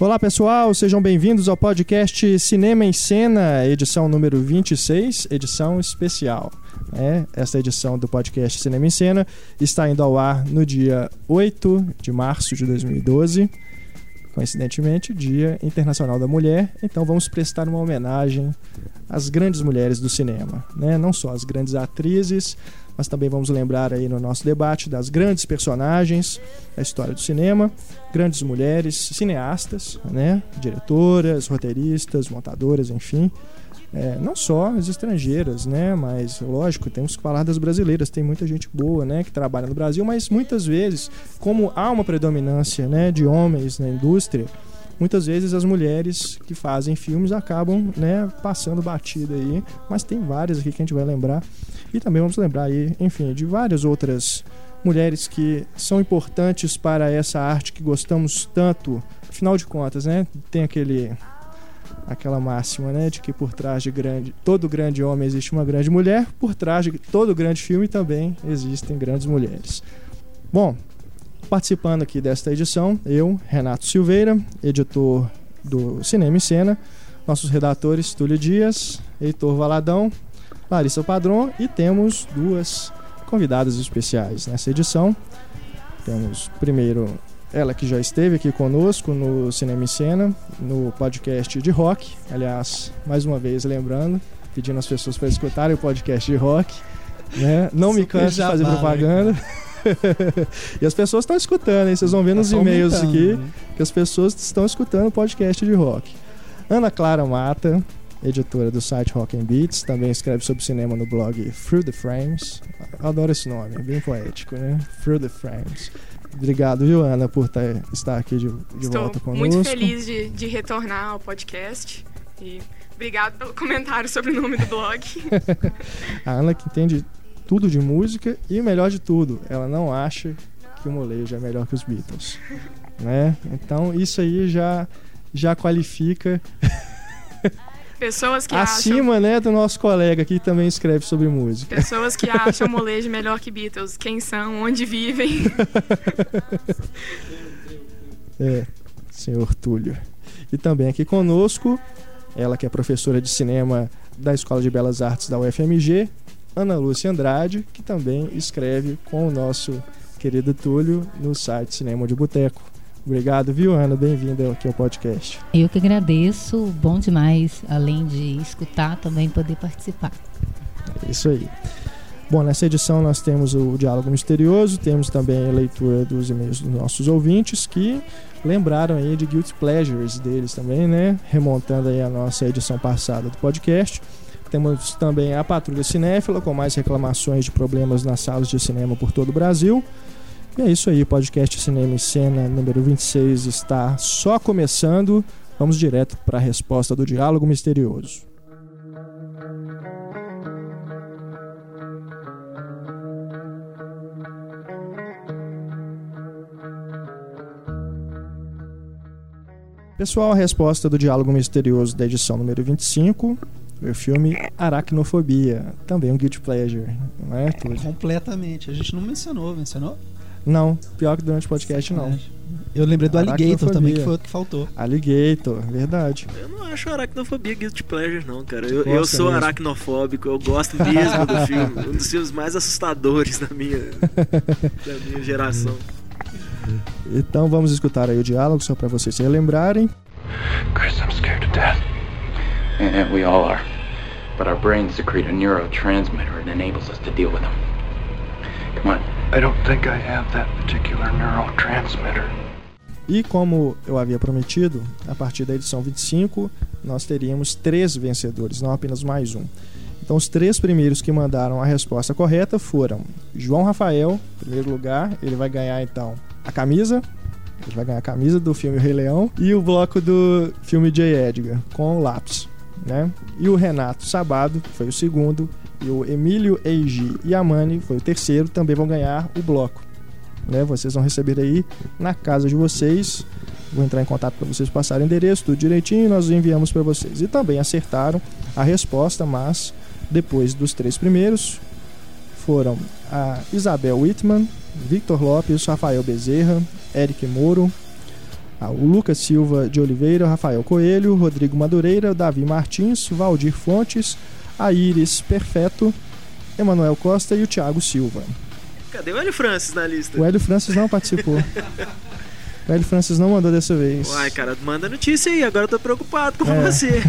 Olá pessoal, sejam bem-vindos ao podcast Cinema em Cena, edição número 26, edição especial. É, esta edição do podcast Cinema em Cena está indo ao ar no dia 8 de março de 2012, coincidentemente, Dia Internacional da Mulher. Então vamos prestar uma homenagem às grandes mulheres do cinema, né? não só as grandes atrizes, mas também vamos lembrar aí no nosso debate das grandes personagens da história do cinema, grandes mulheres, cineastas, né? diretoras, roteiristas, montadoras, enfim. É, não só as estrangeiras, né? Mas, lógico, temos que falar das brasileiras. Tem muita gente boa, né? Que trabalha no Brasil, mas muitas vezes, como há uma predominância, né? De homens na indústria, muitas vezes as mulheres que fazem filmes acabam, né? Passando batida aí. Mas tem várias aqui que a gente vai lembrar. E também vamos lembrar aí, enfim, de várias outras mulheres que são importantes para essa arte que gostamos tanto. Afinal de contas, né? Tem aquele aquela máxima, né, de que por trás de grande, todo grande homem existe uma grande mulher, por trás de todo grande filme também existem grandes mulheres. Bom, participando aqui desta edição, eu, Renato Silveira, editor do Cinema em Cena, nossos redatores Túlio Dias, Heitor Valadão, Larissa Padron e temos duas convidadas especiais nessa edição. Temos primeiro ela que já esteve aqui conosco no Cinema em Cena, no podcast de rock. Aliás, mais uma vez lembrando, pedindo às pessoas para escutarem o podcast de rock. Né? Não me canso de fazer propaganda. e as pessoas estão escutando, hein? Vocês vão ver nos tá e-mails aqui né? que as pessoas estão escutando o podcast de rock. Ana Clara Mata, editora do site Rock and Beats, também escreve sobre cinema no blog Through the Frames. Adoro esse nome, é bem poético, né? Through the Frames. Obrigado, viu, Ana, por tá, estar aqui de, de volta conosco. muito feliz de, de retornar ao podcast e obrigado pelo comentário sobre o nome do blog. a Ana que entende tudo de música e, melhor de tudo, ela não acha que o molejo é melhor que os Beatles. né? Então, isso aí já, já qualifica Pessoas que Acima, acham... né, do nosso colega que também escreve sobre música. Pessoas que acham molejo melhor que Beatles. Quem são, onde vivem. é, senhor Túlio. E também aqui conosco, ela que é professora de cinema da Escola de Belas Artes da UFMG, Ana Lúcia Andrade, que também escreve com o nosso querido Túlio no site Cinema de Boteco. Obrigado, viu, Ana? Bem-vinda aqui ao podcast. Eu que agradeço. Bom demais, além de escutar, também poder participar. É isso aí. Bom, nessa edição nós temos o Diálogo Misterioso, temos também a leitura dos e-mails dos nossos ouvintes que lembraram aí de Guilty Pleasures deles também, né? Remontando aí a nossa edição passada do podcast. Temos também a Patrulha Cinéfila com mais reclamações de problemas nas salas de cinema por todo o Brasil. E é isso aí, podcast Cinema e Cena número 26 está só começando. Vamos direto para a resposta do diálogo misterioso. Pessoal, a resposta do diálogo misterioso da edição número 25 o filme Aracnofobia, também um guilty pleasure, não é, Tudo? Completamente. A gente não mencionou, mencionou? Não, pior que durante o podcast não. Eu lembrei do Alligator também, que foi outro que faltou. Alligator, verdade. Eu não acho aracnofobia guilty pleasure, não, cara. Eu, eu sou mesmo. aracnofóbico, eu gosto mesmo do filme. Um dos filmes mais assustadores da minha, da minha geração. Então vamos escutar aí o diálogo, só para vocês se relembrarem. Chris, I'm scared to death. And we all are. But our brains secrete a neurotransmitter that enables us to deal with them. Come on. I don't think I have that particular neurotransmitter. E como eu havia prometido, a partir da edição 25, nós teríamos três vencedores, não apenas mais um. Então, os três primeiros que mandaram a resposta correta foram João Rafael, em primeiro lugar, ele vai ganhar então a camisa, ele vai ganhar a camisa do filme Rei Leão e o bloco do filme J. Edgar com o lápis. Né? E o Renato Sabado, que foi o segundo, e o Emílio Eiji Yamani foi o terceiro, também vão ganhar o bloco. Né? Vocês vão receber aí na casa de vocês. Vou entrar em contato para vocês passarem o endereço, tudo direitinho, nós enviamos para vocês. E também acertaram a resposta, mas depois dos três primeiros foram a Isabel Whitman, Victor Lopes, Rafael Bezerra, Eric Moro, o Lucas Silva de Oliveira, Rafael Coelho, Rodrigo Madureira, Davi Martins, Valdir Fontes, a Iris Perfeto, Emanuel Costa e o Thiago Silva. Cadê o Hélio Francis na lista? O Hélio Francis não participou. o Hélio Francis não mandou dessa vez. Uai, cara, manda notícia aí, agora eu tô preocupado com é. você.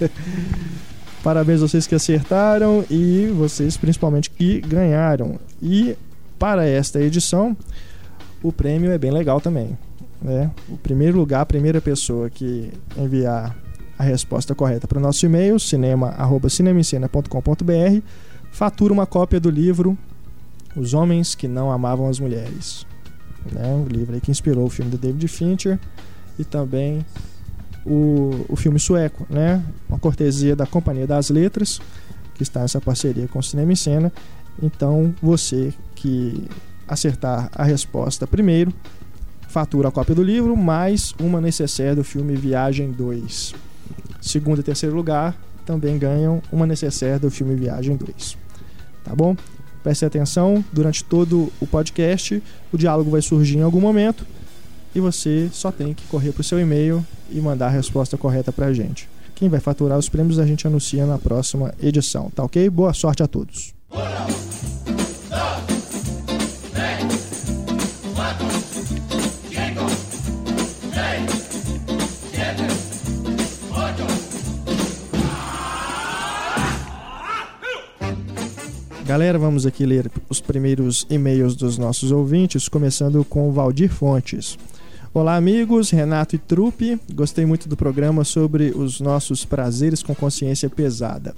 Parabéns a vocês que acertaram e vocês principalmente que ganharam. E para esta edição, o prêmio é bem legal também. Né? O primeiro lugar, a primeira pessoa que enviar a resposta correta para o nosso e-mail, cinema.cinemicena.com.br, fatura uma cópia do livro Os Homens que Não Amavam as Mulheres. Né? Um livro que inspirou o filme do David Fincher e também o, o filme sueco, né? Uma cortesia da Companhia das Letras, que está nessa parceria com o Cinema em Cena. Então, você que acertar a resposta primeiro, fatura a cópia do livro, mais uma necessaire do filme Viagem 2. Segundo e terceiro lugar também ganham uma necessaire do filme Viagem 2. Tá bom? Preste atenção, durante todo o podcast, o diálogo vai surgir em algum momento e você só tem que correr para o seu e-mail e mandar a resposta correta para a gente. Quem vai faturar os prêmios a gente anuncia na próxima edição, tá ok? Boa sorte a todos! Galera, vamos aqui ler os primeiros e-mails dos nossos ouvintes, começando com o Valdir Fontes. Olá, amigos, Renato e Trupe. Gostei muito do programa sobre os nossos prazeres com consciência pesada.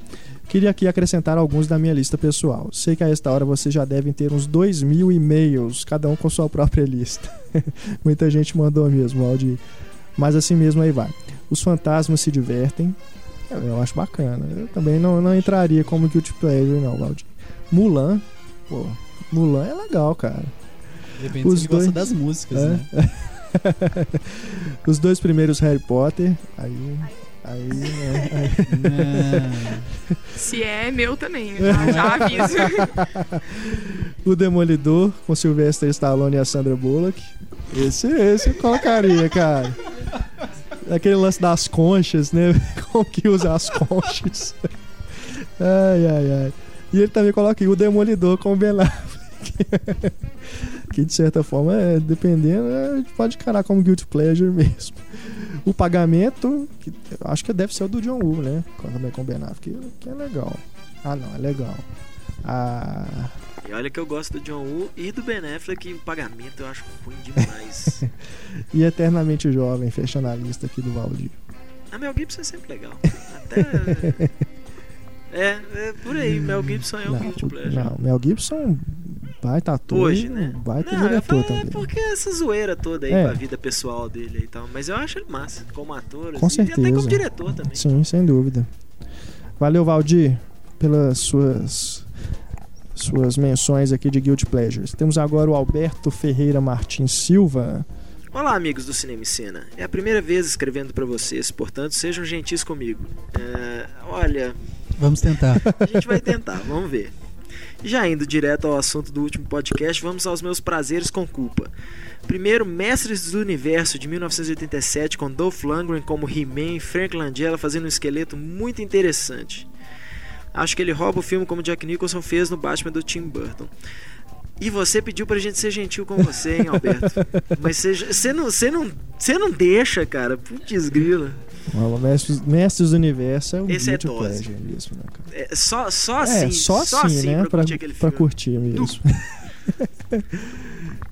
Queria aqui acrescentar alguns da minha lista pessoal. Sei que a esta hora vocês já devem ter uns dois mil e-mails, cada um com sua própria lista. Muita gente mandou mesmo, Aldi. Mas assim mesmo aí vai. Os fantasmas se divertem. Eu acho bacana. Eu também não, não entraria como guilty pleasure, não, Valdir. Mulan, pô, Mulan é legal, cara. Depende Os dois... gosta das músicas, é. né? Os dois primeiros Harry Potter, aí. Aí, né? Aí... Se é meu também, já, já aviso. o Demolidor com Sylvester Stallone e a Sandra Bullock. Esse, esse eu colocaria, cara. Aquele lance das conchas, né? Como que usa as conchas? Ai, ai, ai. E ele também coloca o Demolidor com o Ben Affleck. que de certa forma, é, dependendo, é, a gente pode encarar como guilty pleasure mesmo. O pagamento, que acho que deve ser o do John Woo, né? Também com o Ben Affleck, que é legal. Ah, não, é legal. Ah... E olha que eu gosto do John Woo e do Ben Affleck, e o pagamento eu acho ruim demais. e Eternamente Jovem, fechando a lista aqui do Valdir. A Mel Gibson é sempre legal. Até... É, é por aí. Mel Gibson é um guilty pleasure. Não, Mel Gibson vai tá ator. Hoje, né? Vai ter diretor é também. É porque essa zoeira toda aí é. com a vida pessoal dele e tal. Mas eu acho ele massa, como ator. Com assim, certeza. E até como diretor também. Sim, sem dúvida. Valeu, Valdir, pelas suas suas menções aqui de Guilty Pleasures. Temos agora o Alberto Ferreira Martins Silva. Olá, amigos do Cinema e Cena. É a primeira vez escrevendo para vocês, portanto, sejam gentis comigo. É, olha, Vamos tentar. A gente vai tentar, vamos ver. Já indo direto ao assunto do último podcast, vamos aos meus prazeres com culpa. Primeiro, Mestres do Universo de 1987, com Dolph Lundgren como He-Man e Frank Langella fazendo um esqueleto muito interessante. Acho que ele rouba o filme como Jack Nicholson fez no Batman do Tim Burton. E você pediu pra gente ser gentil com você, hein, Alberto? Mas você não, não, não deixa, cara. Putz, grila. Mestres, Mestres do Universo é um Esse é dose. mesmo, né, cara? É, só, só assim. É, só, só assim, assim, né? Pra, curtir, pra curtir mesmo.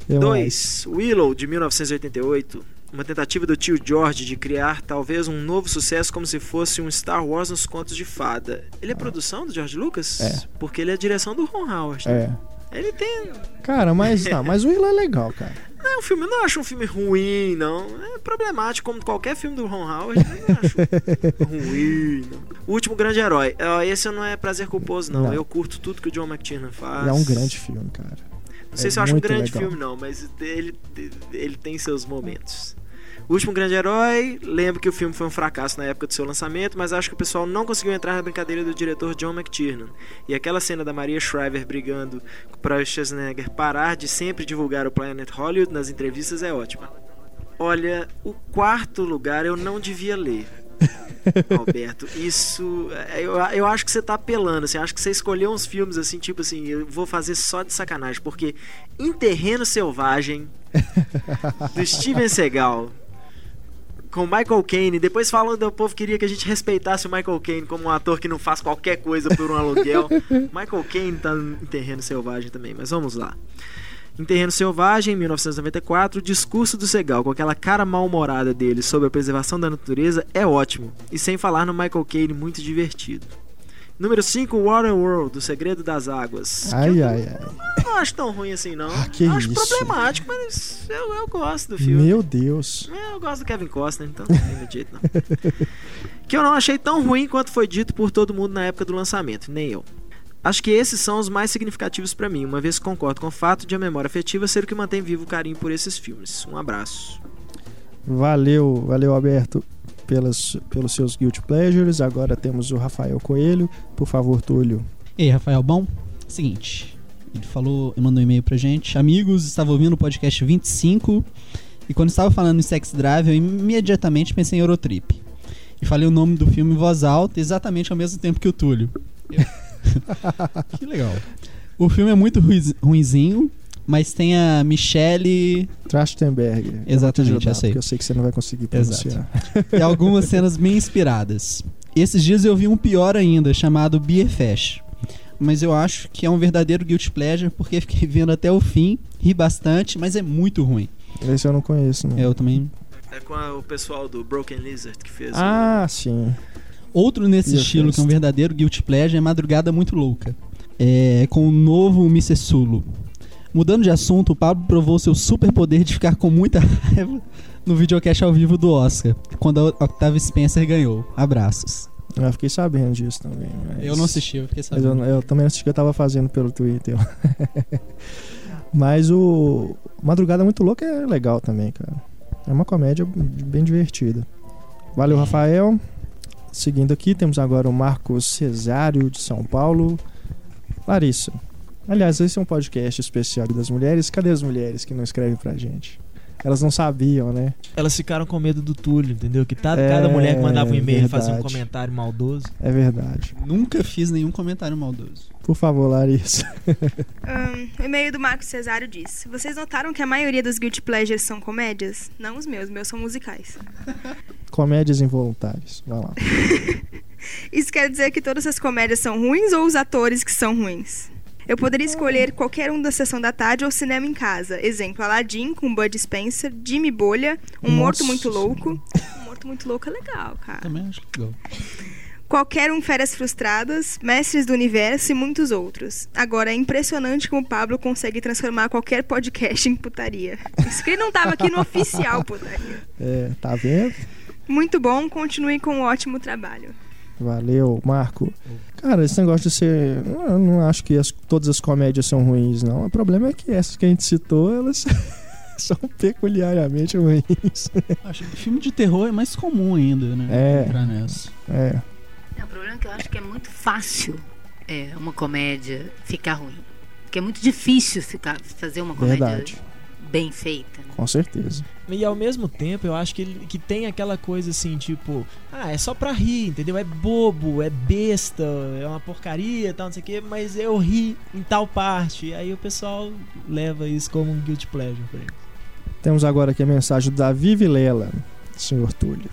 2. Willow, de 1988. Uma tentativa do tio George de criar talvez um novo sucesso como se fosse um Star Wars nos contos de fada. Ele é ah. produção do George Lucas? É. Porque ele é a direção do Ron Howard. Né? É. Ele tem. Cara, mas, não, mas o Willow é legal, cara. Não, o filme, eu não acho um filme ruim, não. É problemático, como qualquer filme do Ron Howard. Eu não acho ruim, não. O Último Grande Herói. Esse não é prazer culposo, não. não. Eu curto tudo que o John McTiernan faz. É um grande filme, cara. Não sei é se eu acho um grande legal. filme, não, mas ele, ele tem seus momentos. O Último Grande Herói, lembro que o filme foi um fracasso na época do seu lançamento, mas acho que o pessoal não conseguiu entrar na brincadeira do diretor John McTiernan. E aquela cena da Maria Shriver brigando para Schwarzenegger parar de sempre divulgar o Planet Hollywood nas entrevistas é ótima. Olha, o quarto lugar eu não devia ler. Alberto, isso. é, Eu, eu acho que você tá apelando, assim. Acho que você escolheu uns filmes assim, tipo assim, eu vou fazer só de sacanagem, porque Em Terreno Selvagem, do Steven Seagal, com Michael Caine, depois falam do povo queria que a gente respeitasse o Michael Caine como um ator que não faz qualquer coisa por um aluguel. Michael Caine tá em Terreno Selvagem também, mas vamos lá. Em Terreno Selvagem, em 1994, o discurso do Segal, com aquela cara mal-humorada dele sobre a preservação da natureza, é ótimo. E sem falar no Michael Caine, muito divertido. Número 5, Waterworld, Do Segredo das Águas. que Ai, eu ai, ai. não acho tão ruim assim, não. Ah, que acho isso. problemático, mas eu, eu gosto do filme. Meu Deus. É, Eu gosto do Kevin Costner, então não tem jeito não. que eu não achei tão ruim quanto foi dito por todo mundo na época do lançamento, nem eu. Acho que esses são os mais significativos pra mim, uma vez que concordo com o fato de a memória afetiva ser o que mantém vivo o carinho por esses filmes. Um abraço. Valeu, valeu, Alberto, pelas, pelos seus Guilty Pleasures. Agora temos o Rafael Coelho. Por favor, Túlio. Ei, Rafael, bom? Seguinte, ele falou, mandou um e-mail pra gente. Amigos, estava ouvindo o podcast 25 e quando estava falando em Sex Drive, eu imediatamente pensei em Eurotrip. E falei o nome do filme em voz alta, exatamente ao mesmo tempo que o Túlio. Eu- que legal. O filme é muito ruiz- ruinzinho, mas tem a Michelle Trachtenberg. Eu Exatamente, ajudar, aí. Porque eu sei que você não vai conseguir Exato. pronunciar. e algumas cenas bem inspiradas. Esses dias eu vi um pior ainda, chamado Beer Fest. Mas eu acho que é um verdadeiro guilty pleasure, porque fiquei vendo até o fim, ri bastante, mas é muito ruim. Esse eu não conheço, não. Eu também. É com a- o pessoal do Broken Lizard que fez. Ah, sim. Outro nesse Beer estilo, Fest. que é um verdadeiro guilty pleasure, é Madrugada Muito Louca. É, com o novo Mr. Mudando de assunto, o Pablo provou seu superpoder de ficar com muita raiva no videocast ao vivo do Oscar, quando a Octavia Spencer ganhou. Abraços. Eu fiquei sabendo disso também. mas- Eu não assisti, eu fiquei Mas eu, sabendo. eu também assisti que eu tava fazendo pelo Twitter. Mas o Madrugada Muito Louca é legal também, cara. É uma comédia bem divertida. Valeu, Rafael. Seguindo aqui, temos agora o Marcos Cesário de São Paulo. Larissa. Aliás, esse é um podcast especial das mulheres. Cadê as mulheres que não escrevem pra gente? Elas não sabiam, né? Elas ficaram com medo do Túlio, entendeu? Que tá, É, cada mulher que mandava um e-mail fazia um comentário maldoso. É verdade. Nunca fiz nenhum comentário maldoso. Por favor, Larissa. Ahn, o e-mail do Marcos Cesário diz: Vocês notaram que a maioria dos Guilty Pleasures são comédias? Não os meus, meus são musicais. Comédias involuntárias. Vai lá. Isso quer dizer que todas as comédias são ruins ou os atores que são ruins? Eu poderia escolher qualquer um da sessão da tarde ou cinema em casa. Exemplo, Aladdin com Bud Spencer, Jimmy Bolha, Um Morto Nossa Muito Louco. Um Morto Muito Louco é legal, cara. Também acho legal. Qualquer um Férias Frustradas, Mestres do Universo e muitos outros. Agora, é impressionante como o Pablo consegue transformar qualquer podcast em putaria. Isso que ele não tava aqui no oficial putaria. É, tá vendo? Muito bom, continue com um ótimo trabalho. Valeu, Marco. Cara, esse negócio de ser. Eu não acho que as- todas as comédias são ruins, não. O problema é que essas que a gente citou, elas são peculiarmente ruins. Acho que filme de terror é mais comum ainda, né? É. Entrar nessa. É, Não, o problema é que eu acho que é muito fácil é, uma comédia ficar ruim. Porque é muito difícil ficar, fazer uma comédia verdade. bem feita. né? Com certeza. E ao mesmo tempo, eu acho que, ele, que tem aquela coisa assim, tipo, ah, é só pra rir, entendeu? É bobo, é besta, é uma porcaria, tal, não sei o quê, mas eu ri em tal parte. E aí o pessoal leva isso como um guilty pleasure pra ele. Temos agora aqui a mensagem do Davi Vilela, senhor Túlio.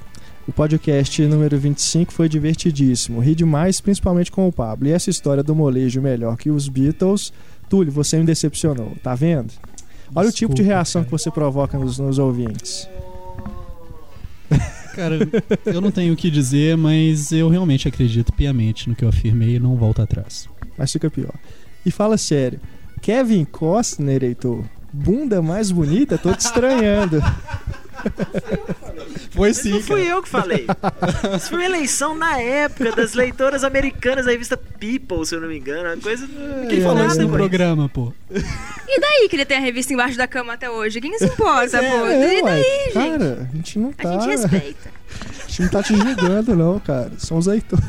O podcast número 25 foi divertidíssimo. Ri demais, principalmente com o Pablo. E essa história do molejo melhor que os Beatles. Túlio, você me decepcionou, tá vendo? Olha o tipo de reação que cara. você provoca nos, nos ouvintes. Cara, eu não tenho o que dizer, mas eu realmente acredito piamente no que eu afirmei e não volto atrás. Mas fica pior. E fala sério. Kevin Costner, Heitor, bunda mais bonita, tô te estranhando. Foi Mas não fui eu que falei. Isso foi uma eleição na época das leitoras americanas da revista People, se eu não me engano. Uma coisa. Quem Ai, falou ai, isso no programa, pô? E daí que ele tem a revista embaixo da cama até hoje? Quem se importa, pô? É, e daí, gente? cara, a gente não A tá. gente respeita. A gente não tá te julgando, não, cara. São os leitores.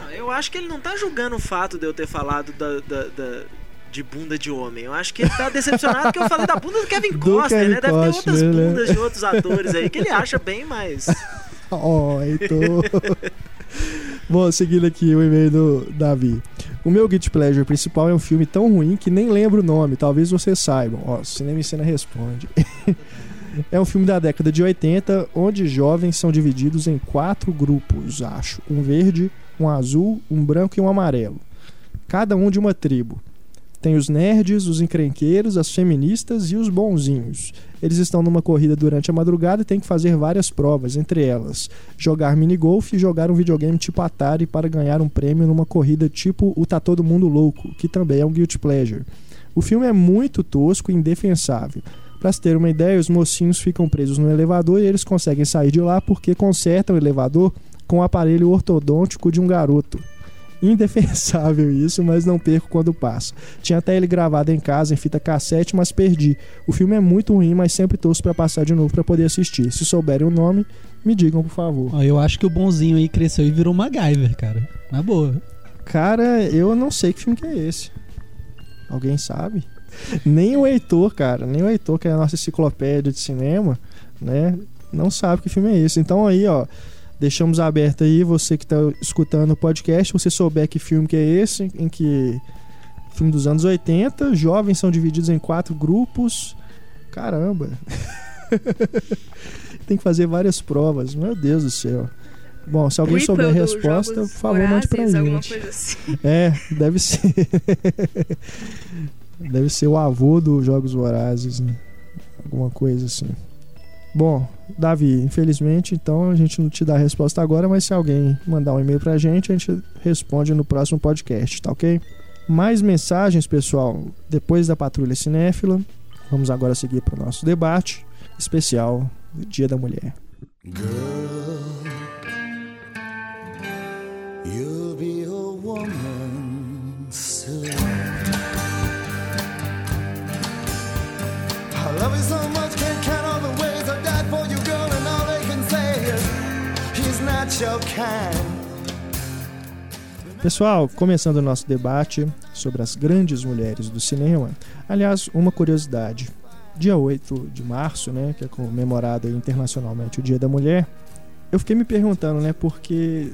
Não, eu acho que ele não tá julgando o fato de eu ter falado da, da, da, de bunda de homem. Eu acho que ele tá decepcionado que eu falei da bunda do Kevin Do Costner, Kevin né? Deve ter Costner, outras né? bundas de outros atores aí que ele acha bem mais. Ó, Heitor. Bom, seguindo aqui o e-mail do Davi. O meu Guilty Pleasure principal é um filme tão ruim que nem lembro o nome, talvez vocês saibam. Ó, Cinema e Cena responde. é um filme da década de 80, onde jovens são divididos em quatro grupos, acho. Um verde, um azul, um branco e um amarelo. Cada um de uma tribo. Tem os nerds, os encrenqueiros, as feministas e os bonzinhos. Eles estão numa corrida durante a madrugada e têm que fazer várias provas, entre elas jogar minigolf e jogar um videogame tipo Atari para ganhar um prêmio numa corrida tipo o Tá Todo Mundo Louco, que também é um guilty pleasure. O filme é muito tosco e indefensável. Para se ter uma ideia, os mocinhos ficam presos no elevador e eles conseguem sair de lá porque consertam o elevador com o aparelho ortodôntico de um garoto. Indefensável isso, mas não perco quando passa. Tinha até ele gravado em casa em fita cassete, mas perdi. O filme é muito ruim, mas sempre torço para passar de novo para poder assistir. Se souberem o nome, me digam, por favor. Ó, eu acho que o bonzinho aí cresceu e virou MacGyver, cara. Na boa. Cara, eu não sei que filme que é esse. Alguém sabe? Nem o Heitor, cara, nem o Heitor, que é a nossa enciclopédia de cinema, né? Não sabe que filme é esse. Então aí, ó, deixamos aberto aí, você que tá escutando o podcast, você souber que filme que é esse, em que filme dos anos 80, jovens são divididos em quatro grupos. Caramba. Tem que fazer várias provas. Meu Deus do céu. Bom, se alguém souber a resposta, por favor, mande pra gente. assim. É, deve ser. deve ser o avô dos Jogos Vorazes, né? Alguma coisa assim. Bom, Davi, infelizmente, então a gente não te dá a resposta agora, mas se alguém mandar um e-mail pra gente, a gente responde no próximo podcast, tá ok? Mais mensagens, pessoal, depois da Patrulha Cinéfila. Vamos agora seguir para o nosso debate especial do Dia da Mulher. You'll Pessoal, começando o nosso debate sobre as grandes mulheres do cinema. Aliás, uma curiosidade. Dia 8 de março, né, que é comemorado internacionalmente o Dia da Mulher, eu fiquei me perguntando, né, porque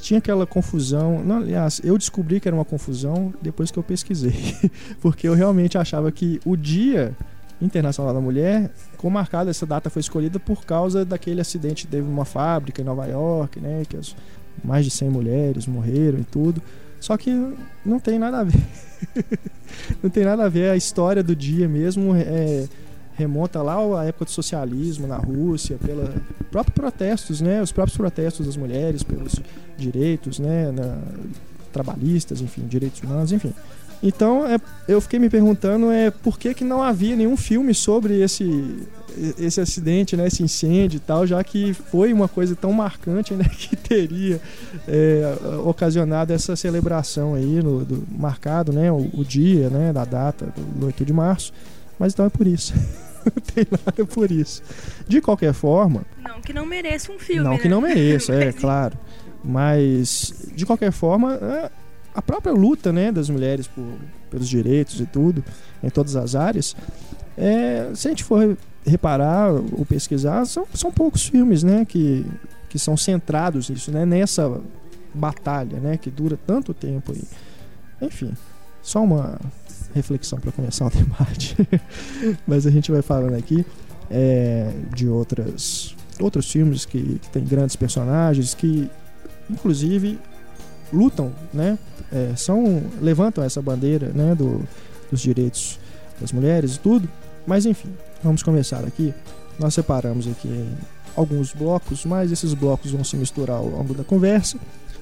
tinha aquela confusão. Não, aliás, eu descobri que era uma confusão depois que eu pesquisei. porque eu realmente achava que o Dia Internacional da Mulher, como marcado, essa data foi escolhida por causa daquele acidente que teve uma fábrica em Nova York, né, que as mais de 100 mulheres morreram e tudo. Só que não tem nada a ver. não tem nada a ver. A história do dia mesmo é, remonta lá à época do socialismo na Rússia, pelos próprios protestos, né? Os próprios protestos das mulheres pelos direitos, né? Na, trabalhistas, enfim, direitos humanos, enfim. Então, é, eu fiquei me perguntando é por que, que não havia nenhum filme sobre esse esse acidente, né, esse incêndio e tal, já que foi uma coisa tão marcante, né, que teria é, ocasionado essa celebração aí, no, do, marcado, né, o, o, dia, né, da data do 8 de março. Mas então é por isso. não tem nada por isso. De qualquer forma... Não que não mereça um filme, Não né? que não mereça, é, claro. Mas, de qualquer forma, é, a própria luta, né, das mulheres por, pelos direitos e tudo, em todas as áreas, é, se a gente for reparar ou pesquisar, são, são poucos filmes, né, que, que são centrados nisso, né, nessa batalha, né, que dura tanto tempo aí. Enfim, só uma reflexão para começar o debate. Mas a gente vai falando aqui é, de outras outros filmes que, que tem grandes personagens que inclusive lutam, né, é, são levantam essa bandeira, né, do, dos direitos das mulheres e tudo. Mas enfim, vamos começar aqui. Nós separamos aqui alguns blocos, mas esses blocos vão se misturar ao longo da conversa.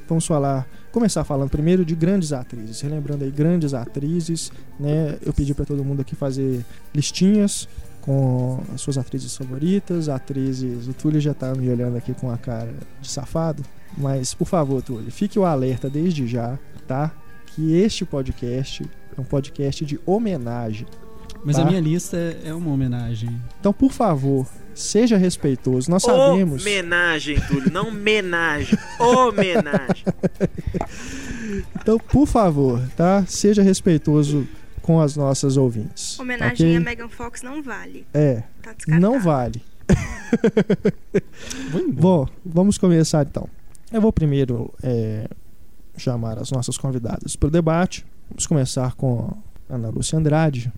Vamos falar, começar falando primeiro de grandes atrizes, relembrando aí grandes atrizes, né? Eu pedi para todo mundo aqui fazer listinhas com as suas atrizes favoritas, atrizes. O Túlio já tá me olhando aqui com a cara de safado, mas por favor, Túlio, fique o alerta desde já, tá? Que este podcast é um podcast de homenagem Mas Tá. a minha lista é uma homenagem. Então, por favor, seja respeitoso. Nós sabemos. Homenagem, Túlio, não homenagem. Homenagem. Então, por favor, tá? Seja respeitoso com as nossas ouvintes. Homenagem ok? a Megan Fox não vale. É, Tá não vale. Bom, vamos começar então. Eu vou primeiro é, chamar as nossas convidadas para o debate. Vamos começar com Ana Lúcia Andrade.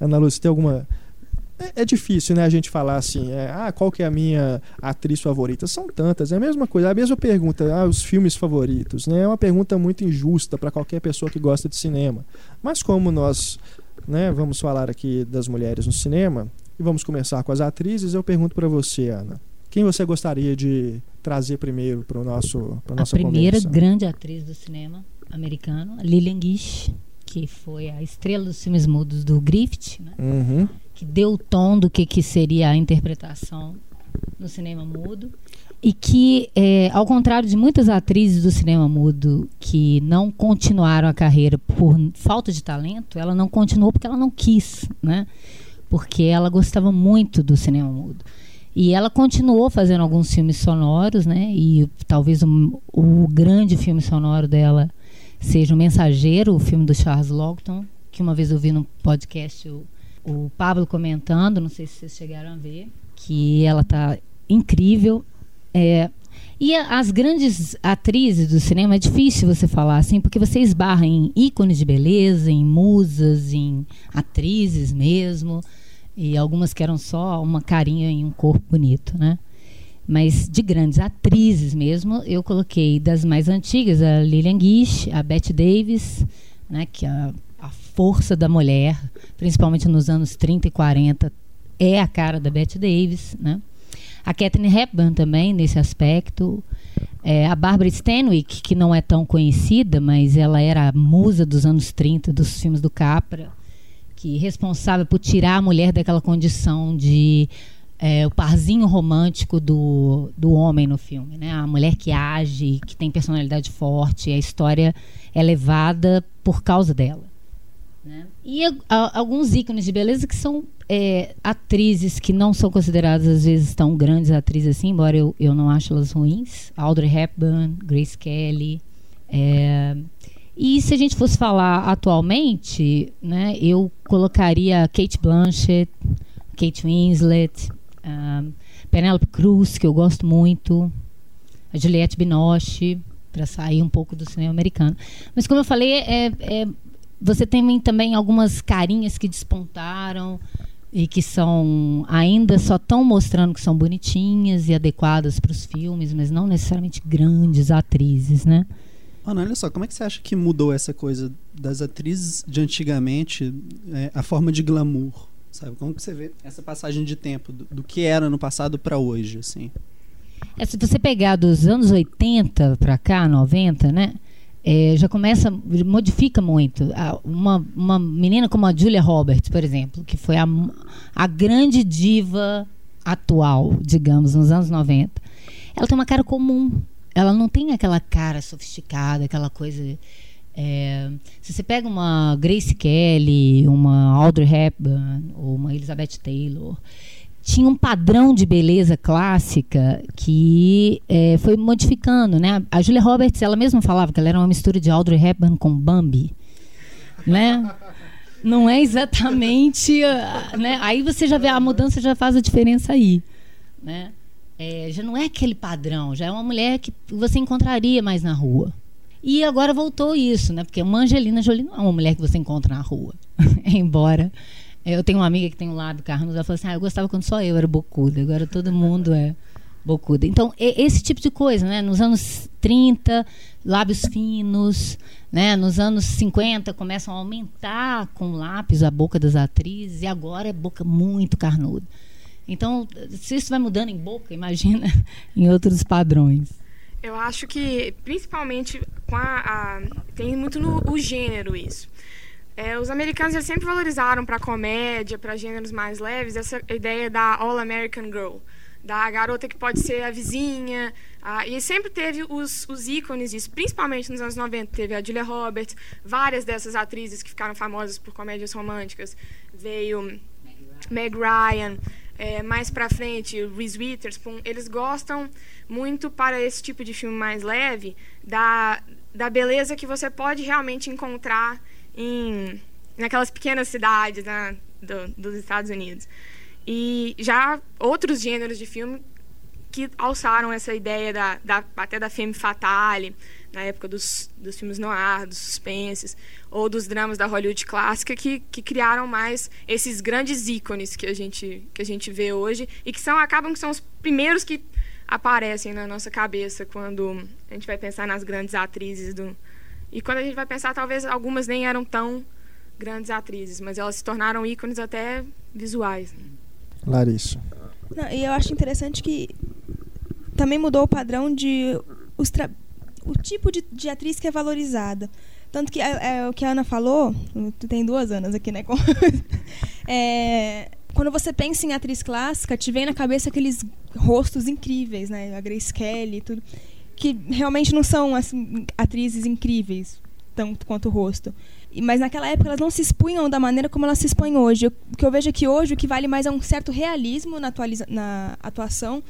Ana Lúcia, tem alguma. É, é difícil, né, a gente falar assim, é, ah, qual que é a minha atriz favorita? São tantas, é a mesma coisa, é a mesma pergunta, ah, os filmes favoritos, né? É uma pergunta muito injusta para qualquer pessoa que gosta de cinema. Mas como nós, né, vamos falar aqui das mulheres no cinema e vamos começar com as atrizes, eu pergunto para você, Ana, quem você gostaria de trazer primeiro para o nosso pra A nossa primeira conversa? grande atriz do cinema americano, a Lillian Gish, que foi a estrela dos filmes mudos do Griffith, né? Uhum. Que deu o tom do que, que seria a interpretação no cinema mudo e que, é, ao contrário de muitas atrizes do cinema mudo que não continuaram a carreira por falta de talento, ela não continuou porque ela não quis, né? Porque ela gostava muito do cinema mudo. E ela continuou fazendo alguns filmes sonoros, né? E talvez o, o grande filme sonoro dela seja O Mensageiro, o filme do Charles Longton, que uma vez eu vi no podcast o, o Pablo comentando, não sei se vocês chegaram a ver, que ela tá incrível. É, e as grandes atrizes do cinema é difícil você falar assim, porque você esbarra em ícones de beleza, em musas, em atrizes mesmo, e algumas que eram só uma carinha em um corpo bonito, né? Mas de grandes atrizes mesmo, eu coloquei das mais antigas a Lillian Gish, a Bette Davis, né, que é a, a força da mulher, principalmente nos anos 30 e 40, é a cara da Bette Davis, né? A Catherine Hepburn também nesse aspecto. É, a Barbara Stanwyck, que não é tão conhecida, mas ela era a musa dos anos 30 dos filmes do Capra, que é responsável por tirar a mulher daquela condição de é, o parzinho romântico do, do homem no filme, né? A mulher que age, que tem personalidade forte, a história é levada por causa dela. E a- alguns ícones de beleza que são é, atrizes que não são consideradas às vezes tão grandes atrizes assim, embora eu, eu não ache elas ruins. Audrey Hepburn, Grace Kelly. é, e se a gente fosse falar atualmente, né, eu colocaria Kate Blanchett, Kate Winslet, ah, Penélope Cruz, que eu gosto muito, a Juliette Binoche, para sair um pouco do cinema americano. Mas como eu falei, é, é- você tem também algumas carinhas que despontaram e que são ainda só estão mostrando que são bonitinhas e adequadas para os filmes, mas não necessariamente grandes atrizes, né? Ana, olha só, como é que você acha que mudou essa coisa das atrizes de antigamente, é, a forma de glamour? Sabe? Como que você vê essa passagem de tempo, do, do que era no passado para hoje, assim? É, se você pegar dos anos 80 para cá, 90, né? É, já começa, modifica muito. Uma, uma menina como a Julia Roberts, por exemplo, que foi a, a grande diva atual, digamos, nos anos 90. Ela tem uma cara comum. Ela não tem aquela cara sofisticada, aquela coisa. é, se você pega uma Grace Kelly, uma Audrey Hepburn ou uma Elizabeth Taylor, tinha um padrão de beleza clássica que eh, foi modificando, né? A Julia Roberts, ela mesma falava que ela era uma mistura de Audrey Hepburn com Bambi, né? Não é exatamente, ah, né? Aí você já vê a mudança já faz a diferença aí, né? Eh, já não é aquele padrão, já é uma mulher que você encontraria mais na rua. E agora voltou isso, né? Porque uma Angelina Jolie não é uma mulher que você encontra na rua, embora é, Eu tenho uma amiga que tem um lábio carnudo, ela falou assim: ah, eu gostava quando só eu era bocuda, agora todo mundo é bocuda. Então, esse tipo de coisa, né? Nos anos 30, lábios finos, né? Nos anos 50 começam a aumentar com lápis a boca das atrizes e agora é boca muito carnuda. Então, se isso vai mudando em boca, imagina em outros padrões. Eu acho que, principalmente, com a, a- tem muito no gênero isso. É, os americanos eles sempre valorizaram para comédia, para gêneros mais leves, essa ideia da All American Girl, da garota que pode ser a vizinha. a- e sempre teve os, os ícones disso, principalmente nos anos 90. Teve a Julia Roberts, várias dessas atrizes que ficaram famosas por comédias românticas. Veio Meg Ryan, é, mais pra frente, Reese Witherspoon, eles gostam muito para esse tipo de filme mais leve da, da beleza que você pode realmente encontrar em, naquelas pequenas cidades né, do, dos Estados Unidos. E já outros gêneros de filme que alçaram essa ideia da, da até da femme fatale, na época dos, dos filmes noir, dos suspenses, ou dos dramas da Hollywood clássica, que, que criaram mais esses grandes ícones que a gente, que a gente vê hoje e que são acabam que são os primeiros que aparecem na nossa cabeça quando a gente vai pensar nas grandes atrizes do e quando a gente vai pensar talvez algumas nem eram tão grandes atrizes, mas elas se tornaram ícones até visuais. né? Larissa. Não, e eu acho interessante que também mudou o padrão de os tra- o tipo de, de atriz que é valorizada. Tanto que é, é o que a Ana falou, tu tem duas Anas aqui, né? É, quando você pensa em atriz clássica, te vem na cabeça aqueles rostos incríveis, né? A Grace Kelly e tudo. Que realmente não são assim, atrizes incríveis, tanto quanto o rosto. Mas naquela época elas não se expunham da maneira como elas se expõem hoje. O que eu vejo é que hoje o que vale mais é um certo realismo na, na atuação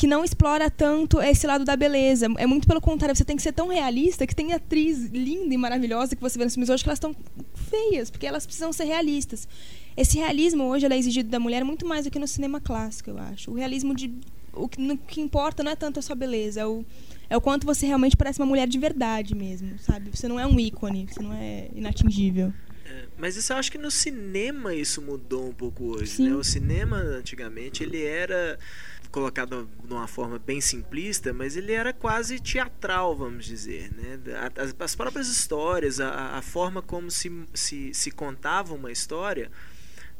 que não explora tanto esse lado da beleza. É muito pelo contrário, você tem que ser tão realista que tem atriz linda e maravilhosa que você vê nos filmes hoje que elas estão feias, porque elas precisam ser realistas. Esse realismo hoje é exigido da mulher muito mais do que no cinema clássico, eu acho. O realismo de o que, no que importa não é tanto a sua beleza, é o, é o quanto você realmente parece uma mulher de verdade mesmo, sabe? Você não é um ícone, você não é inatingível. É, Mas isso eu acho que no cinema isso mudou um pouco hoje, Sim. né? O cinema antigamente ele era colocado de uma forma bem simplista, mas ele era quase teatral, vamos dizer, né? As, as próprias histórias, a, a forma como se, se, se contava uma história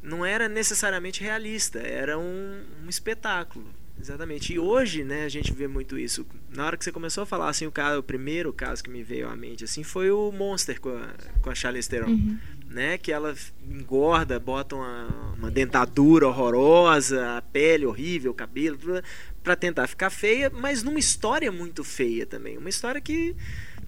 não era necessariamente realista, era um, um espetáculo. Exatamente. E hoje, né, a gente vê muito isso. Na hora que você começou a falar assim, o, caso, o primeiro caso que me veio à mente assim foi o Monster com a, com a Charlize Theron né? Que ela engorda, bota uma, uma dentadura horrorosa, a pele horrível, o cabelo, pra tentar ficar feia, mas numa história muito feia também. Uma história que,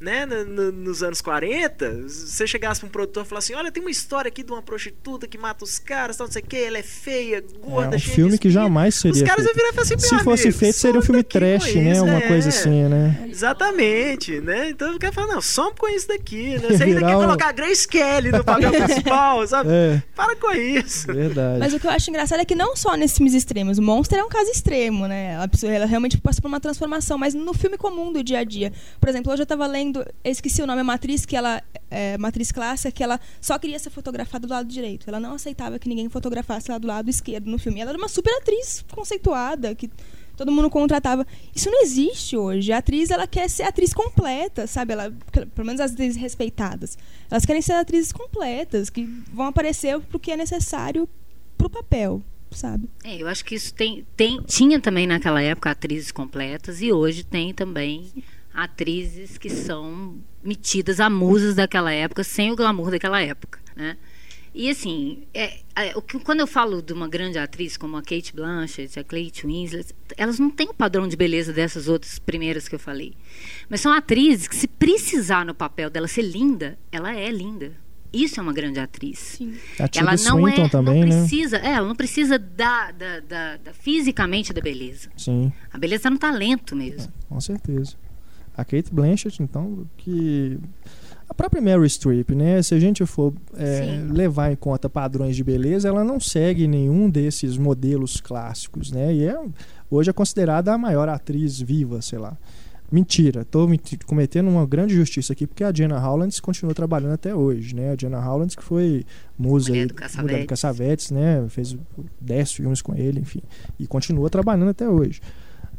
né, no- no- nos anos 40, se você chegasse pra um produtor e falasse assim: olha, tem uma história aqui de uma prostituta que mata os caras, tal, não sei o que, ela é feia, gorda, É um cheia filme de que jamais seria Os caras feito. iam virar e falar assim: Se "Meu fosse amigo, feito, seria um filme trash, né? Uma é. coisa assim, né? Exatamente, né? Então eu quero falar, não, some com isso daqui, né? Você ainda quer colocar a Grace Kelly no papel principal, sabe? É, Para com isso. verdade. Mas o que eu acho engraçado é que não só nesses filmes extremos. O Monster é um caso extremo, né? A pessoa ela realmente passa por uma transformação, mas no filme comum do dia a dia. Por exemplo, hoje eu tava lendo, eu esqueci o nome, é uma atriz que ela é uma atriz clássica que ela só queria ser fotografada do lado direito. Ela não aceitava que ninguém fotografasse ela do lado esquerdo no filme. Ela era uma super atriz conceituada, que todo mundo contratava. Isso não existe hoje. A atriz, ela quer ser atriz completa, sabe? Ela, pelo menos as atrizes respeitadas. Elas querem ser atrizes completas, que vão aparecer porque é necessário pro papel, sabe? É, eu acho que isso tem, tem, tinha também naquela época atrizes completas e hoje tem também atrizes que são metidas a musas daquela época sem o glamour daquela época, né? E assim, é, é, o que- quando eu falo de uma grande atriz como a Kate Blanchett, a Kate Winslet, elas não têm o padrão de beleza dessas outras primeiras que eu falei. Mas são atrizes que, se precisar no papel dela ser linda, ela é linda. Isso é uma grande atriz Sim. A Tilda ela não Swinton é, também, não né? precisa, é, ela não precisa da, da, da- da- fisicamente da beleza. Sim, A beleza está no talento mesmo. com certeza. A Kate Blanchett, então, que... A própria Mary Streep, né? Se a gente for é, levar em conta padrões de beleza, ela não segue nenhum desses modelos clássicos, né? E é, hoje é considerada a maior atriz viva, sei lá. Mentira, estou cometendo uma grande justiça aqui, porque a Jenna Howlands continua trabalhando até hoje, né? A Jenna Howlands que foi musa Mulher do Cassavetes. mulher do Cassavetes, né? Fez 10 filmes com ele, enfim. E continua trabalhando até hoje.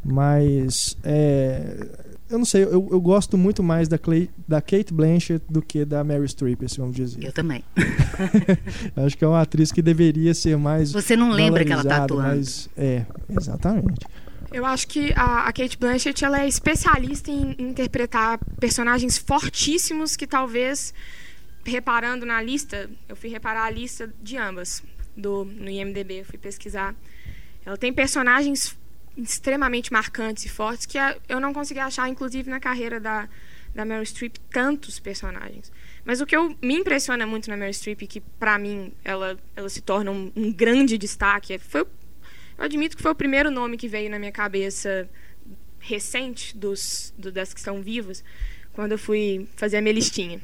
Mas é, eu não sei, eu, eu gosto muito mais da, Clay, da Kate Blanchett do que da Mary Streep, assim, vamos dizer. Eu também. Acho que é uma atriz que deveria ser mais. Você não lembra que ela tá valorizada, atuando. Mas, é, exatamente. Eu acho que a, a Kate Blanchett ela é especialista em interpretar personagens fortíssimos que talvez, reparando na lista, eu fui reparar a lista de ambas do, no IMDB, eu fui pesquisar. Ela tem personagens extremamente marcantes e fortes que eu não consegui achar, inclusive na carreira da, da Meryl Streep, tantos personagens. Mas o que eu, me impressiona muito na Meryl Streep, que pra mim ela, ela se torna um, um grande destaque, foi o eu admito que foi o primeiro nome que veio na minha cabeça recente dos, do- das que estão vivas, quando eu fui fazer a minha listinha.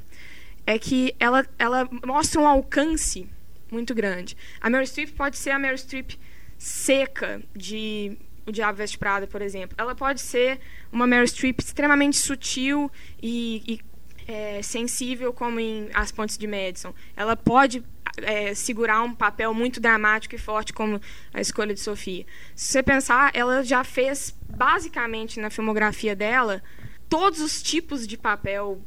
é que ela, ela mostra um alcance muito grande. A Meryl Streep pode ser a Meryl Streep seca de O Diabo Veste Prada, por exemplo. Ela pode ser uma Meryl Streep extremamente sutil e, e é, sensível, como em As Pontes de Madison. Ela pode é, segurar um papel muito dramático e forte, como a escolha de Sofia. Se você pensar, ela já fez, basicamente, na filmografia dela, todos os tipos de papel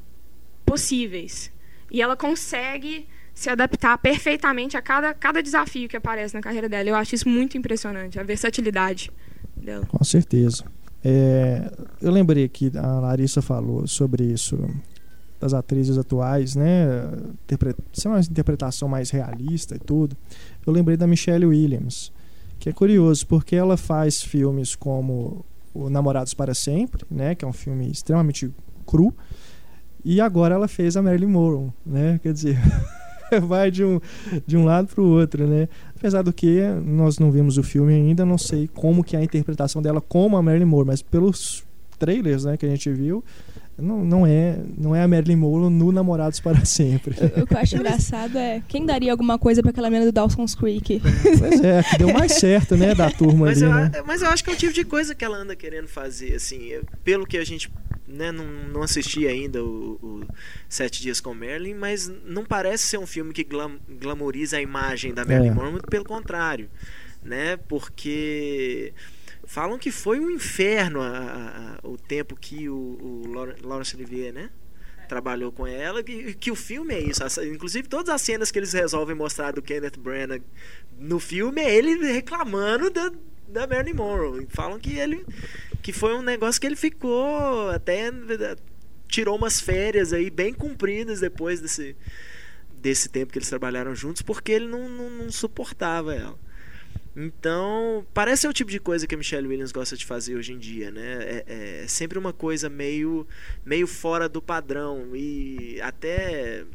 possíveis. E ela consegue se adaptar perfeitamente a cada, cada desafio que aparece na carreira dela. Eu acho isso muito impressionante, a versatilidade dela. Com certeza. É, eu lembrei que a Larissa falou sobre isso das atrizes atuais, né? Ser uma interpretação mais realista e tudo. Eu lembrei da Michelle Williams, que é curioso porque ela faz filmes como o Namorados para Sempre, né? Que é um filme extremamente cru. E agora ela fez a Marilyn Monroe, né? Quer dizer, vai de um, de um lado para o outro, né? Apesar do que nós não vimos o filme ainda, não sei como que é a interpretação dela como a Marilyn Monroe, mas pelos trailers, né, que a gente viu, não, não é não é a Marilyn Monroe no Namorados para Sempre. O que eu acho engraçado é quem daria alguma coisa pra aquela menina do Dawson's Creek? Pois é, que deu mais certo, né, da turma Mas ali, eu, né? mas eu acho que é o tipo de coisa que ela anda querendo fazer, assim, pelo que a gente né, não, não assisti ainda o, o Sete Dias com Merlin, mas não parece ser um filme que glam, glamoriza a imagem da Marilyn É. Monroe, muito pelo contrário, né, porque falam que foi um inferno a- a- o tempo que o, o Laurence Olivier, né, trabalhou com ela, que, que o filme é isso. Inclusive, todas as cenas que eles resolvem mostrar do Kenneth Branagh no filme é ele reclamando da, da Marilyn Monroe. Falam que ele que foi um negócio que ele ficou até tirou umas férias aí bem compridas depois desse desse tempo que eles trabalharam juntos, porque ele não, não, não suportava ela. Então, parece ser o tipo de coisa que a Michelle Williams gosta de fazer hoje em dia, né? É, é sempre uma coisa meio, meio fora do padrão e até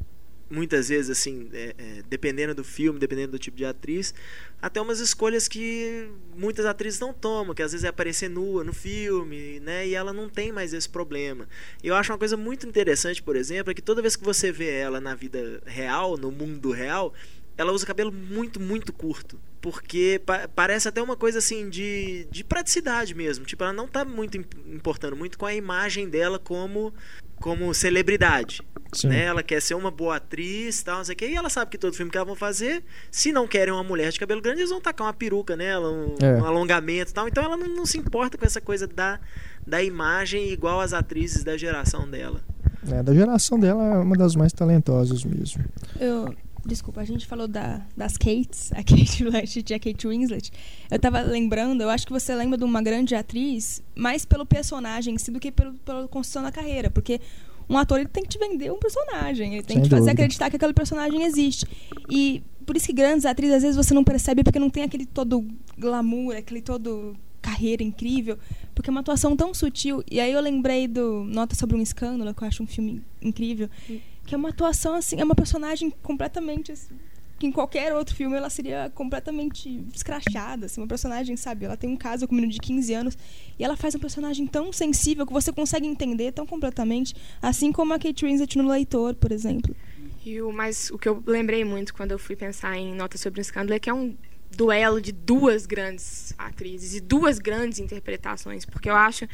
muitas vezes, assim, é, é, dependendo do filme, dependendo do tipo de atriz, até umas escolhas que muitas atrizes não tomam, que às vezes é aparecer nua no filme, né? E ela não tem mais esse problema. Eu acho uma coisa muito interessante, por exemplo, é que toda vez que você vê ela na vida real, no mundo real, ela usa cabelo muito, muito curto. Porque pa- parece até uma coisa assim de, de praticidade mesmo. Tipo, ela não tá muito imp- importando muito com a imagem dela como, como celebridade. Sim. Né? Ela quer ser uma boa atriz tal, não sei o quê. E ela sabe que todo filme que ela vão fazer, se não querem uma mulher de cabelo grande, eles vão tacar uma peruca nela, um, É. um alongamento e tal. Então ela não, não se importa com essa coisa da, da imagem igual as atrizes da geração dela. É, da geração dela é uma das mais talentosas mesmo. Eu, desculpa, a gente falou da, das Kates, a Kate Blanchett e a Kate Winslet. Eu tava lembrando, eu acho que você lembra de uma grande atriz mais pelo personagem em si do que pelo, pela construção da carreira, porque um ator ele tem que te vender um personagem, ele tem Sem que te fazer dúvida. acreditar que aquele personagem existe. E por isso que grandes atrizes às vezes você não percebe porque não tem aquele todo glamour, aquele todo carreira incrível, porque é uma atuação tão sutil. E aí eu lembrei do Nota sobre um Escândalo, que eu acho um filme incrível, que é uma atuação assim, é uma personagem completamente assim, que em qualquer outro filme ela seria completamente escrachada, assim, uma personagem, sabe? Ela tem um caso com um menino de 15 anos e ela faz um personagem tão sensível que você consegue entender tão completamente, assim como a Kate Winslet no Leitor, por exemplo. E o, mas o que eu lembrei muito quando eu fui pensar em Nota sobre um Escândalo é que é um duelo de duas grandes atrizes e duas grandes interpretações, porque eu acho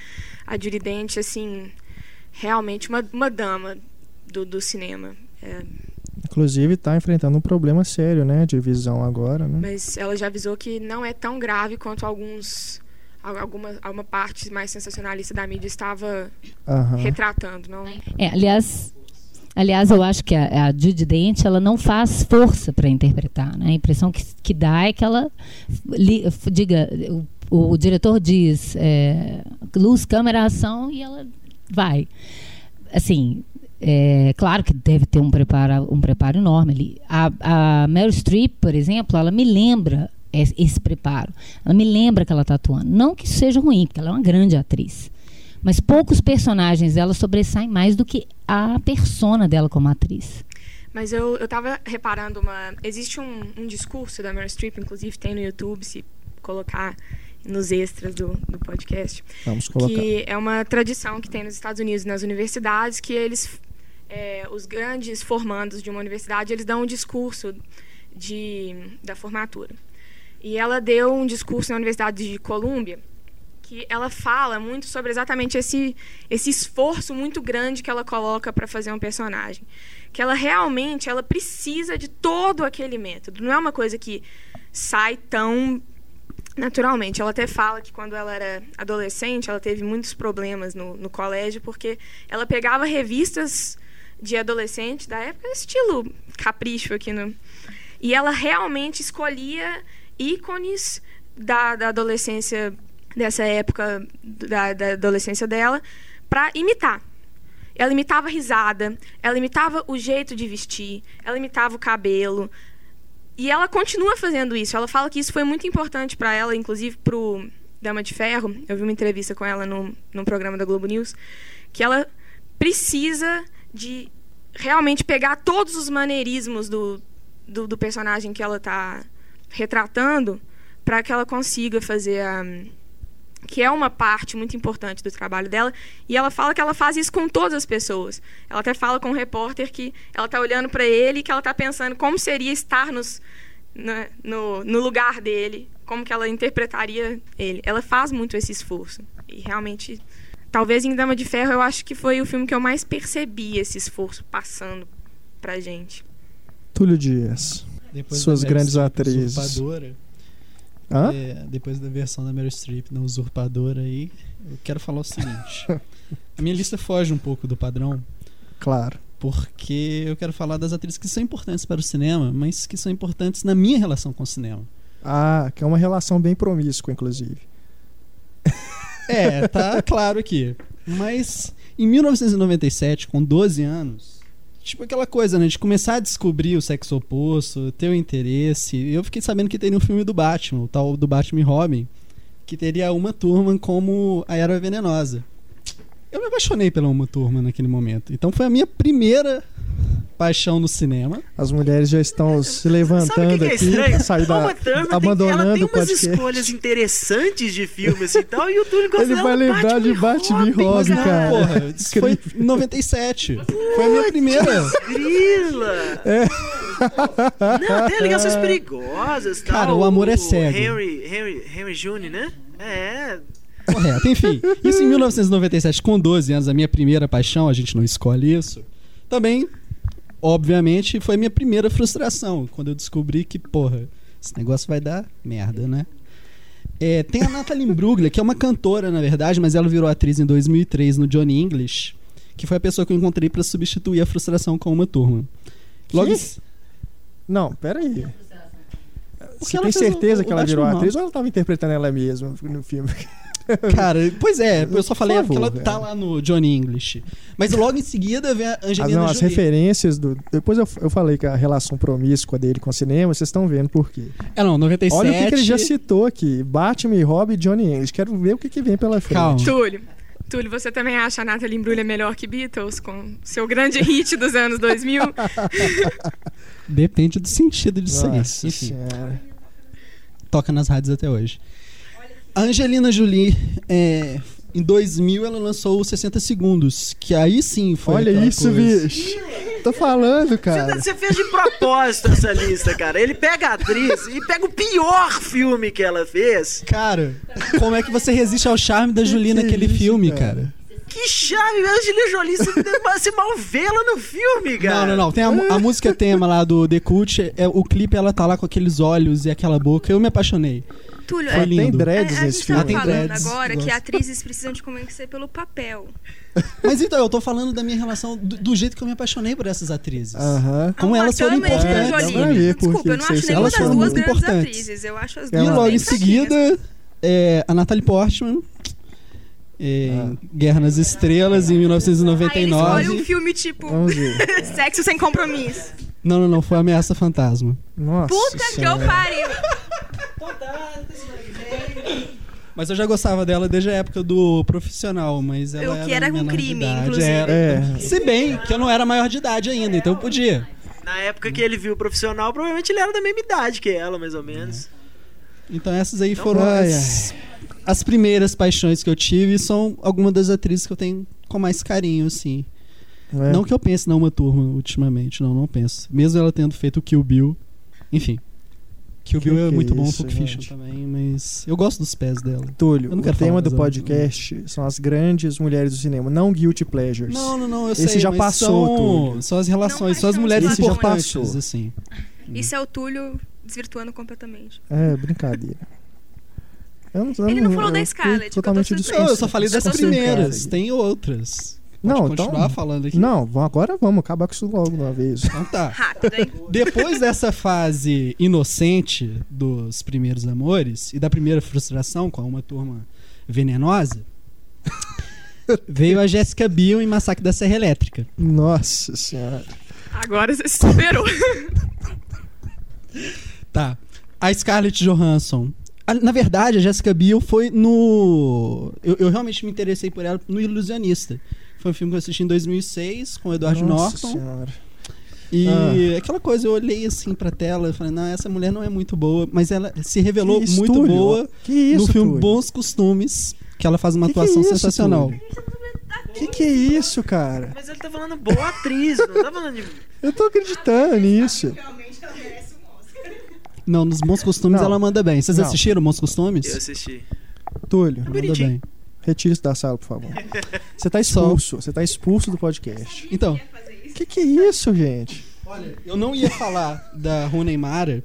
a Judy Dench, assim, realmente uma, uma dama do, do cinema. É, Inclusive está enfrentando um problema sério, né, de visão agora, né? mas ela já avisou que não é tão grave quanto alguns al- alguma, alguma parte mais sensacionalista da mídia estava Aham. retratando. Não, É, aliás, aliás, eu acho que a, a Judy Dent ela não faz força para interpretar. Né? A impressão que, que dá é que ela li- f- diga, o, o diretor diz é, luz, câmera, ação e ela vai. Assim, é claro que deve ter um preparo, um preparo enorme ali. A, a Meryl Streep, por exemplo, ela me lembra es- esse preparo. Ela me lembra que ela está atuando. Não que isso seja ruim, porque ela é uma grande atriz. Mas poucos personagens dela sobressaem mais do que a persona dela como atriz. Mas eu, eu tava reparando uma. Existe um, um discurso da Meryl Streep, inclusive tem no YouTube, se colocar nos extras do, do podcast. Vamos colocar. Que é uma tradição que tem nos Estados Unidos, nas universidades, que eles é, os grandes formandos de uma universidade eles dão um discurso de, da formatura. E ela deu um discurso na Universidade de Colômbia que ela fala muito sobre exatamente esse, esse esforço muito grande que ela coloca para fazer um personagem. Que ela realmente ela precisa de todo aquele método. Não é uma coisa que sai tão naturalmente. Ela até fala que quando ela era adolescente, ela teve muitos problemas no, no colégio, porque ela pegava revistas de adolescente da época, estilo capricho aqui no. E ela realmente escolhia ícones da, da adolescência, dessa época da, da adolescência dela, para imitar. Ela imitava risada, ela imitava o jeito de vestir, ela imitava o cabelo. E ela continua fazendo isso. Ela fala que isso foi muito importante para ela, inclusive pro Dama de Ferro. Eu vi uma entrevista com ela no, no programa da Globo News, que ela precisa de realmente pegar todos os maneirismos do, do, do personagem que ela está retratando para que ela consiga fazer a que é uma parte muito importante do trabalho dela. E ela fala que ela faz isso com todas as pessoas. Ela até fala com o repórter que ela está olhando para ele e que ela está pensando como seria estar nos, na, no, no lugar dele como que ela interpretaria ele. Ela faz muito esse esforço. E realmente talvez em Dama de Ferro eu acho que foi o filme que eu mais percebi esse esforço passando pra gente Túlio Dias. Depois Suas grandes atrizes. Usurpadora, Hã? é, depois da versão da Meryl Streep na Usurpadora aí, eu quero falar o seguinte. a minha lista foge um pouco do padrão, Claro. porque eu quero falar das atrizes que são importantes para o cinema, mas que são importantes na minha relação com o cinema. Ah, que é uma relação bem promíscua, inclusive. É, tá claro aqui. Mas em 1997, com 12 anos, tipo aquela coisa, né, de começar a descobrir o sexo oposto, ter o interesse. Eu fiquei sabendo que teria um filme do Batman, o tal do Batman e Robin, que teria uma turma como a Era Venenosa. Eu me apaixonei pela uma turma naquele momento. Então foi a minha primeira paixão no cinema. As mulheres já estão se o levantando que, que é aqui, estranho? sair da, Thurman tem, ela abandonando tem umas podcast. escolhas interessantes de filmes e tal, e o Túlio gosta Ele vai lembrar de Batman e Robin, cara. porra, isso foi em 97. Foi a minha primeira. Grila! É. Não, tem ligações perigosas. Tal. Cara, o amor é cego. Henry, Henry, Henry Jr., né? É. Correto, enfim. Isso em 1997, com 12 anos, a minha primeira paixão, a gente não escolhe isso. Também, obviamente, foi a minha primeira frustração, quando eu descobri que, porra, esse negócio vai dar merda, né? É, tem a Natalie Imbruglia, que é uma cantora, na verdade, mas ela virou atriz em 2003 no Johnny English, que foi a pessoa que eu encontrei pra substituir a frustração com uma turma. Logo Que? Não, peraí. Porque Você tem certeza o- que o ela virou Batman atriz ou ela estava interpretando ela mesma no filme? Cara, pois é, eu só falei favor, que ela tá lá no Johnny English. Mas logo em seguida vem a Angelina não, as Jolie. referências do. Depois eu, eu falei que a relação promíscua dele com o cinema, vocês estão vendo por quê. É, não, 97. Olha o que, que ele já citou aqui: Batman, Robin e Johnny English. Quero ver o que, que vem pela frente. Calma. Túlio Túlio, você também acha a Natalie Imbruglia melhor que Beatles com seu grande hit dos anos 2000? Depende do sentido disso aí. Nossa Enfim, senhora. toca nas rádios até hoje. Angelina Jolie, é, em 2000, ela lançou o 60 Segundos, que aí sim foi Olha isso, coisa. bicho. Tô falando, cara. você fez de propósito essa lista, cara. Ele pega a atriz e pega o pior filme que ela fez. Cara, como é que você resiste ao charme da Que naquele filme, cara? cara? Que chave, a Angelina Jolie, mal vê ela no filme, cara. Não, não, não. Tem a, a música tema lá do The Cult, é, o clipe ela tá lá com aqueles olhos e aquela boca. Eu me apaixonei. Túlio, Foi é, lindo. Tem dreads a, a nesse gente filme. tava tem falando dreads, agora que gosto. atrizes precisam de convencer pelo papel. Mas então, eu tô falando da minha relação, do, do jeito que eu me apaixonei por essas atrizes. Aham. Como Não, elas a foram e importantes. Por Desculpa, que eu não que acho nenhuma elas das duas grandes importantes. atrizes. Eu acho as E E duas Ela logo em seguida, é, a Natalie Portman, em Guerra nas Estrelas, em Aí ele 1999. escolhe um filme tipo. Sexo Sem Compromisso. Não, não, não, foi Ameaça Fantasma. Nossa. Puta que eu senhora. pariu. Mas eu já gostava dela desde a época do profissional, mas ela O que era um crime, idade, inclusive. era. É. Se bem que eu não era maior de idade ainda, então eu podia. Na época que ele viu o profissional, provavelmente ele era da mesma idade que ela, mais ou menos. Então essas aí foram Ai, as, as primeiras paixões que eu tive são algumas das atrizes que eu tenho com mais carinho, assim. É. Não que eu pense na Uma Turma ultimamente, não, não penso. Mesmo ela tendo feito o Kill Bill. Enfim. Kill Que Bill é que é muito bom, isso, Pulp Fiction também, mas eu gosto dos pés dela. Túlio, Eu não o tema do podcast são as grandes mulheres do cinema, não guilty pleasures. Não, não, não, eu Esse sei, já mas passou, são, Túlio. são as relações, Não são as mulheres Esse já importantes, passou. assim. Isso é o Túlio desvirtuando completamente. É, brincadeira. Eu não, eu Ele não falou eu da eu tô Totalmente discurso- Não, eu só falei das primeiras, tem outras. Não, Pode então- continuar falando aqui. Não, vamos- agora vamos acabar com isso logo de uma vez. Então tá. Rápido, hein? Depois dessa fase inocente dos primeiros amores e da primeira frustração com uma turma venenosa, veio a Jessica Biel em Massacre da Serra Elétrica. Nossa senhora. Agora você superou. Tá. A Scarlett Johansson. A- Na verdade, a Jessica Biel foi no. Eu, eu realmente me interessei por ela no Ilusionista. Foi um filme que eu assisti em 2006 com o Edward Nossa Norton. senhora. E Ah. aquela coisa, eu olhei assim pra tela e falei, não, essa mulher não é muito boa, mas ela se revelou Que isso, muito Túlio? boa Que isso, no filme Túlio? Bons Costumes, que ela faz uma Que que atuação é isso, sensacional. Que que é isso, cara? Mas ele tá falando boa atriz, não tá falando de. Eu tô acreditando nisso. Não, nos Bons Costumes Não. ela manda bem. Vocês Não. assistiram Bons Costumes? Eu assisti. Túlio, Manda bonitinho. bem. retire-se da sala, por favor. Você tá expulso. Você tá expulso do podcast. Então, Que que é isso, gente? olha, eu não ia falar da Rooney Mara,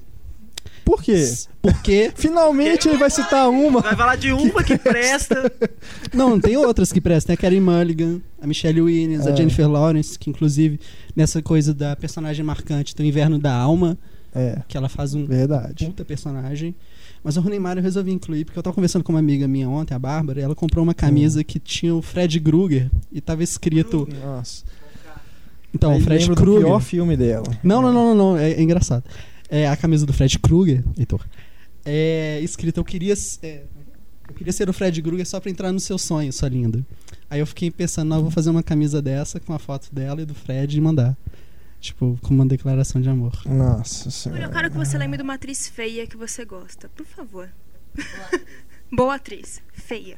Por quê? porque Finalmente ele vai citar uma. Vai falar de uma que presta. Não, tem outras que prestam. Tem a Carey Mulligan, a Michelle Williams, a É. Jennifer Lawrence, que inclusive nessa coisa da personagem marcante do Inverno da Alma, É, que ela faz um verdade. puta personagem. Mas a Rooney Mara eu resolvi incluir, porque eu tava conversando com uma amiga minha ontem, a Bárbara, e ela comprou uma camisa que tinha o Fred Krueger e tava escrito. Nossa. Então, Aí o Fred Krueger. pior filme dela. Não, não, não, não, não, é, é engraçado. É a camisa do Fred Krueger, Heitor. É escrito, eu queria. é, eu queria ser o Fred Krueger só pra entrar no seu sonho, sua linda. Aí eu fiquei pensando, não, eu vou fazer uma camisa dessa com a foto dela e do Fred e mandar. Tipo, com uma declaração de amor. Nossa Túlio, eu senhora. quero que você lembre de uma atriz feia que você gosta. Por favor. Boa atriz. Feia.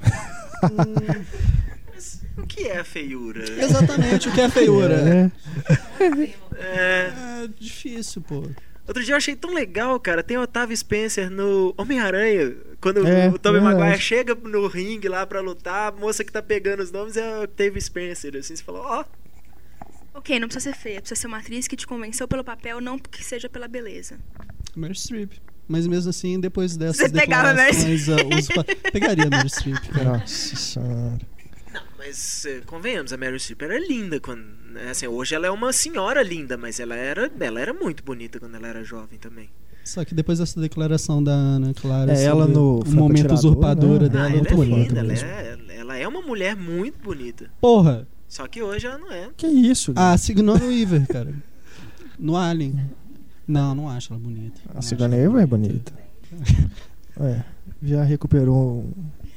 O que é feiura? Exatamente, o que é feiura? É. É. É difícil, pô. Outro dia eu achei tão legal, cara. Tem o Otávio Spencer no Homem-Aranha. Quando É, o Tobey verdade. Maguire chega no ringue lá pra lutar, a moça que tá pegando os nomes é a Octavia Spencer. Assim, você falou, ó. Ok, não precisa ser feia. Precisa ser uma atriz que te convenceu pelo papel, não que seja pela beleza. Meryl Streep. Mas mesmo assim, depois dessas Você pegava declarações... ah, os pa- Pegaria a Meryl Streep, cara. Nossa senhora. Mas eh, convenhamos, a Meryl Streep era linda quando. né, Assim, hoje ela é uma senhora linda, mas ela era, ela era muito bonita quando ela era jovem também. Só que depois dessa declaração da Ana Clara É, ela no o momento usurpadora né? dela, ah, é ela é linda, ela é, ela é uma mulher muito bonita. Porra, Só que hoje ela não é. Que isso? a Sigourney Weaver, cara. No Alien. Não, não acho ela bonita. A ela Weaver é bonita. É, já recuperou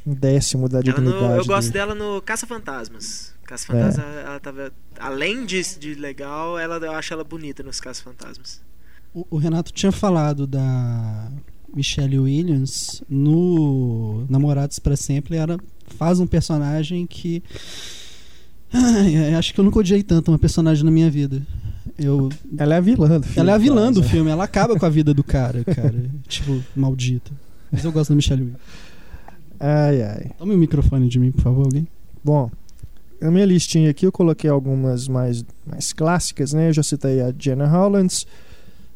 um- décimo da no- dignidade. eu gosto dele. dela no Caça-Fantasmas. Caça-Fantasmas, ela tava. Além de, de legal, ela, eu acho ela bonita nos Caça-Fantasmas. O, o Renato tinha falado da Michelle Williams no Namorados para Sempre. Ela faz um personagem que. Ai, acho que eu nunca odiei tanto uma personagem na minha vida. Eu, Ela é a vilã do filme. ela é a vilã do quase. filme, ela acaba com a vida do cara, cara. tipo, maldita. Mas eu gosto da Michelle Williams. Ai, ai. Tome o microfone de mim, por favor, alguém. Bom, na minha listinha aqui eu coloquei algumas mais, mais clássicas, né? Eu já citei a Jenna Hollands,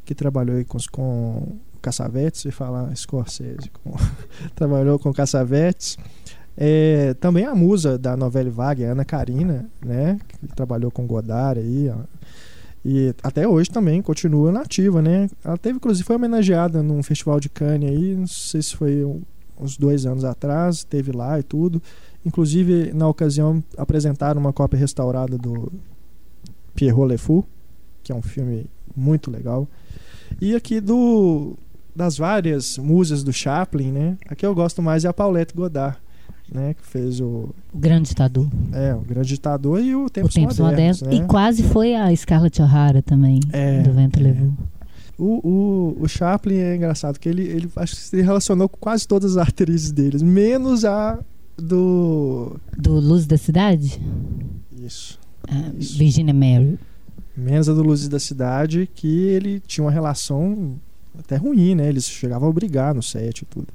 que trabalhou aí com, com Cassavetes, e falar Scorsese, com- trabalhou com Cassavetes. É, também a musa da novela Vague, Ana Karina, né? Que trabalhou com Godard aí, ó. E até hoje também continua nativa, né? Ela teve, inclusive, foi homenageada num festival de Cannes aí, não sei se foi um- uns dois anos atrás, teve lá e tudo. Inclusive, na ocasião, apresentaram uma cópia restaurada do Pierrot Le Fou, que é um filme muito legal. E aqui do das várias musas do Chaplin, né? A que eu gosto mais é a Paulette Godard, né? Que fez o, O grande ditador. é, o Grande Ditador e o O Tempos, Tempos Modernos. Modernos. né? E quase foi a Scarlett O'Hara também, É, do Vento é. Levou. O, o, o Chaplin é engraçado, que ele, ele acho que se relacionou com quase todas as atrizes deles, menos a do. Do Luz da Cidade? Isso. Ah, Virginia Mary. Menos a do Luzes da Cidade, que ele tinha uma relação até ruim, né? Eles chegavam a brigar no set e tudo.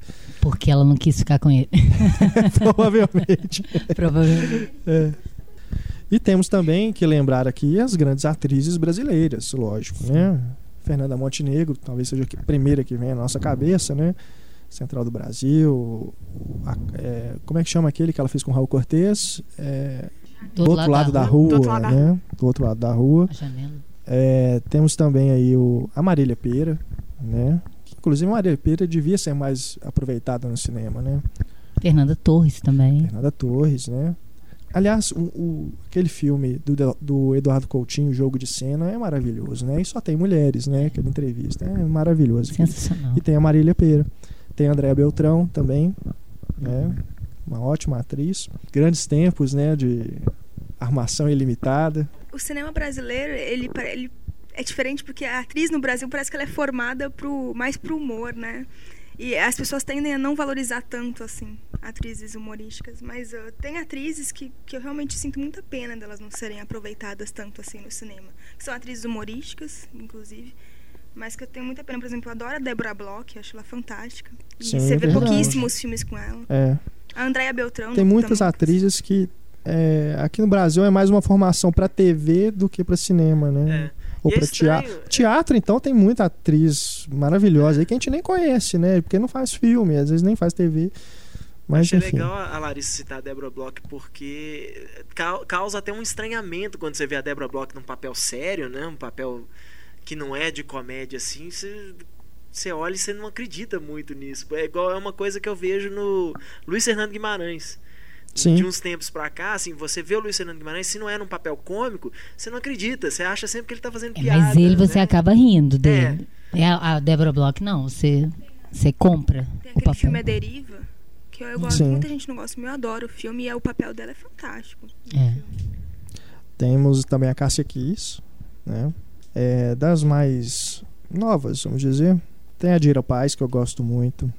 Porque ela não quis ficar com ele. Provavelmente. Provavelmente. É. E temos também que lembrar aqui as grandes atrizes brasileiras, lógico, né? Fernanda Montenegro, talvez seja a primeira que vem à nossa cabeça, né? Central do Brasil. a- é, como é que chama aquele que ela fez com Raul Cortez? É, do, outro lado, da, rua, Do outro lado da né? Do outro lado da rua. A janela. É, temos também aí o, a Marília Pera, né? Inclusive a Marília Pera devia ser mais aproveitada no cinema, né? Fernanda Torres também. Fernanda Torres, né? Aliás, o, o- aquele filme do, do Eduardo Coutinho, Jogo de Cena, é maravilhoso, né? E só tem mulheres, né? Aquela entrevista é maravilhoso. Sensacional. E tem a Marília Pera. Tem a Andréa Beltrão também, né? Uma ótima atriz. Grandes tempos, né? De armação ilimitada. O cinema brasileiro, ele, ele é diferente porque a atriz no Brasil parece que ela é formada pro, mais pro humor, né? E as pessoas tendem a não valorizar tanto, assim, atrizes humorísticas. Mas ah, tem atrizes que, que eu realmente sinto muita pena delas não serem aproveitadas tanto assim no cinema. Que são atrizes humorísticas, inclusive. Mas que eu tenho muita pena. Por exemplo, eu adoro a Deborah Bloch, acho ela fantástica. E Sim, você vê verdade. pouquíssimos filmes com ela. É. A Andréa Beltrão. Tem muitas também. atrizes que é, aqui no Brasil é mais uma formação para TV do que para cinema, né? É. Ou E é para teatro. Teatro, então, tem muita atriz maravilhosa aí que a gente nem conhece, né? Porque não faz filme, às vezes nem faz TV. Mas Achei enfim. legal a Larissa citar a Deborah Bloch porque ca- causa até um estranhamento quando você vê a Deborah Bloch num papel sério, né? Um papel que não é de comédia assim, você, você olha e você não acredita muito nisso. É igual é uma coisa que eu vejo no Luiz Fernando Guimarães. Sim. De uns tempos pra cá, assim, você vê o Luiz Fernando Guimarães, se não é num papel cômico, você não acredita, você acha sempre que ele tá fazendo É, piada. mas ele você né? acaba rindo dele. É. A, a Débora Bloch, não. Você, você compra Tem o aquele papel. filme A Deriva, que eu, eu gosto, Sim. muita gente não gosta, mas eu adoro o filme e é, o papel dela é fantástico. É. Temos também a Cássia Kiss, né? É, das mais novas, vamos dizer. Tem a Dira Paz, que eu gosto muito.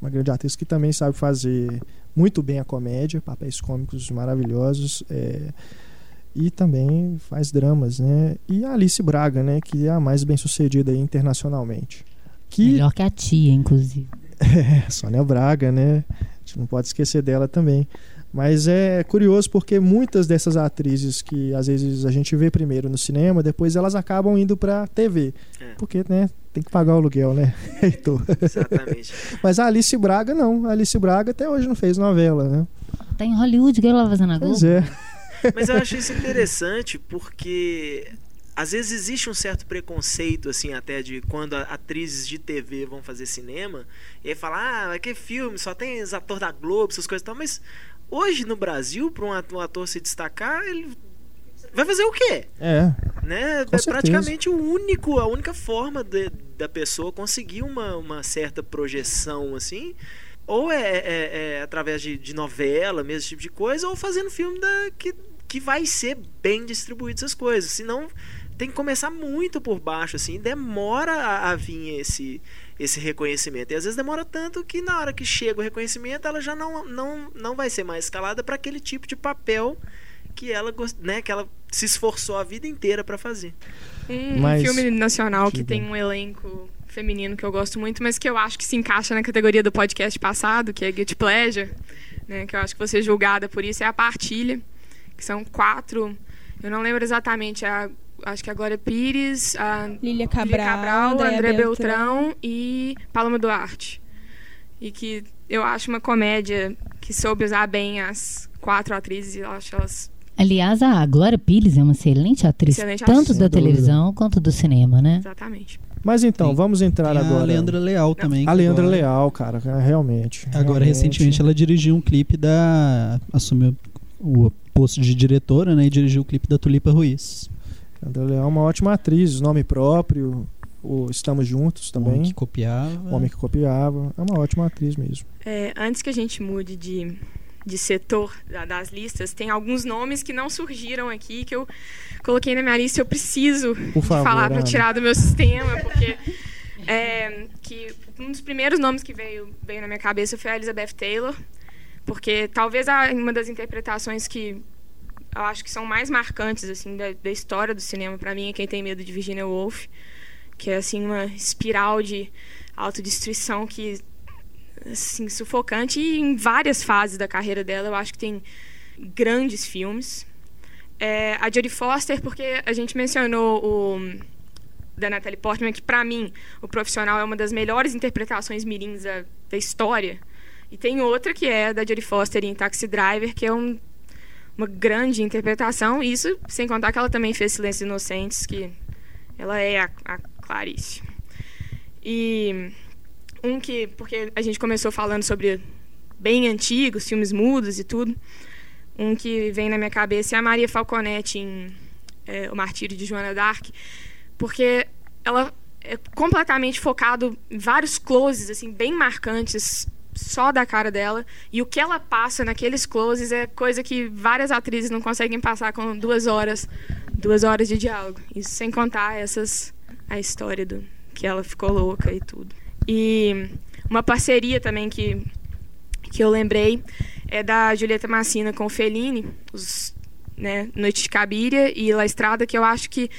Uma grande atriz que também sabe fazer muito bem a comédia, papéis cômicos maravilhosos. é, e também faz dramas, né? E a Alice Braga, né? Que é a mais bem sucedida internacionalmente. Que Melhor que a tia, inclusive. é, Sônia Braga, né? A gente não pode esquecer dela também. Mas é curioso porque muitas dessas atrizes que às vezes a gente vê primeiro no cinema, depois elas acabam indo pra TV. É. Porque, né, tem que pagar o aluguel, né? Heitor? Exatamente. Mas a Alice Braga não. A Alice Braga até hoje não fez novela, né? Tá em Hollywood, que ela vai fazendo a Globo. Pois é. Mas eu acho isso interessante porque às vezes existe um certo preconceito, assim, até de quando atrizes de TV vão fazer cinema, e aí fala, ah, que filme, só tem os atores da Globo, essas coisas e tal, mas hoje no Brasil, para um ator, se destacar, ele vai fazer o quê? É. Né? Com é certeza. praticamente o único, a única forma de- da pessoa conseguir uma, uma certa projeção, assim, ou é, é- é através de, de novela, mesmo esse tipo de coisa, ou fazendo filme da, que, que vai ser bem distribuído essas coisas. Senão tem que começar muito por baixo, assim, demora a, a vir esse, esse reconhecimento. E às vezes demora tanto que na hora que chega o reconhecimento, ela já não, não, não vai ser mais escalada para aquele tipo de papel que ela, né, que ela se esforçou a vida inteira para fazer. Um Mas- filme nacional que Diga. tem um elenco feminino que eu gosto muito, mas que eu acho que se encaixa na categoria do podcast passado, que é Guilty Pleasure, né, que eu acho que você é julgada por isso, é a Partilha, que são quatro, eu não lembro exatamente, a, acho que é a Glória Pires, a Lília Cabral, Cabral, Cabral André Beltrão. Beltrão e Paloma Duarte. E que eu acho uma comédia que soube usar bem as quatro atrizes e eu acho elas Aliás, a Glória Pires é uma excelente atriz, Excelente tanto atriz. da televisão quanto do cinema, né? exatamente. Mas então, Sim. vamos entrar Tem agora. a Leandra Leal também. A Leandra agora- Leal, cara, é, realmente. Agora, realmente. recentemente, ela dirigiu um clipe da. Assumiu o posto de diretora, né? E dirigiu o clipe da Tulipa Ruiz. Leandra Leal é uma ótima atriz, nome próprio. O Estamos Juntos O homem também. que copiava. O Homem que copiava. É uma ótima atriz mesmo. É, antes que a gente mude de, de setor da- das listas, tem alguns nomes que não surgiram aqui, que eu coloquei na minha lista e eu preciso favor, falar para tirar do meu sistema, porque é, que um dos primeiros nomes que veio, veio na minha cabeça foi a Elizabeth Taylor, porque talvez a, uma das interpretações que eu acho que são mais marcantes assim da, da história do cinema para mim é Quem Tem Medo de Virginia Woolf, que é assim uma espiral de autodestruição que assim sufocante e em várias fases da carreira dela eu acho que tem grandes filmes. É, a Jodie Foster porque a gente mencionou o da Natalie Portman que para mim o profissional é uma das melhores interpretações mirins da, da história. E tem outra que é da Jodie Foster em Taxi Driver, que é um, uma grande interpretação. Isso sem contar que ela também fez Silêncios Inocentes, que ela é a, a Clarice. E um que, porque a gente começou falando sobre bem antigos, filmes mudos e tudo, um que vem na minha cabeça é a Maria Falconetti em é, O Martírio de Joana d'Arc, porque ela é completamente focado em vários closes assim bem marcantes só da cara dela. E o que ela passa naqueles closes é coisa que várias atrizes não conseguem passar com duas horas duas horas de diálogo. Isso sem contar essas a história do que ela ficou louca e tudo. E uma parceria também que que eu lembrei é da Julieta Massina com o Fellini os né, Noite de Cabiria e La Estrada que eu acho que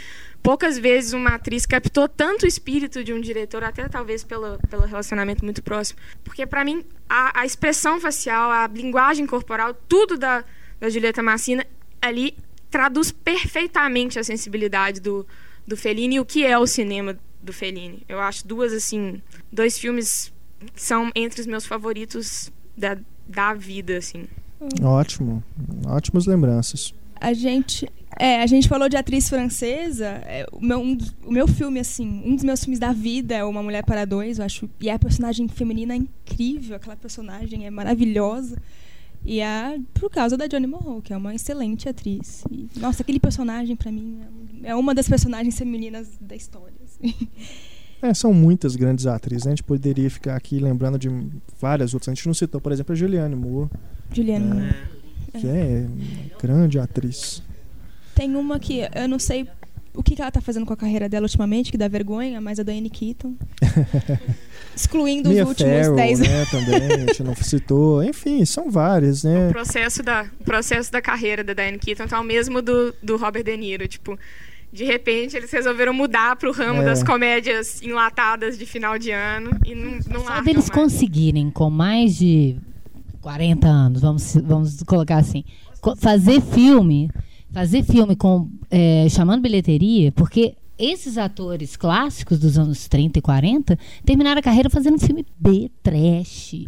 poucas vezes uma atriz captou tanto o espírito de um diretor, até talvez pelo, pelo relacionamento muito próximo. Porque, para mim, a, a, expressão facial, a linguagem corporal, tudo da, da Julieta Massina ali traduz perfeitamente a sensibilidade do, do Fellini e o que é o cinema do Fellini. Eu acho duas, assim, dois filmes que são entre os meus favoritos da, da vida, assim. Ótimo. Ótimas lembranças. A gente é, a gente falou de atriz francesa. É, o, meu, um, o meu filme, assim, um dos meus filmes da vida é Uma Mulher para Dois, eu acho. E a personagem feminina é incrível, aquela personagem é maravilhosa. E é por causa da Johnny Morrow, que é uma excelente atriz. E, nossa, aquele personagem, para mim, é uma das personagens femininas da história. Assim. É, são muitas grandes atrizes. Né? A gente poderia ficar aqui lembrando de várias outras. A gente não citou, por exemplo, a Julianne Moore. Julianne é, Moore. Que é grande atriz. Tem uma que eu não sei o que, que ela tá fazendo com a carreira dela ultimamente, que dá vergonha, mas a Diane Keaton. Excluindo Mia os últimos Farrow, 10 né, também, a gente não citou. Enfim, são várias, né? O processo da, o processo da carreira da Diane Keaton tá o mesmo do, do Robert De Niro. Tipo, de repente eles resolveram mudar pro ramo É. das comédias enlatadas de final de ano e não, largam deles mais. conseguirem, com mais de 40 anos, vamos, vamos colocar assim, fazer filme, fazer filme com é, chamando bilheteria, porque esses atores clássicos dos anos 30 e 40 terminaram a carreira fazendo filme B, trash.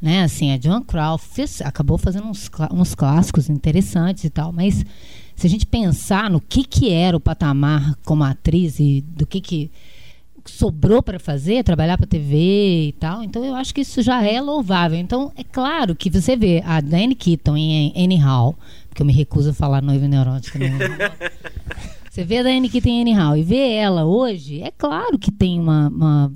Né, assim, a Joan Crawford acabou fazendo uns, uns clássicos interessantes e tal, mas se a gente pensar no que, que era o patamar como atriz e do que, que sobrou para fazer, trabalhar para TV e tal. Então eu acho que isso já é louvável. Então é claro que você vê a Diane Keaton em Anyhow, porque eu me recuso a falar noiva neurótica. Né? você vê a Diane Keaton em Anyhow e vê ela hoje, é claro que tem uma, uma-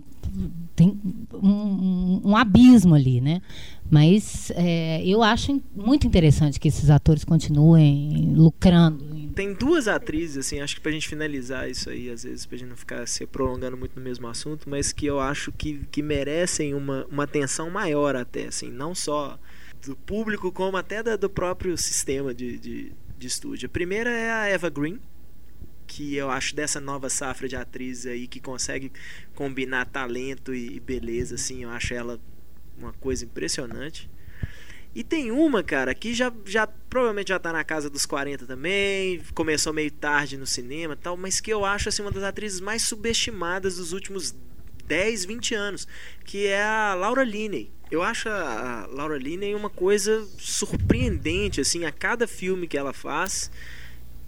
tem um, um- um abismo ali, né? Mas é, eu acho muito interessante que esses atores continuem lucrando. Tem duas atrizes, assim, acho que pra gente finalizar isso aí, às vezes, pra gente não ficar se prolongando muito no mesmo assunto, mas que eu acho que, que merecem uma, uma atenção maior até, assim, não só do público, como até da- do próprio sistema de, de, de estúdio. A primeira é a Eva Green, que eu acho dessa nova safra de atrizes aí que consegue combinar talento e, beleza, assim, eu acho ela uma coisa impressionante. E tem uma, cara, que já, já provavelmente já tá na casa dos 40 também, começou meio tarde no cinema tal, mas que eu acho assim uma das atrizes mais subestimadas dos últimos 10, 20 anos, que é a Laura Linney. Eu acho a Laura Linney uma coisa surpreendente, assim, a cada filme que ela faz,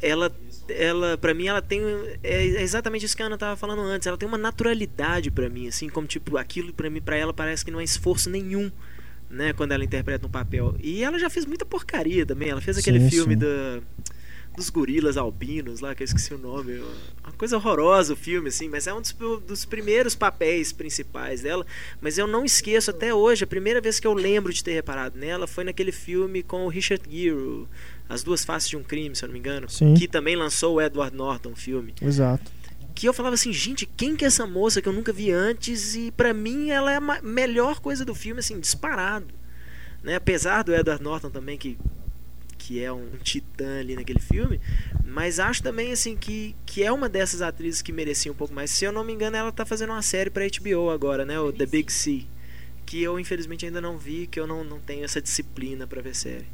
ela ela para mim ela tem é exatamente isso que a Ana tava falando antes, ela tem uma naturalidade pra mim, assim, como tipo aquilo pra mim para ela parece que não é esforço nenhum né, quando ela interpreta um papel. E ela já fez muita porcaria também. Ela fez aquele Sim, filme sim. da dos gorilas albinos lá, que eu esqueci o nome. Uma coisa horrorosa o filme, assim, mas é um dos, dos primeiros papéis principais dela. Mas eu não esqueço até hoje, a primeira vez que eu lembro de ter reparado nela foi naquele filme com o Richard Gere, As Duas Faces de um Crime, se eu não me engano. Sim. Que também lançou o Edward Norton filme Exato. Que eu falava assim, gente, quem que é essa moça que eu nunca vi antes? E pra mim ela é a melhor coisa do filme, assim, disparado. Né? Apesar do Edward Norton também, que, que é um titã ali naquele filme, mas acho também assim que, que é uma dessas atrizes que merecia um pouco mais. Se eu não me engano, ela tá fazendo uma série pra HBO agora, né? O The Big Sea. Que eu infelizmente ainda não vi, que eu não, não tenho essa disciplina pra ver série.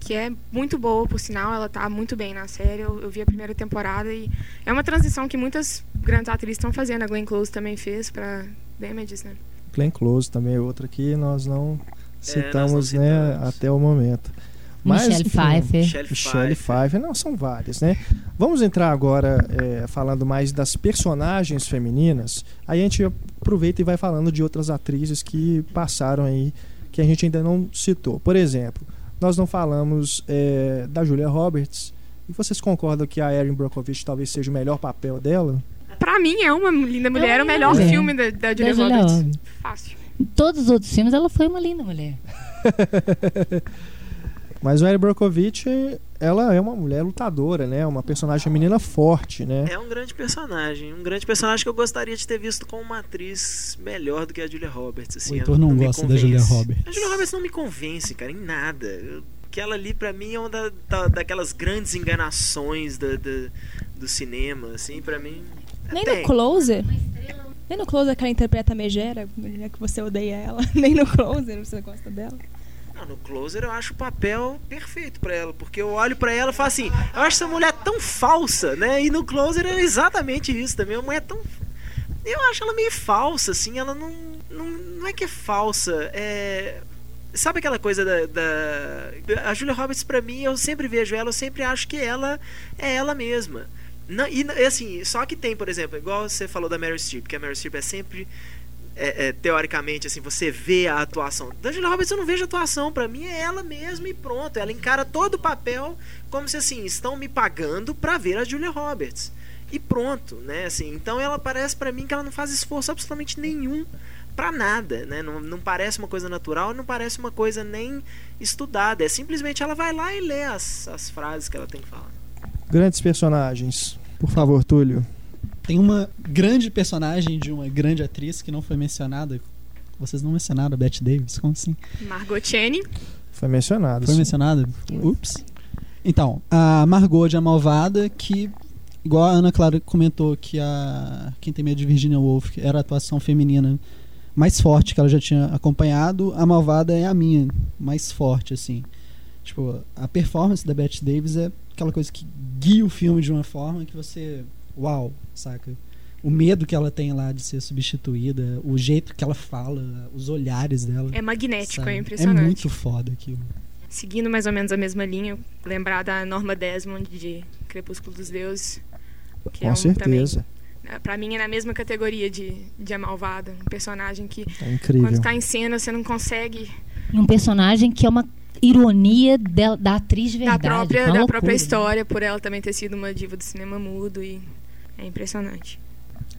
Que é muito boa, por sinal, ela tá muito bem na série. Eu, eu vi a primeira temporada e é uma transição que muitas grandes atrizes estão fazendo. A Glenn Close também fez pra Damages, né? Glenn Close também é outra que nós não citamos, É, não né, citamos. até o momento. Michelle enfim, Pfeiffer. Michelle Michelle Pfeiffer. Pfeiffer, não, são várias, né? Vamos entrar agora é, falando mais das personagens femininas. Aí a gente aproveita e vai falando de outras atrizes que passaram aí, que a gente ainda não citou. Por exemplo, nós não falamos é, da Julia Roberts. E vocês concordam que a Erin Brockovich talvez seja o melhor papel dela? Pra mim, é uma linda mulher, é o melhor É. filme da, da Julia Da Julia Roberts. Roberts. Fácil. Em todos os outros filmes ela foi uma linda mulher. Mas a Erin Brockovich, ela é uma mulher lutadora, né? Uma personagem feminina forte, né? É um grande personagem. Um grande personagem que eu gostaria de ter visto com uma atriz melhor do que a Julia Roberts. Assim, O Heitor não me gosta da. Julia Roberts. A Julia Roberts não me convence, cara, em nada. Eu- Aquela ali, pra mim, é uma da- da- daquelas grandes enganações da- da- do cinema, assim, pra mim. Nem tem. no Closer. Nem no Closer que ela interpreta a Megera, que você odeia ela. Nem no Closer você gosta dela. Não, no Closer eu acho o papel perfeito pra ela, porque eu olho pra ela e falo assim, eu acho essa mulher tão falsa, né? E no Closer é exatamente isso também, uma mulher tão eu acho ela meio falsa, assim, ela não não, não é que é falsa, é sabe aquela coisa da, da a Julia Roberts pra mim, eu sempre vejo ela, eu sempre acho que ela é ela mesma. Não, e assim, só que tem, por exemplo, igual você falou da Meryl Streep, que a Meryl Streep é sempre é, é, teoricamente, assim, você vê a atuação. Da Julia Roberts eu não vejo atuação, pra mim é ela mesma e pronto. Ela encara todo o papel como se assim, estão me pagando pra ver a Julia Roberts. E pronto, né? Assim, então ela parece pra mim que ela não faz esforço absolutamente nenhum pra nada, né? Não, não parece uma coisa natural, não parece uma coisa nem estudada. É simplesmente ela vai lá e lê as, as frases que ela tem que falar. Grandes personagens. Por favor, Túlio. Tem uma grande personagem de uma grande atriz que não foi mencionada. Vocês não mencionaram a Bette Davis? Como assim? Margot Channing. Foi mencionado. Foi mencionada? Ups. Então, a Margot de A Malvada, que, igual a Ana Clara comentou, que a Quem Tem Medo de Virginia Woolf era a atuação feminina mais forte que ela já tinha acompanhado, a Malvada é a minha, mais forte, assim. Tipo, a performance da Bette Davis é aquela coisa que guia o filme de uma forma que você. Uau, saca? O medo que ela tem lá de ser substituída, o jeito que ela fala, os olhares dela. É magnético, sabe? é impressionante. É muito foda aquilo. Seguindo mais ou menos a mesma linha, lembrar da Norma Desmond de Crepúsculo dos Deuses. Que Com é um, certeza. Também, pra mim é na mesma categoria de, de A Malvada. Um personagem que, É incrível. quando tá em cena, você não consegue. Um personagem que é uma ironia da, da atriz de Da verdade. própria, da loucura, própria história, por ela também ter sido uma diva do cinema mudo. E é impressionante.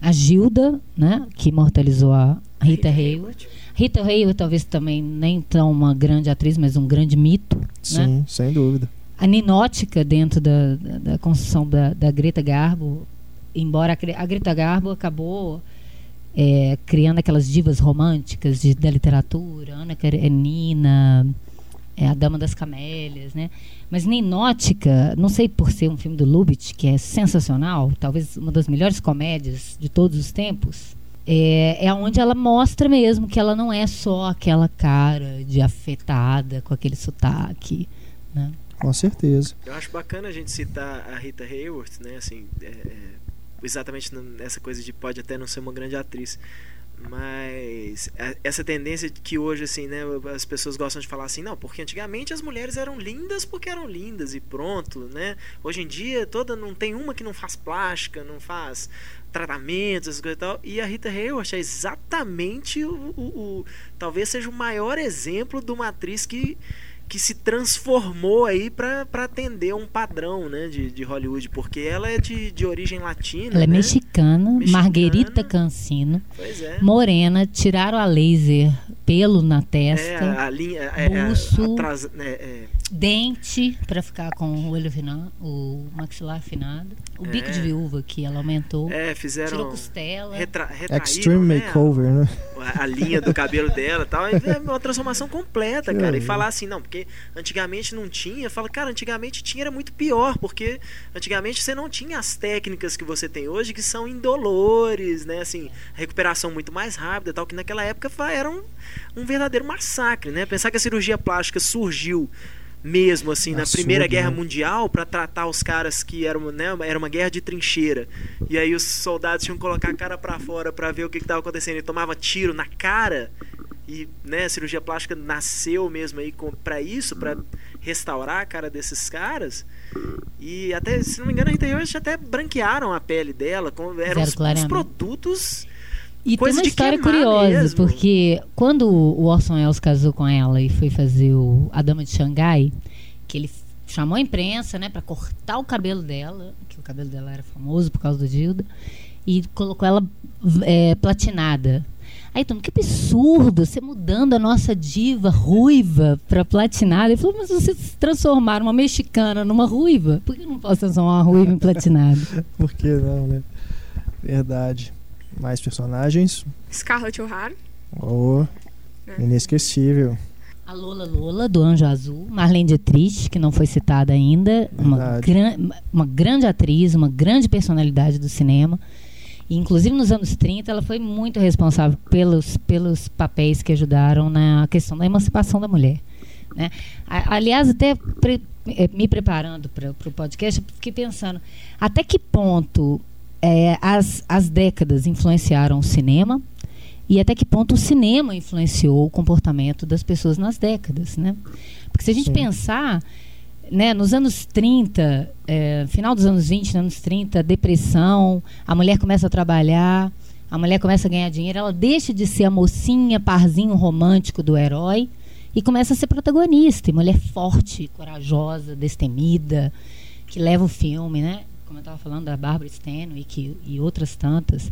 A Gilda, né, que imortalizou a Rita Hayworth. Rita Hayworth talvez também nem tão uma grande atriz, mas um grande mito, né? Sim, sem dúvida. A ninótica dentro da, da, da construção da, da Greta Garbo, embora a, a Greta Garbo acabou é, criando aquelas divas românticas de, da literatura, Ana Karenina, é, a Dama das Camélias, né? Mas Ninótica, não sei por ser um filme do Lubitsch, que é sensacional, talvez uma das melhores comédias de todos os tempos, é, é onde ela mostra mesmo que ela não é só aquela cara de afetada com aquele sotaque, né? Com certeza. Eu acho bacana a gente citar a Rita Hayworth, né? Assim, é, é, exatamente nessa coisa de pode até não ser uma grande atriz, mas a- essa tendência que hoje assim, né, as pessoas gostam de falar assim, não, porque antigamente as mulheres eram lindas porque eram lindas e pronto, né? Hoje em dia toda não tem uma que não faz plástica, não faz tratamentos, essas coisas e tal. E a Rita Hayworth é exatamente o, o- o- talvez seja o maior exemplo de uma atriz que que se transformou aí pra pra atender um padrão, né, de, de Hollywood, porque ela é de, de origem latina, Ela é né? mexicana, Mexicana. Marguerita Cancino, Pois é. morena, tiraram a laser, pelo na testa, É, a, linha, é, é, buço. né, é, dente pra ficar com o olho afinado, o maxilar afinado, o bico É. de viúva que ela aumentou, é, tirou fizeram costela. retra, retraíram, Extreme né, Makeover, né? a, a linha do cabelo dela e tal. É uma transformação completa, cara. E falar assim, não, porque antigamente não tinha. Fala, cara, antigamente tinha, era muito pior, porque antigamente você não tinha as técnicas que você tem hoje, que são indolores, né? Assim, recuperação muito mais rápida e tal, que naquela época era um, um verdadeiro massacre, né? Pensar que a cirurgia plástica surgiu mesmo assim na Primeira Guerra né? Mundial para tratar os caras que eram, né, era uma guerra de trincheira. E aí os soldados tinham que colocar a cara para fora para ver o que estava acontecendo. E tomava tiro na cara. E, né, a cirurgia plástica nasceu mesmo aí para isso, para restaurar a cara desses caras. E até, se não me engano, a Rita Hayworth até branquearam a pele dela, com, eram os, os produtos E tem uma história curiosa, mesmo. porque quando o Orson Welles casou com ela e foi fazer o A Dama de Xangai, que ele chamou a imprensa, né, para cortar o cabelo dela, que o cabelo dela era famoso por causa do Gilda, e colocou ela é, platinada. Aí todo mundo, que absurdo, você mudando a nossa diva ruiva pra platinada. Ele falou, mas vocês transformaram uma mexicana numa ruiva. Por que eu não posso transformar uma ruiva em platinada? Por que não, né? Verdade. Mais personagens. Scarlett O'Hara. Oh, inesquecível. A Lola Lola, do Anjo Azul, Marlene Dietrich, que não foi citada ainda, uma, gran- uma grande atriz, uma grande personalidade do cinema. E, inclusive nos anos 30, ela foi muito responsável pelos, pelos papéis que ajudaram na questão da emancipação da mulher. né? Aliás, até pre- eh, me preparando para o podcast, eu fiquei pensando até que ponto eh, as, as décadas influenciaram o cinema e até que ponto o cinema influenciou o comportamento das pessoas nas décadas, né? Porque se a gente Sim. pensar, né, nos anos 30, eh, final dos anos 20, anos 30, depressão, a mulher começa a trabalhar, a mulher começa a ganhar dinheiro, ela deixa de ser a mocinha, parzinho romântico do herói e começa a ser protagonista, e mulher forte, corajosa, destemida, que leva o filme, né? Como eu estava falando da Barbara Stanwyck e, e outras tantas.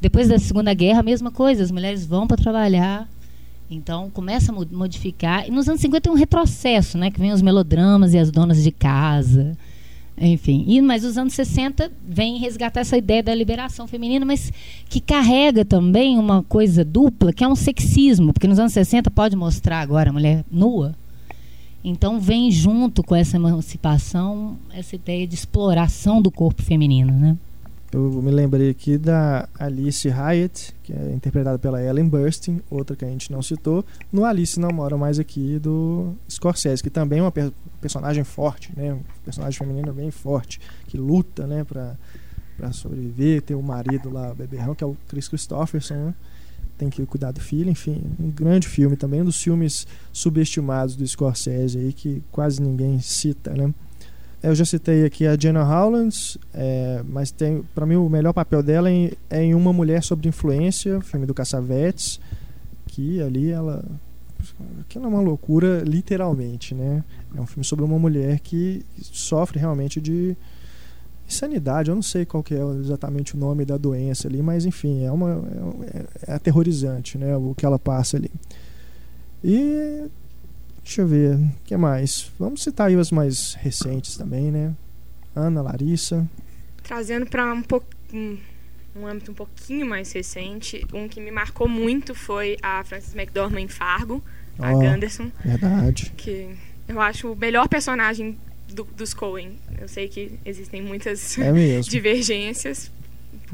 Depois da Segunda Guerra, a mesma coisa, as mulheres vão para trabalhar, então começa a mo- modificar. E nos anos 50 tem um retrocesso, né? Que vem os melodramas e as donas de casa. Enfim. E, mas os anos 60 vem resgatar essa ideia da liberação feminina, mas que carrega também uma coisa dupla, que é um sexismo, porque nos anos 60 pode mostrar agora a mulher nua. Então vem junto com essa emancipação essa ideia de exploração do corpo feminino, né? Eu me lembrei aqui da Alice Hyatt, que é interpretada pela Ellen Burstyn, outra que a gente não citou, no Alice Não Mora Mais Aqui, do Scorsese, que também é uma per- personagem forte, né? Um personagem feminino bem forte, que luta, né, pra, pra sobreviver, tem o marido lá, o beberrão, que é o Chris Christopherson, né? Tem que cuidar do filho, enfim, um grande filme também, um dos filmes subestimados do Scorsese aí, que quase ninguém cita, né? Eu já citei aqui a Jenna Howlands, é, mas tem para mim o melhor papel dela é em, é em Uma Mulher sobre Influência, filme do Cassavetes, que ali ela aquilo é uma loucura literalmente, né? É um filme sobre uma mulher que sofre realmente de insanidade, eu não sei qual que é exatamente o nome da doença ali, mas enfim, é uma é, é aterrorizante, né, o que ela passa ali. E Deixa eu ver, o que mais? Vamos citar aí as mais recentes também, né? Ana, Larissa. Trazendo para um, pouco, um, âmbito um pouquinho mais recente, um que me marcou muito foi a Frances McDormand em Fargo, a Ó, Gunderson, Verdade. que eu acho o melhor personagem do- dos Coen. Eu sei que existem muitas É divergências.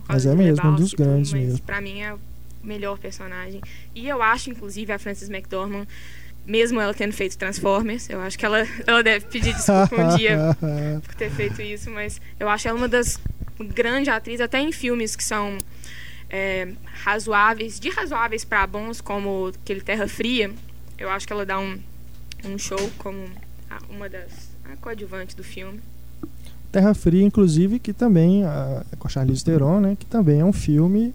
Mas é mesmo, um dos grandes mas mesmo. Pra mim é o melhor personagem. E eu acho, inclusive, a Frances McDormand, mesmo ela tendo feito Transformers, eu acho que ela, ela deve pedir desculpa um dia por ter feito isso, mas eu acho ela uma das grandes atrizes, até em filmes que são é, razoáveis, de razoáveis para bons, como aquele Terra Fria, eu acho que ela dá um, um show como uma das a coadjuvante do filme. Terra Fria, inclusive, que também, a, com a Charlize Theron, né? Que também é um filme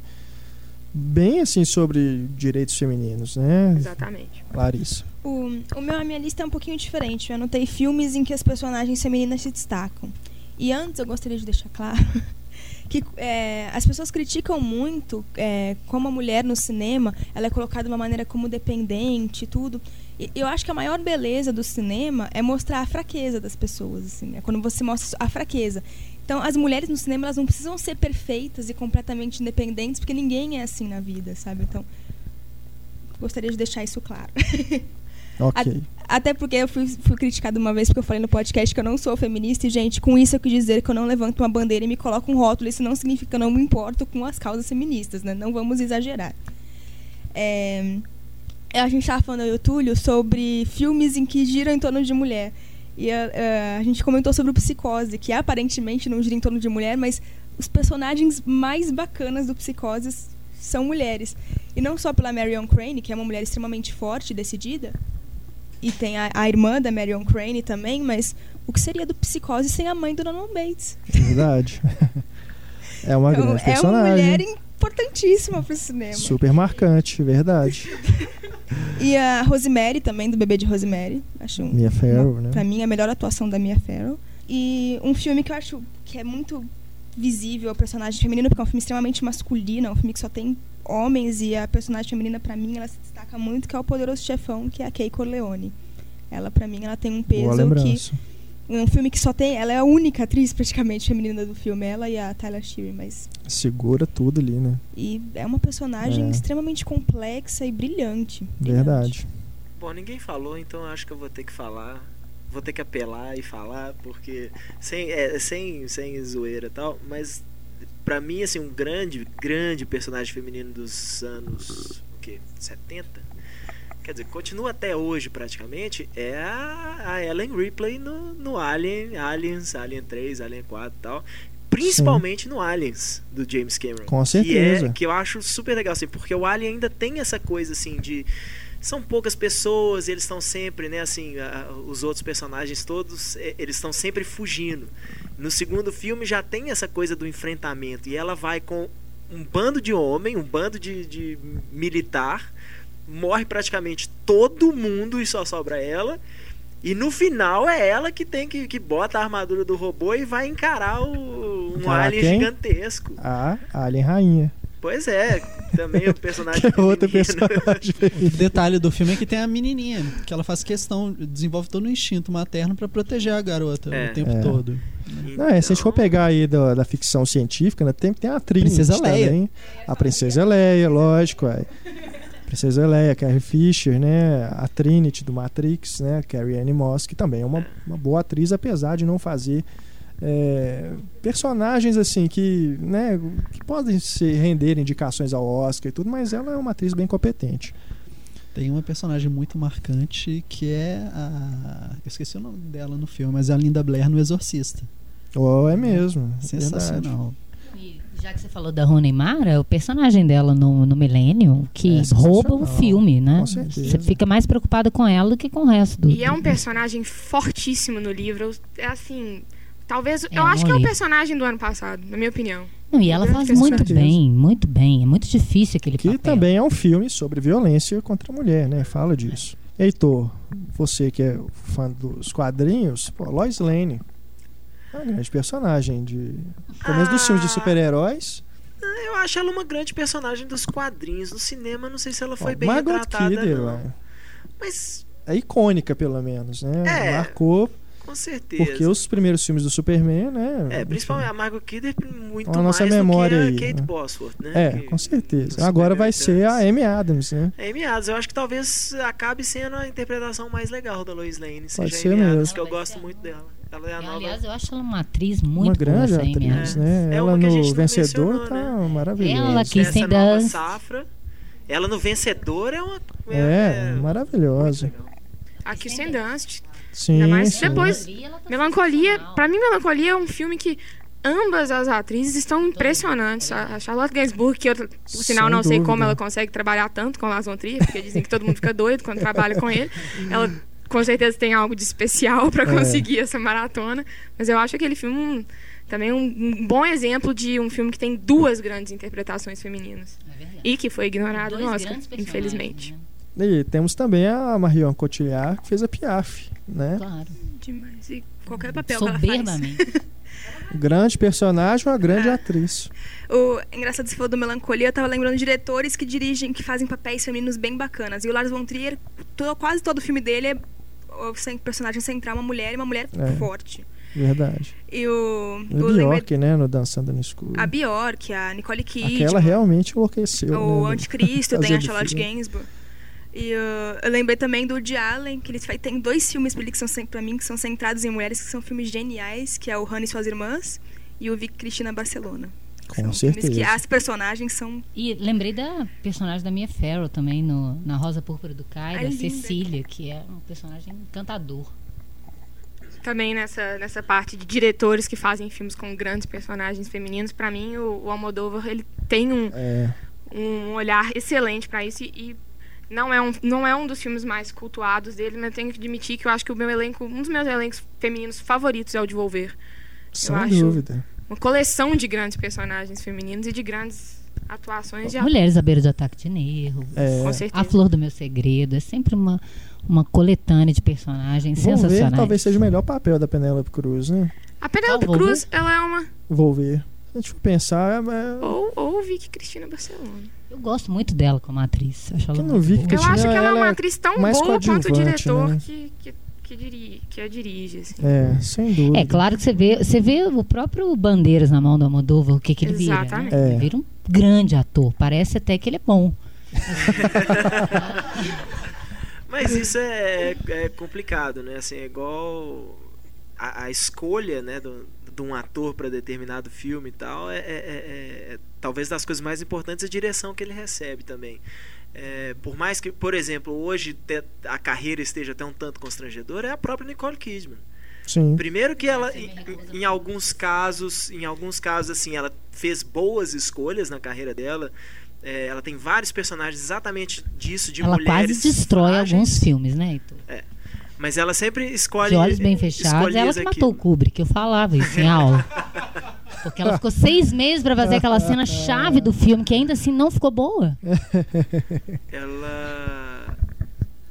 bem assim sobre direitos femininos, né? Exatamente. Larissa. O, o meu, a minha lista é um pouquinho diferente. Eu anotei filmes em que as personagens femininas se destacam. E antes eu gostaria de deixar claro que é, as pessoas criticam muito é, como a mulher no cinema ela é colocada de uma maneira como dependente tudo. E eu acho que a maior beleza do cinema é mostrar a fraqueza das pessoas, assim, é quando você mostra a fraqueza. Então, as mulheres no cinema elas não precisam ser perfeitas e completamente independentes, porque ninguém é assim na vida, sabe? Então, Gostaria de deixar isso claro. Ok. Até porque eu fui, fui criticada uma vez porque eu falei no podcast que eu não sou feminista e, gente, com isso eu quis dizer que eu não levanto uma bandeira e me coloco um rótulo. Isso não significa que eu não me importo com as causas feministas, né? Não vamos exagerar. É, a gente estava falando, eu e o Túlio, sobre filmes em que giram em torno de mulher. E a, a- a gente comentou sobre o Psicose, que aparentemente não gira em torno de mulher, mas os personagens mais bacanas do Psicose são mulheres. E não só pela Marion Crane, que é uma mulher extremamente forte e decidida, e tem a, a irmã da Marion Crane também, mas o que seria do Psicose sem a mãe do Norman Bates? Verdade. é uma Então, grande é uma mulher personagem. importantíssima pro cinema. Super marcante, verdade. E a Rosemary também, do bebê de Rosemary. Acho Mia Farrow, uma- né? Pra mim, a melhor atuação da Mia Farrow. E um filme que eu acho que é muito visível o personagem feminino, porque é um filme extremamente masculino, é um filme que só tem homens e a personagem feminina, pra mim, ela se destaca muito, que é o Poderoso Chefão, que é a Kay Corleone. Ela, pra mim, ela tem um peso que... Um filme que só tem... Ela é a única atriz, praticamente, feminina do filme. Ela e a Tyler Sheeran, mas... Segura tudo ali, né? E é uma personagem É. extremamente complexa e brilhante. Verdade. Bom, ninguém falou, então acho que eu vou ter que falar. Vou ter que apelar e falar, porque. Sem, é, sem, sem zoeira e tal, mas pra mim, assim, um grande, grande personagem feminino dos anos. O quê? 70? Quer dizer, continua até hoje praticamente. É a, a Ellen Ripley no, no Alien, Aliens, Alien 3, Alien 4 e tal. Principalmente no Aliens, do James Cameron. Com Que, certeza. é, que eu acho super legal, assim, porque o Alien ainda tem essa coisa, assim, de são poucas pessoas, e eles estão sempre, né, assim, a- os outros personagens todos, eh, eles estão sempre fugindo. No segundo filme já tem essa coisa do enfrentamento, e ela vai com um bando de homem, um bando de, de militar, morre praticamente todo mundo e só sobra ela. E no final é ela que tem que, que bota a armadura do robô e vai encarar o, um Encarar alien quem? gigantesco. A Alien Rainha. Pois é, também o personagem Que é outro personagem O detalhe do filme é que tem a menininha, que ela faz questão, desenvolve todo o instinto materno pra proteger a garota É. o tempo É. todo. Não, é, se a gente for Então, pegar aí da, da ficção científica, né, tem, tem a Trinity Princesa Leia. também. A Princesa Leia, lógico. É. Princesa Leia, Carrie Fisher, né? A Trinity do Matrix, né? Carrie Anne Moss, que também é uma, uma boa atriz, apesar de não fazer é, personagens assim que, né, que podem se render indicações ao Oscar e tudo, mas ela é uma atriz bem competente. Tem uma personagem muito marcante que é a. Eu esqueci o nome dela no filme, mas é a Linda Blair no Exorcista. Oh, é mesmo. Verdade. Sensacional. E já que você falou da Rooney Mara, o personagem dela no, no Millennium, que É rouba o filme, né? Você fica mais preocupada com ela do que com o resto do. E é um personagem fortíssimo no livro. É assim. Talvez. eu eu acho que é o li. personagem do ano passado, na minha opinião. Não, e ela grande faz muito bem, muito bem. É muito difícil aquele Que papel. também é um filme sobre violência contra a mulher, né? Fala disso. Heitor, você que é fã dos quadrinhos, pô, Lois Lane. É uma grande personagem de. Pelo menos dos filmes de Ah. super-heróis. Eu acho ela uma grande personagem dos quadrinhos. No cinema, não sei se ela foi Ó, bem Margot retratada. Kidder. Mas, É icônica, pelo menos, né? É. Marcou, com certeza. porque os primeiros filmes do Superman, né? É, principalmente a Margot Kidder, muito a nossa mais memória do que a aí, Kate né? Bosworth, né? É, Que- com certeza. Agora vai ser a. Amy Adams, né? A Amy Adams, eu acho que talvez acabe sendo a interpretação mais legal da Lois Lane. Pode seja ser a Amy Adams, mesmo. que eu Ela gosto muito dela. Ela é a E, nova. aliás, eu acho ela uma atriz muito uma grande boa, atriz, Adams. né? É ela uma que a gente no Vencedor tá né? maravilhosa. Ela que- nova Dunst. safra. Ela no Vencedor é uma. É, muito maravilhosa. legal. A Kirsten Dunst. Sim, Ainda mais sim. depois- Ela tá Melancolia, sensacional. pra mim, Melancolia é um filme que ambas as atrizes estão impressionantes. A Charlotte Gainsbourg, que eu, por sinal, Sem não sei como ela consegue trabalhar tanto com Lars von Trier, porque dizem que todo mundo fica doido quando trabalha com ele. Ela com certeza tem algo de especial pra É. conseguir essa maratona, mas eu acho aquele filme um- também um, um bom exemplo de um filme que tem duas grandes interpretações femininas É e que foi ignorado no Oscar, infelizmente. né? E temos também a Marion Cotillard, que fez a Piaf, né? Claro. Demais. E qualquer papel que ela faz. Soberbamente. Grande personagem, uma grande Ah. atriz. O engraçado você falou do Melancolia, eu tava lembrando de diretores que dirigem, que fazem papéis femininos bem bacanas. E o Lars von Trier, to- quase todo filme dele é o personagem central uma mulher e uma mulher É. forte. Verdade. E o, E o lembrei Bjork, né? No Dançando no Escuro. a Bjork, a Nicole Kidman, Aquela realmente enlouqueceu. o né, Anticristo, tem a Charlotte. Gainsbourg. E uh, eu lembrei também do Woody Allen, que ele tem dois filmes pra ele que são pra mim que são centrados em mulheres, que são filmes geniais, que é o Hannah e suas irmãs e o Vic Cristina Barcelona. Com são certeza. que as personagens são E lembrei da personagem da Mia Farrow também no, na Rosa Púrpura do Cairo, Ai, a. Cecília, que é um personagem encantador. Também nessa, nessa parte de diretores que fazem filmes com grandes personagens femininos, pra mim o, o Almodóvar ele tem um, É, um olhar excelente pra isso e, e não é um não é um dos filmes mais cultuados dele, mas eu tenho que admitir que eu acho que o meu elenco, um dos meus elencos femininos favoritos é o de Volver. sem acho- dúvida. Uma coleção de grandes personagens femininos e de grandes atuações de Mulheres à beira de ataque de nervo. É, com certeza. A Flor do Meu Segredo. É sempre uma, uma coletânea de personagens Vou ver, sensacionais. talvez seja o melhor papel da Penélope Cruz, né? A Penélope Volver? Cruz, ela é uma Vou ver. Se a gente for pensar, é... ou ou Vicky Cristina Barcelona. Eu gosto muito dela como atriz. Acho ela Eu não vi que Eu acho que ela é uma é atriz tão boa quanto o diretor né? que, que, que, diri, que a dirige. Assim. É, sem dúvida. É claro que você vê, você vê o próprio Bandeiras na mão do Almodóvar, o que, que ele vira. Né? Exatamente. É. Ele vira um grande ator. Parece até que ele é bom. Mas isso é, é complicado, né? Assim, é igual a, a escolha, né, do, de um ator para determinado filme e tal, é, é- é- é talvez das coisas mais importantes a direção que ele recebe também. É, por mais que, por exemplo, hoje a carreira esteja até um tanto constrangedora, é a própria Nicole Kidman. Sim. Primeiro que ela, em, em alguns casos, em alguns casos, assim, ela fez boas escolhas na carreira dela. É, ela tem vários personagens exatamente disso, de ela mulheres quase destrói frágeis. alguns filmes, né, Heitor? Mas ela sempre escolhe. De olhos bem fechados, ela que aqui. matou o Kubrick. Eu falava isso em aula. Porque ela ficou seis meses pra fazer aquela cena chave do filme, que ainda assim não ficou boa. Ela.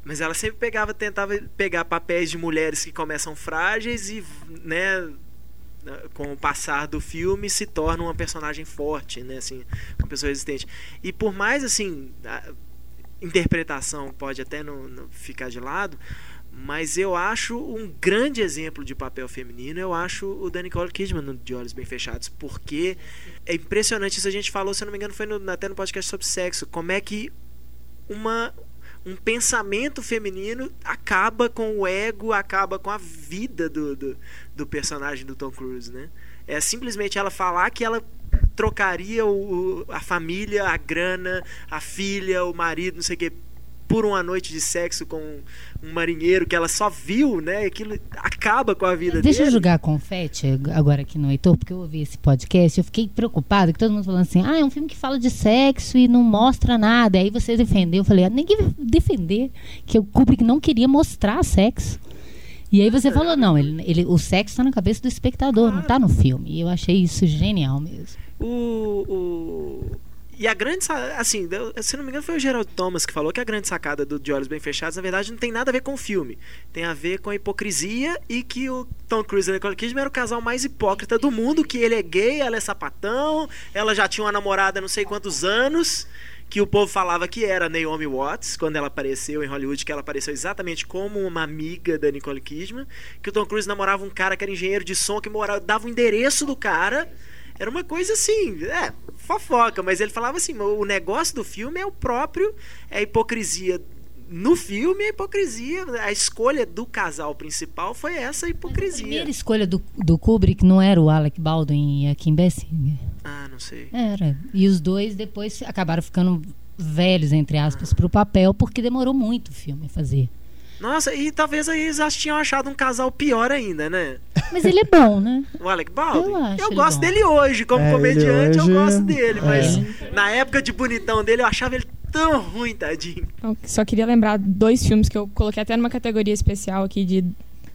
Mas ela sempre pegava, tentava pegar papéis de mulheres que começam frágeis e, né, com o passar do filme se torna uma personagem forte, né, assim, uma pessoa resistente. E por mais assim, a interpretação pode até não, não ficar de lado, mas eu acho um grande exemplo de papel feminino, eu acho o da Nicole Kidman De Olhos Bem Fechados, porque é impressionante, isso a gente falou, se eu não me engano, foi no- até no podcast sobre sexo, como é que uma um pensamento feminino acaba com o ego, acaba com a vida do, do, do personagem do Tom Cruise, né? É simplesmente ela falar que ela trocaria o- a família, a grana, a filha, o marido, não sei o que, por uma noite de sexo com um marinheiro que ela só viu, né? Aquilo acaba com a vida Deixa eu dele. jogar confete agora aqui no Heitor, porque eu ouvi esse podcast. Eu fiquei preocupada que todo mundo falando assim: ah, é um filme que fala de sexo e não mostra nada. Aí você defendeu. Eu falei: ah, ninguém vai defender que o Kubrick não queria mostrar sexo. E aí você falou: não, ele, ele- o sexo está na cabeça do espectador, não está no filme. E eu achei isso genial mesmo. O, o- E a grande. Assim, se não me engano, foi o Gerald Thomas que falou que a grande sacada do De Olhos Bem Fechados, na verdade, não tem nada a ver com o filme. Tem a ver com a hipocrisia e que o Tom Cruise e a Nicole Kidman era o casal mais hipócrita do mundo, que ele é gay, ela é sapatão, ela já tinha uma namorada não sei quantos anos. Que o povo falava que era Naomi Watts, quando ela apareceu em Hollywood, que ela apareceu exatamente como uma amiga da Nicole Kidman. Que o Tom Cruise namorava um cara que era engenheiro de som, que morava, dava o endereço do cara. Era uma coisa assim, é, fofoca, mas ele falava assim: o negócio do filme é o próprio, é a hipocrisia no filme, a hipocrisia, a escolha do casal principal foi essa A hipocrisia. primeira escolha do, do Kubrick não era o Alec Baldwin e a Kim Basinger? Ah, não sei. Era. E os dois depois acabaram ficando velhos, entre aspas, pro papel, porque demorou muito o filme a fazer. Nossa, e talvez aí eles tinham achado um casal pior ainda, né? Mas ele é bom, né? O Alec Baldwin. Eu acho ele gosto bom. dele hoje, como É, comediante, hoje- eu gosto dele, é. mas na época de bonitão dele eu achava ele tão ruim, tadinho. Eu só queria lembrar dois filmes que eu coloquei até numa categoria especial aqui de.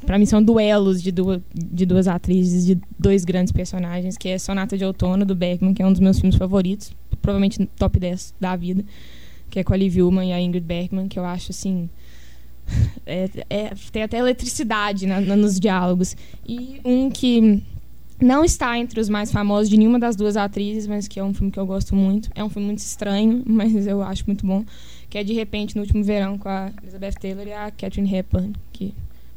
Pra mim são duelos de duas, de duas atrizes, de dois grandes personagens, que é Sonata de Outono, do Bergman, que é um dos meus filmes favoritos, provavelmente top 10 da vida, que é com a Liv Ullmann e a Ingrid Bergman, que eu acho assim. É- é- tem até eletricidade na- na- nos diálogos. E um que não está entre os mais famosos de nenhuma das duas atrizes, mas que é um filme que eu gosto muito. É um filme muito estranho, mas eu acho muito bom. Que é De Repente, no último verão, com a Elizabeth Taylor e a Catherine Hepburn, que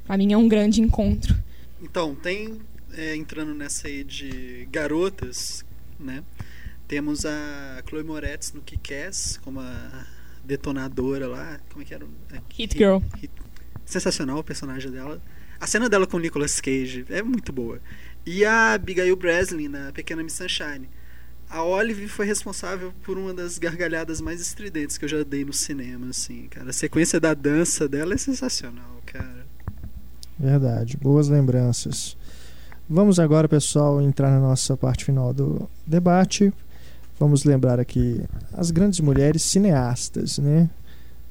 pra mim é um grande encontro. Então, tem, é, entrando nessa aí de garotas, né? Temos a Chloe Moretz no Kick-Ass, como a detonadora lá. Como é que era? É, Hit Girl. Hit- Sensacional o personagem dela. A cena dela com o Nicolas Cage é muito boa. E a Abigail Breslin na Pequena Miss Sunshine. A Olive foi responsável por uma das gargalhadas mais estridentes que eu já dei no cinema, assim, cara. A sequência da dança dela é sensacional, cara. Verdade, boas lembranças. Vamos agora, pessoal, entrar na nossa parte final do debate. Vamos lembrar aqui as grandes mulheres cineastas, né?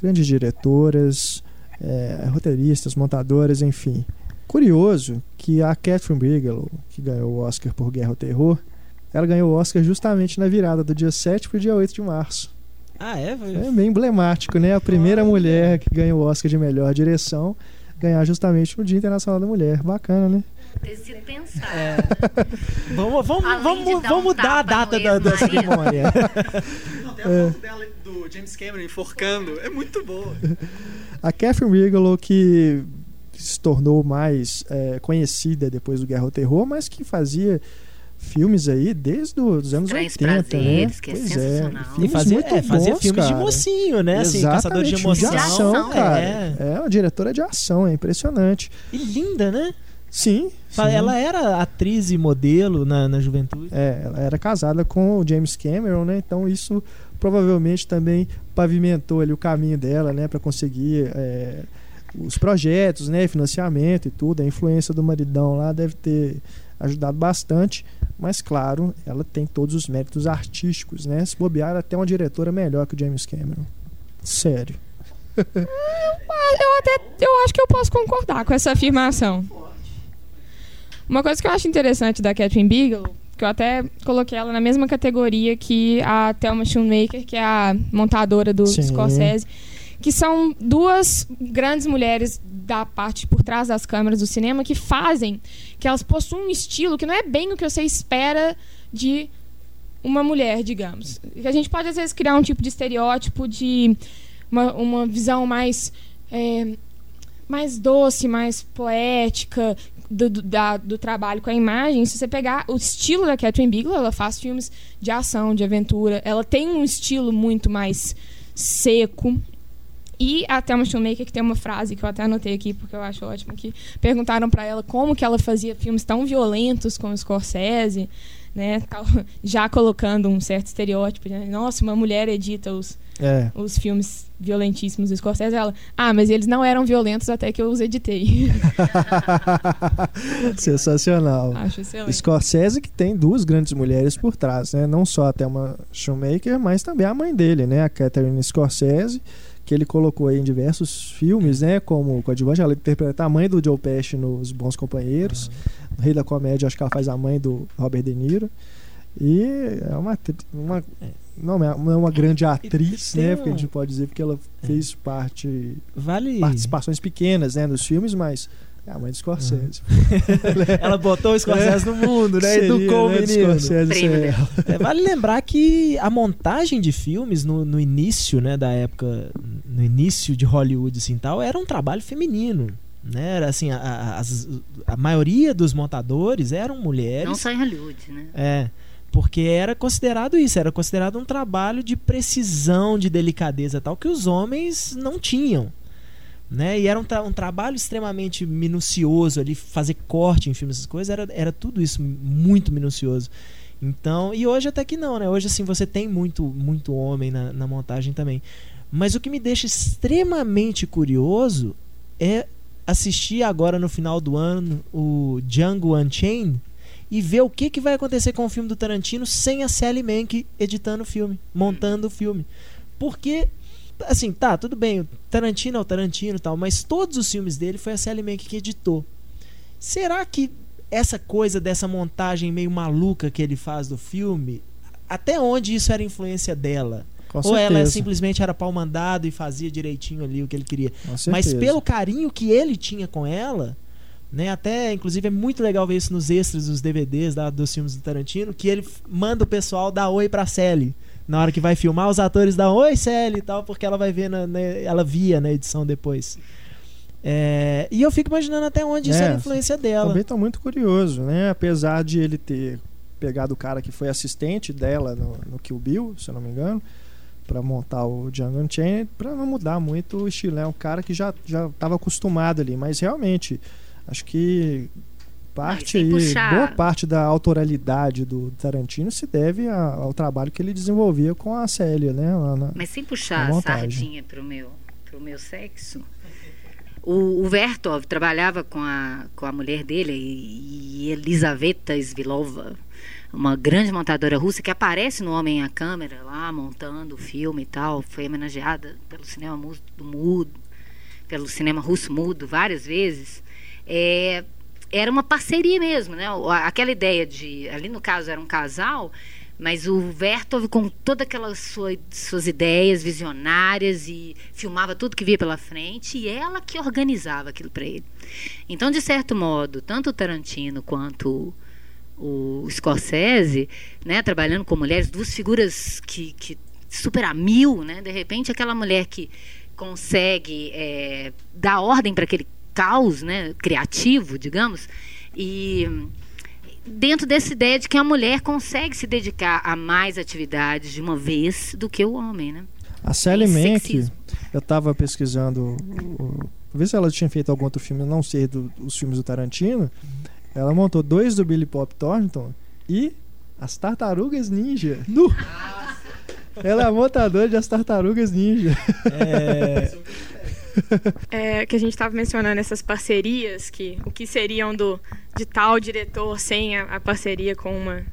Grandes diretoras, eh, roteiristas, montadoras, enfim. Curioso que a Catherine Bigelow, que ganhou o Oscar por Guerra ao Terror, ela ganhou o Oscar justamente na virada do dia 7 para o dia 8 de março. Ah, é? É bem emblemático, né? A primeira mulher que ganhou o Oscar de melhor direção ganhar justamente no Dia Internacional da Mulher. Bacana, né? Decidi pensar. É. Vamos, vamos, vamos, de vamos um mudar a data da, da cerimônia. Não, tem a foto dela do James Cameron enforcando. É muito boa. A Catherine Bigelow que se tornou mais é, conhecida depois do Guerra ao Terror, mas que fazia filmes aí desde os anos Estranhos 80, Prazeres, né? que é Pois sensacional. E filmes fazia, muito é, fazia bons, filmes de cara. mocinho, né? Assim, Exatamente, caçador de emoção. de ação, ação, cara. É. É, uma diretora de ação, é impressionante. E linda, né? Sim, sim. Ela era atriz e modelo na, na juventude. É, ela era casada com o James Cameron, né? Então isso provavelmente também pavimentou ali o caminho dela, né, para conseguir é, os projetos, né, financiamento e tudo. A influência do maridão lá deve ter ajudado bastante, mas claro, ela tem todos os méritos artísticos, né? Se bobear, ela é até uma diretora melhor que o James Cameron. Sério. Eu até eu acho que eu posso concordar com essa afirmação. Uma coisa que eu acho interessante da Catherine Bigelow, que eu até coloquei ela na mesma categoria que a Thelma Schoonmaker, que é a montadora do Sim. Scorsese, que são duas grandes mulheres da parte por trás das câmeras do cinema que fazem que elas possuem um estilo que não é bem o que você espera de uma mulher, digamos. Que a gente pode às vezes criar um tipo de estereótipo de uma, uma visão mais é, mais doce, mais poética do, do, da- do trabalho com a imagem. Se você pegar o estilo da Catherine Bigelow, ela faz filmes de ação, de aventura. Ela tem um estilo muito mais seco. E a Thelma Schoonmaker, que tem uma frase que eu até anotei aqui, porque eu acho ótimo, que perguntaram pra ela como que ela fazia filmes tão violentos como o Scorsese, né? já colocando um certo estereótipo. Né? Nossa, uma mulher edita os, É. os filmes violentíssimos do Scorsese. Ela, ah, mas eles não eram violentos até que eu os editei. Sensacional. Acho excelente. Scorsese que tem duas grandes mulheres por trás, né? Não só a Thelma Shoemaker, mas também a mãe dele, né? A Catherine Scorsese, que ele colocou aí em diversos filmes, né? Como coadjuvante, ela interpreta a mãe do Joe Pesci nos Bons Companheiros. No Rei da Comédia, acho que ela faz a mãe do Robert De Niro. E é uma, uma não é não é uma grande atriz, né? um- Porque a gente pode dizer porque ela fez parte Vale. participações pequenas, né, nos filmes, mas é a mãe do Scorsese. Ela botou o Scorsese no mundo, né? Seria, Educou né, o do menino. É, vale lembrar que a montagem de filmes no, no início, né, da época, no início de Hollywood assim, tal, era um trabalho feminino, né? Era assim, a, a- a maioria dos montadores eram mulheres. Não só em Hollywood, né? É, porque era considerado isso, era considerado um trabalho de precisão, de delicadeza tal, que os homens não tinham. Né? E era um, tra- um trabalho extremamente minucioso ali, fazer corte em filmes, essas coisas, era, era tudo isso muito minucioso. Então, e hoje até que não, né? Hoje assim você tem muito, muito homem na, na montagem também. Mas o que me deixa extremamente curioso é assistir agora no final do ano o Django Unchained e ver o que, que vai acontecer com o filme do Tarantino sem a Sally Mank editando o filme, montando o filme. Porque, assim, tá, tudo bem, o Tarantino é o Tarantino e tal, mas todos os filmes dele foi a Sally Mank que editou. Será que essa coisa dessa montagem meio maluca que ele faz do filme, até onde isso era influência dela? Com Ou ela certeza. simplesmente era pau mandado e fazia direitinho ali o que ele queria? Mas pelo carinho que ele tinha com ela, né? Até, inclusive, é muito legal ver isso nos extras dos DVDs da- dos filmes do Tarantino, que ele manda o pessoal dar oi pra Sally. Na hora que vai filmar, os atores dão oi, Sally e tal, porque ela vai ver, na, na- ela via na edição depois. É, e eu fico imaginando até onde isso É, era influência dela. Também tô muito curioso, né? Apesar de ele ter pegado o cara que foi assistente dela no, no Kill Bill, se eu não me engano, para montar o Django Unchained para não mudar muito o estilo. É um cara que já já estava acostumado ali, mas realmente acho que parte aí, puxar- boa parte da autoralidade do Tarantino se deve a- ao trabalho que ele desenvolvia com a Célia, né? na- Mas sem puxar a sardinha pro meu, pro meu sexo. O, o Vertov trabalhava com a, com a mulher dele, e, e Elisaveta Svilova, uma grande montadora russa que aparece no Homem à Câmera, lá montando o filme e tal. Foi homenageada pelo cinema mu- do mudo, pelo cinema russo mudo várias vezes. É, era uma parceria mesmo, né? Aquela ideia de, ali no caso era um casal, mas o Vertov com todas aquelas sua- suas ideias visionárias e filmava tudo que via pela frente e ela que organizava aquilo para ele. Então, de certo modo, tanto o Tarantino quanto o Scorsese, né, trabalhando com mulheres, duas figuras que, que super a mil, né? De repente, aquela mulher que consegue é, dar ordem para aquele caos, né, criativo, digamos, e dentro dessa ideia de que a mulher consegue se dedicar a mais atividades de uma vez do que o homem, né? A Sally Tem Mank, eu tava pesquisando, ver se ela tinha feito algum outro filme, não ser do- os filmes do Tarantino. Ela montou dois do Billy Pop Thornton e as Tartarugas Ninja. Nu! Ela é a montadora de As Tartarugas Ninja. É, que a gente estava mencionando essas parcerias, que o que seriam do de tal diretor sem a, a parceria com uma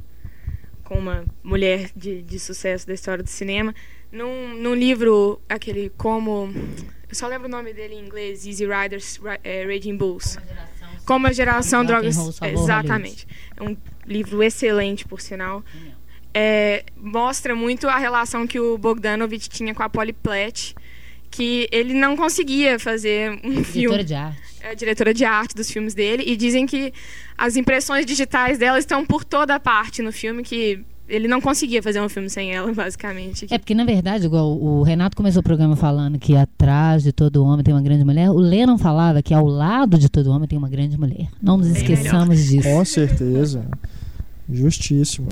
com uma mulher de, de sucesso da história do cinema. Num, num livro, aquele como. Eu só lembro o nome dele em inglês, Easy Riders, Ri- é, Raging Bulls. Como a geração drogas. Exatamente. É um livro excelente, por sinal. É, mostra muito a relação que o Bogdanovich tinha com a Polly Platt, que ele não conseguia fazer um filme Diretora de arte. é a diretora de arte dos filmes dele e dizem que as impressões digitais dela estão por toda a parte no filme que ele não conseguia fazer um filme sem ela, basicamente. É porque, na verdade, igual o Renato começou o programa falando que atrás de todo homem tem uma grande mulher, o Lennon falava que ao lado de todo homem tem uma grande mulher. Não nos Bem esqueçamos disso. Com certeza. Justíssimo.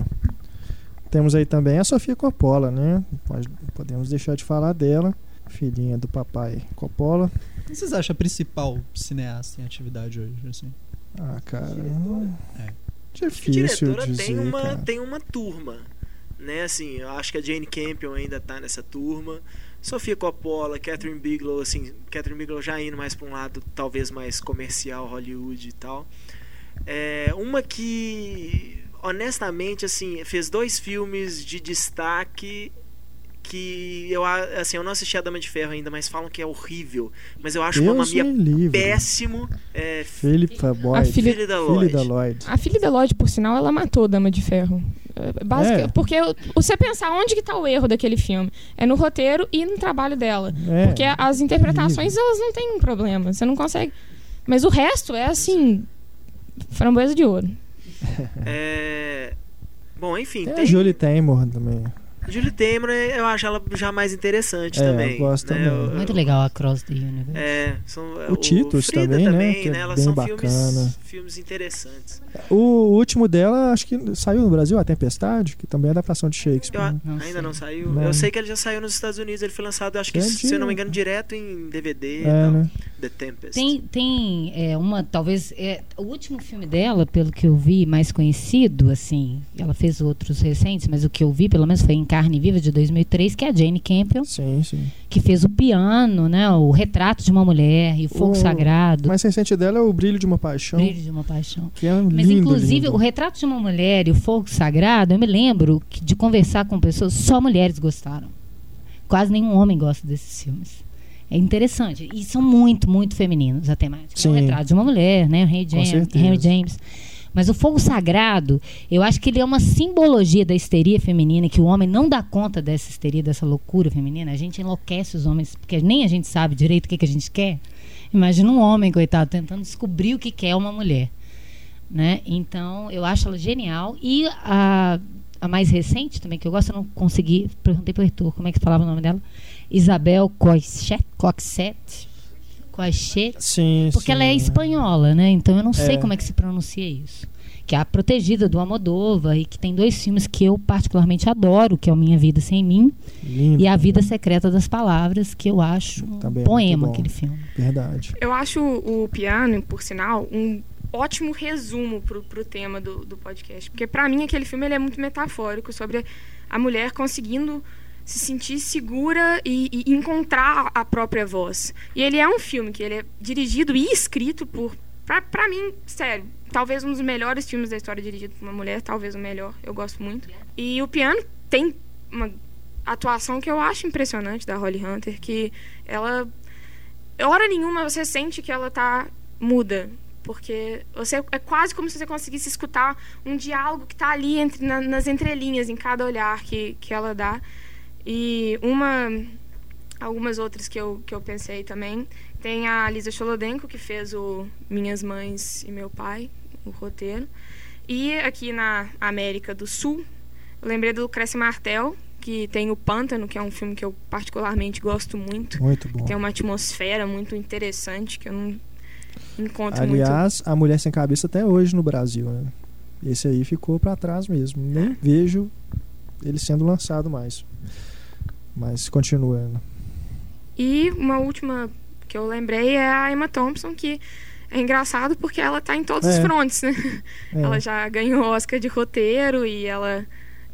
Temos aí também a Sofia Coppola, né? Pode- podemos deixar de falar dela. Filhinha do papai Coppola. O que vocês acham a principal cineasta em atividade hoje? Assim? Ah, cara. É. Difícil diretora dizer, tem uma cara. tem uma turma, né? Assim, eu acho que a Jane Campion ainda tá nessa turma. Sofia Coppola, Catherine Bigelow, assim, Catherine Bigelow já indo mais para um lado talvez mais comercial, Hollywood e tal. É, uma que honestamente assim, fez dois filmes de destaque que eu assim, eu não assisti a Dama de Ferro ainda, mas falam que é horrível, mas eu acho uma Deus mamia me livre. péssimo. É, Philip Boyd. A filha- Filha da Lloyd. da Lloyd. A filha da Lloyd, por sinal, ela matou a Dama de Ferro. É, basica- É. Porque você pensar onde que tá o erro daquele filme. É no roteiro e no trabalho dela. É, Porque as interpretações, elas não têm problema. Você não consegue... Mas o resto é, assim... Framboesa de ouro. É, Bom, enfim, Tem tem, a Julie Taymor também. Julie Taymor, eu acho ela já mais interessante É, também. eu gosto né? também. Eu- Muito legal a Cross the Universe. É, são, O Titus Frida também, né, que é Elas bem são bacana. filmes, filmes interessantes. O último dela, acho que saiu no Brasil, A Tempestade, que também é adaptação de Eu, Shakespeare. né? Não ainda sei. não saiu. Não. Eu sei que ele já saiu nos Estados Unidos. Ele foi lançado, acho que, É se de- eu não me engano, direto em DVD. É, né? The Tempest. Tem, tem é, uma, talvez, é, o último filme dela, pelo que eu vi, mais conhecido, assim, ela fez outros recentes, mas o que eu vi, pelo menos, foi em Carne Viva, de 2003, que é a Jane Campion, Sim, sim. que fez o piano, né, o retrato de uma mulher e o fogo O sagrado, O mais recente dela é O Brilho de uma Paixão, brilho de uma paixão. que é Mas, lindo, inclusive, lindo. o retrato de uma mulher e o fogo sagrado, eu me lembro que- de conversar com pessoas, só mulheres gostaram. Quase nenhum homem gosta desses filmes. É interessante. E são muito, muito femininos a temática. É um Sim. retrato de uma mulher, né? Henry James. Henry James. Mas o fogo sagrado, eu acho que ele é uma simbologia da histeria feminina, que o homem não dá conta dessa histeria, dessa loucura feminina. A gente enlouquece os homens, porque nem a gente sabe direito o que, que a gente quer. Imagina um homem, coitado, tentando descobrir o que quer uma mulher. Né? Então, eu acho ela genial. E a, a mais recente também, que eu gosto, eu não consegui. Perguntei pro Arthur como é que falava o nome dela. Isabel Coixet. Coixet. Coixet. Sim, Porque sim. ela é espanhola, né? Então eu não sei É. como é que se pronuncia isso. que é a Protegida do Amodova e que tem dois filmes que eu particularmente adoro, que é o Minha Vida Sem Mim Lindo. e A Vida Secreta das Palavras, que eu acho um Também é poema aquele filme. Verdade. Eu acho o piano, por sinal, um ótimo resumo pro, pro tema do, do podcast. Porque pra mim aquele filme ele é muito metafórico sobre a mulher conseguindo se sentir segura e, e encontrar a própria voz. E ele é um filme que ele é dirigido e escrito por, pra mim, sério, talvez um dos melhores filmes da história dirigido por uma mulher, talvez o melhor, eu gosto muito. E o piano tem uma atuação que eu acho impressionante da Holly Hunter, que ela hora nenhuma você sente que ela tá muda. Porque você é quase como se você conseguisse escutar um diálogo que tá ali entre, na- nas entrelinhas, em cada olhar que, que ela dá. E uma. Algumas outras que eu, que eu pensei também. Tem a Lisa Cholodenko, que fez o Minhas Mães e Meu Pai, o roteiro. E aqui na América do Sul, eu lembrei do Cresce Martel, que tem o Pântano, que é um filme que eu particularmente gosto muito. Muito bom. Tem uma atmosfera muito interessante que eu não encontro muito. Aliás, a Mulher Sem Cabeça até hoje no Brasil, né? Esse aí ficou pra trás mesmo. Nem vejo ele sendo lançado mais. Mas continua. E uma última que eu lembrei é a Emma Thompson, que é engraçado porque ela tá em todos os É. frontes, né? É. Ela já ganhou Oscar de roteiro e ela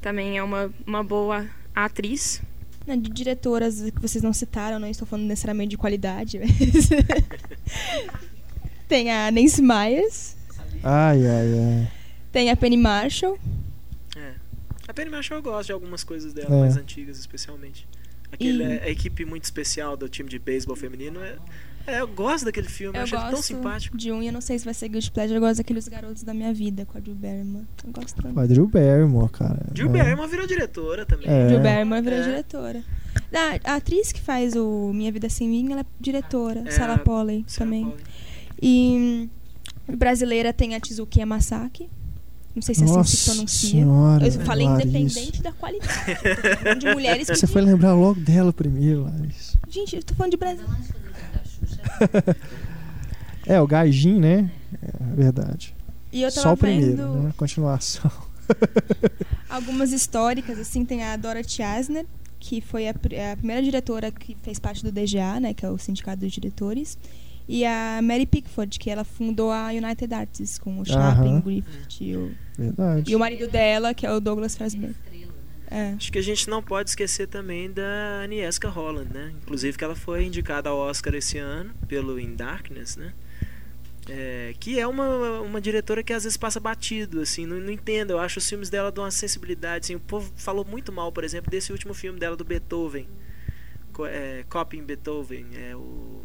também é uma, uma boa atriz. De diretoras que vocês não citaram, não estou falando necessariamente de qualidade, mas... tem a Nancy Myers, Ai, ai, ai. tem a Penny Marshall. A Penny Marshall eu gosto de algumas coisas dela, É. mais antigas especialmente. Aquele, E- a equipe muito especial do time de beisebol feminino. É, é, eu gosto daquele filme, eu, eu acho ele tão simpático. de um e eu não sei se vai ser Guilty Pleasure, eu gosto daqueles garotos da minha vida com a Drew Barrymore. Eu gosto tanto. O a Drew Barrymore, cara. Jill É. Barrymore virou diretora também. É. Drew Barrymore virou É. diretora. A, a atriz que faz o Minha Vida Sem Mim, ela é diretora, É, Sarah Polley Sarah também. Polley. E hum, brasileira tem a Tizuki Yamasaki. Não sei se é assim que se pronuncia. senhora. Eu falei Larissa. independente da qualidade. Eu de mulheres que. Você foi lembrar logo dela primeiro, Larissa. Gente, eu tô falando de Brasil. É, o Gaijin, né? É verdade. E eu Só tava o primeiro, vendo né? Continuação. algumas históricas, assim, tem a Dorothy Asner, que foi a, a primeira diretora que fez parte do DGA, né, que é o Sindicato dos Diretores, e a Mary Pickford, que ela fundou a United Artists com o Aham. o Griffith e o, Verdade. e o marido dela, que é o Douglas Farsberg. É. Acho que a gente não pode esquecer também da Agnieszka Holland, né? Inclusive que ela foi indicada ao Oscar esse ano pelo In Darkness, né? É, que é uma, uma diretora que às vezes passa batido, assim, não, não entendo. Eu acho os filmes dela de uma sensibilidade, assim. O povo falou muito mal, por exemplo, desse último filme dela do Beethoven, Co é, Copying Beethoven, é O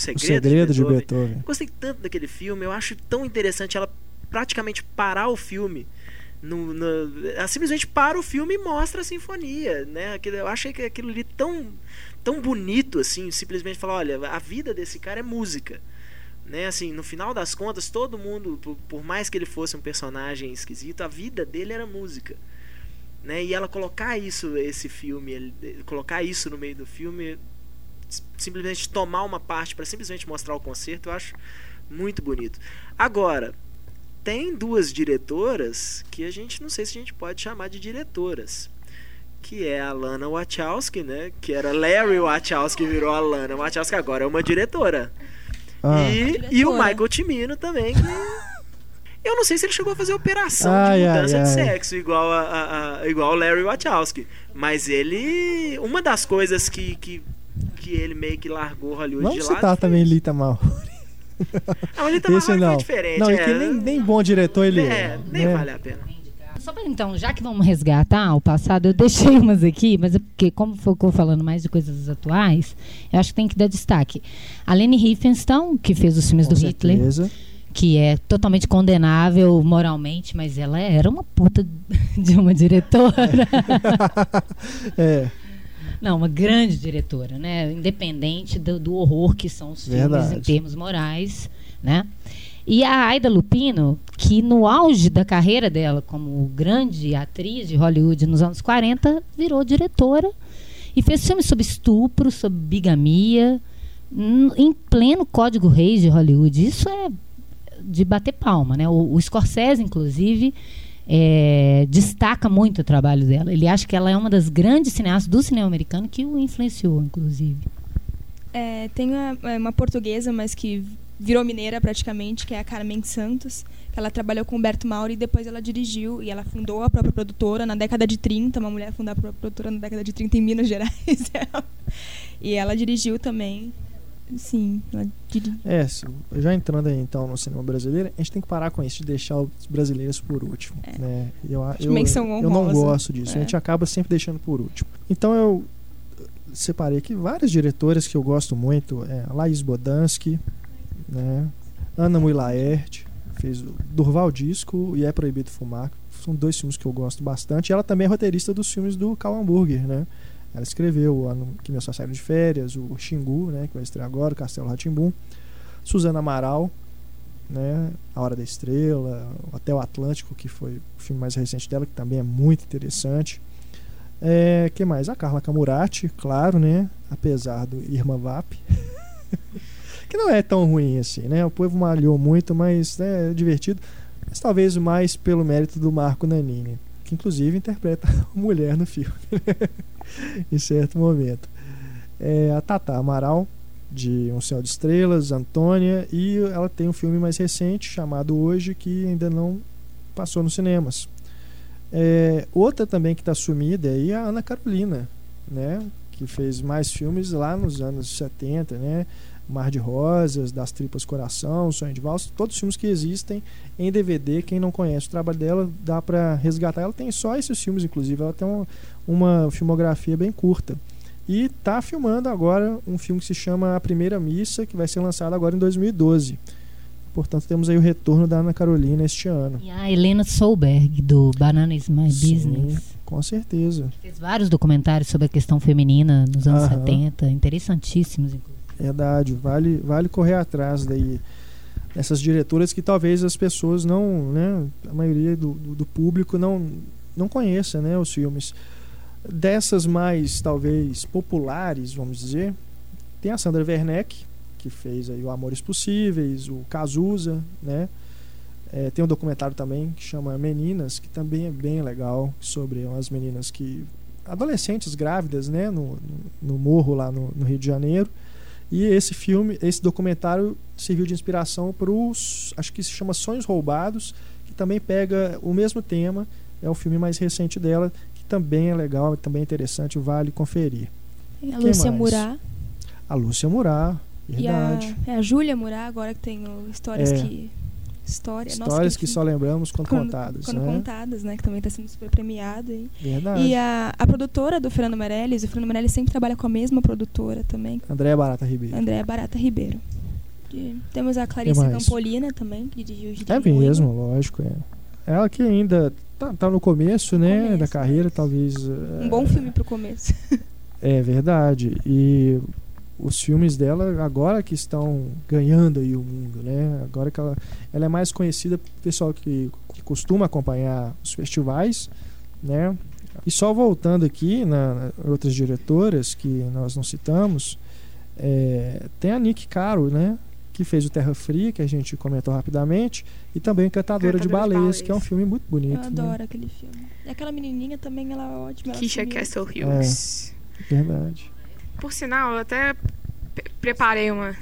Segredo, segredo de Beethoven. Beethoven. Eu gostei tanto daquele filme, eu acho tão interessante ela praticamente parar o filme. No, no- ela simplesmente para o filme e mostra a sinfonia, né? Aquilo- Eu achei que aquilo ali tão, tão bonito, assim, simplesmente falar, olha, a vida desse cara é música. Né, assim, no final das contas, todo mundo, por, por mais que ele fosse um personagem esquisito, a vida dele era música. Né? E ela colocar isso, esse filme, ele- colocar isso no meio do filme, simplesmente tomar uma parte para simplesmente mostrar o concerto, eu acho muito bonito. Agora, tem duas diretoras que a gente não sei se a gente pode chamar de diretoras. Que é a Lana Wachowski, né? Que era Larry Wachowski, virou a Lana Wachowski, agora é uma diretora. Ah. E, e o Diretora. Michael Timino também, que. Eu não sei se ele chegou a fazer operação Ai, de ai, mudança de sexo, igual a, a- a- igual o Larry Wachowski. Mas ele. Uma das coisas que, que, que ele meio que largou Hollywood Vamos de lado. citar também Lita Mal. Ah, mas ele tá Esse não. diferente. Não, é, que nem, nem bom diretor ele é. é, nem né? vale a pena. Só pra, então, já que vamos resgatar o passado, eu deixei umas aqui, mas é porque, como ficou falando mais de coisas atuais, eu acho que tem que dar destaque. A Leni Riefenstahl, que fez os filmes Com do Hitler, certeza. que é totalmente condenável moralmente, mas ela era uma puta de uma diretora. é, Não, uma grande diretora, né? Independente do, do horror que são os filmes Verdade. em termos morais, né? E a Aida Lupino, que no auge da carreira dela como grande atriz de Hollywood nos anos 40, virou diretora e fez filmes sobre estupro, sobre bigamia, em pleno código reis de Hollywood. Isso é de bater palma, né? O, o Scorsese, inclusive, é, destaca muito o trabalho dela. Ele acha que ela é uma das grandes cineastas do cinema americano que o influenciou, inclusive. É, tem uma, é, uma portuguesa, mas que virou mineira praticamente, que é a Carmen Santos, ela trabalhou com Humberto Mauro e depois ela dirigiu e ela fundou a própria produtora na década de 30, uma mulher fundou a própria produtora na década de 30 em Minas Gerais. e ela dirigiu também. Sim, ela É, já entrando aí então no cinema brasileiro, a gente tem que parar com isso de deixar os brasileiros por último. Né? Eu, Acho eu, menção eu não gosto disso, É. a gente acaba sempre deixando por último. Então eu separei aqui várias diretoras que eu gosto muito: é, Laís Bodansky, né? Ana Mui Laerte, fez o Durval Disco e É Proibido Fumar. São dois filmes que eu gosto bastante. E ela também é roteirista dos filmes do Cal Hamburger, né? Ela escreveu que Meus Só Saíram de Férias, o Xingu, né, que vai estrear agora, o Castelo Ratimbum. Suzana Amaral, né, A Hora da Estrela, Até o Atlântico, que foi o filme mais recente dela, que também é muito interessante. É, que mais? A Carla Camurati, claro, né? Apesar do Irma Vap. que não é tão ruim assim, né? O povo malhou muito, mas né, é divertido. Mas talvez mais pelo mérito do Marco Nanini, que inclusive interpreta a mulher no filme, em certo momento. É, a Tata Amaral, de Um Céu de Estrelas, Antônia, e ela tem um filme mais recente chamado Hoje, que ainda não passou nos cinemas. É, outra também que está sumida aí é a Ana Carolina, né? Que fez mais filmes lá nos anos 70, né? Mar de Rosas, Das Tripas Coração, Sonho de Valsa, todos os filmes que existem em DVD. Quem não conhece o trabalho dela, dá para resgatar. Ela tem só esses filmes, inclusive. Ela tem uma, uma filmografia bem curta. E está filmando agora um filme que se chama A Primeira Missa, que vai ser lançado agora em 2012. Portanto, temos aí o retorno da Ana Carolina este ano. E a Helena Solberg, do Banana is My Sim, Business. com certeza. Fez vários documentários sobre a questão feminina nos anos Aham. 70, interessantíssimos, inclusive. Verdade, vale, vale correr atrás daí dessas diretoras que talvez as pessoas não, né, a maioria do, do, do público não, não conheça, né, os filmes. Dessas mais, talvez, populares, vamos dizer, tem a Sandra Werneck, que fez aí o Amores Possíveis, o Cazuza, né, É, tem um documentário também que chama Meninas, que também é bem legal, sobre umas meninas que. adolescentes grávidas, né? No, no morro lá no, no Rio de Janeiro. E esse filme, esse documentário serviu de inspiração para os. acho que se chama Sonhos Roubados, que também pega o mesmo tema. É o filme mais recente dela, que também é legal, também é interessante, vale conferir. Tem a Quem Lúcia mais? Murá A Lúcia Murá, e a, verdade. é a Júlia Murá, agora que tem Histórias É. que. História, nossa, Histórias que filme. só lembramos quando, contadas. Quando né? contadas, né? Que também está sendo super premiado. aí. Verdade. E a, a produtora do Fernando Meirelles, o Fernando Meirelles sempre trabalha com a mesma produtora também, Andréa Barata Ribeiro. Andréa Barata Ribeiro. E temos a Clarissa mais? Campolina também, que dirigiu Giri É Ruivo. mesmo, lógico. É. Ela que ainda tá, tá no começo, né, Começo, da carreira, mas talvez. Um bom filme pro começo. É verdade. E os filmes dela agora que estão ganhando aí o mundo, né? Agora que ela, ela é mais conhecida pro pessoal que, que costuma acompanhar os festivais, né? E só voltando aqui na, na outras diretoras que nós não citamos, é, tem a Nick Caro, né? Que fez o Terra Fria, que a gente comentou rapidamente, e também Encantadora de Encantadora de Baleias, Baleias. que é um filme muito bonito. Eu né? adoro aquele filme. E aquela menininha também, ela é ótima. sumiu. Castle Hughes. Verdade. Por sinal, eu até preparei uma,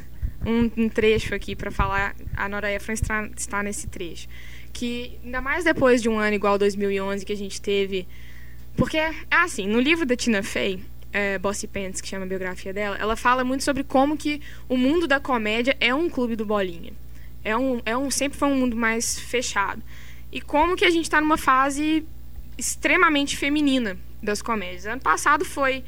um, um trecho aqui para falar. A Nora Ephron está, está nesse trecho. Que, ainda mais depois de um ano igual 2011 que a gente teve. Porque, assim, no livro da Tina Fey, é, Bossy Pants, que chama a biografia dela, ela fala muito sobre como que o mundo da comédia é um clube do bolinha. É um, é um, sempre foi um mundo mais fechado. E como que a gente está numa fase extremamente feminina das comédias. Ano passado foi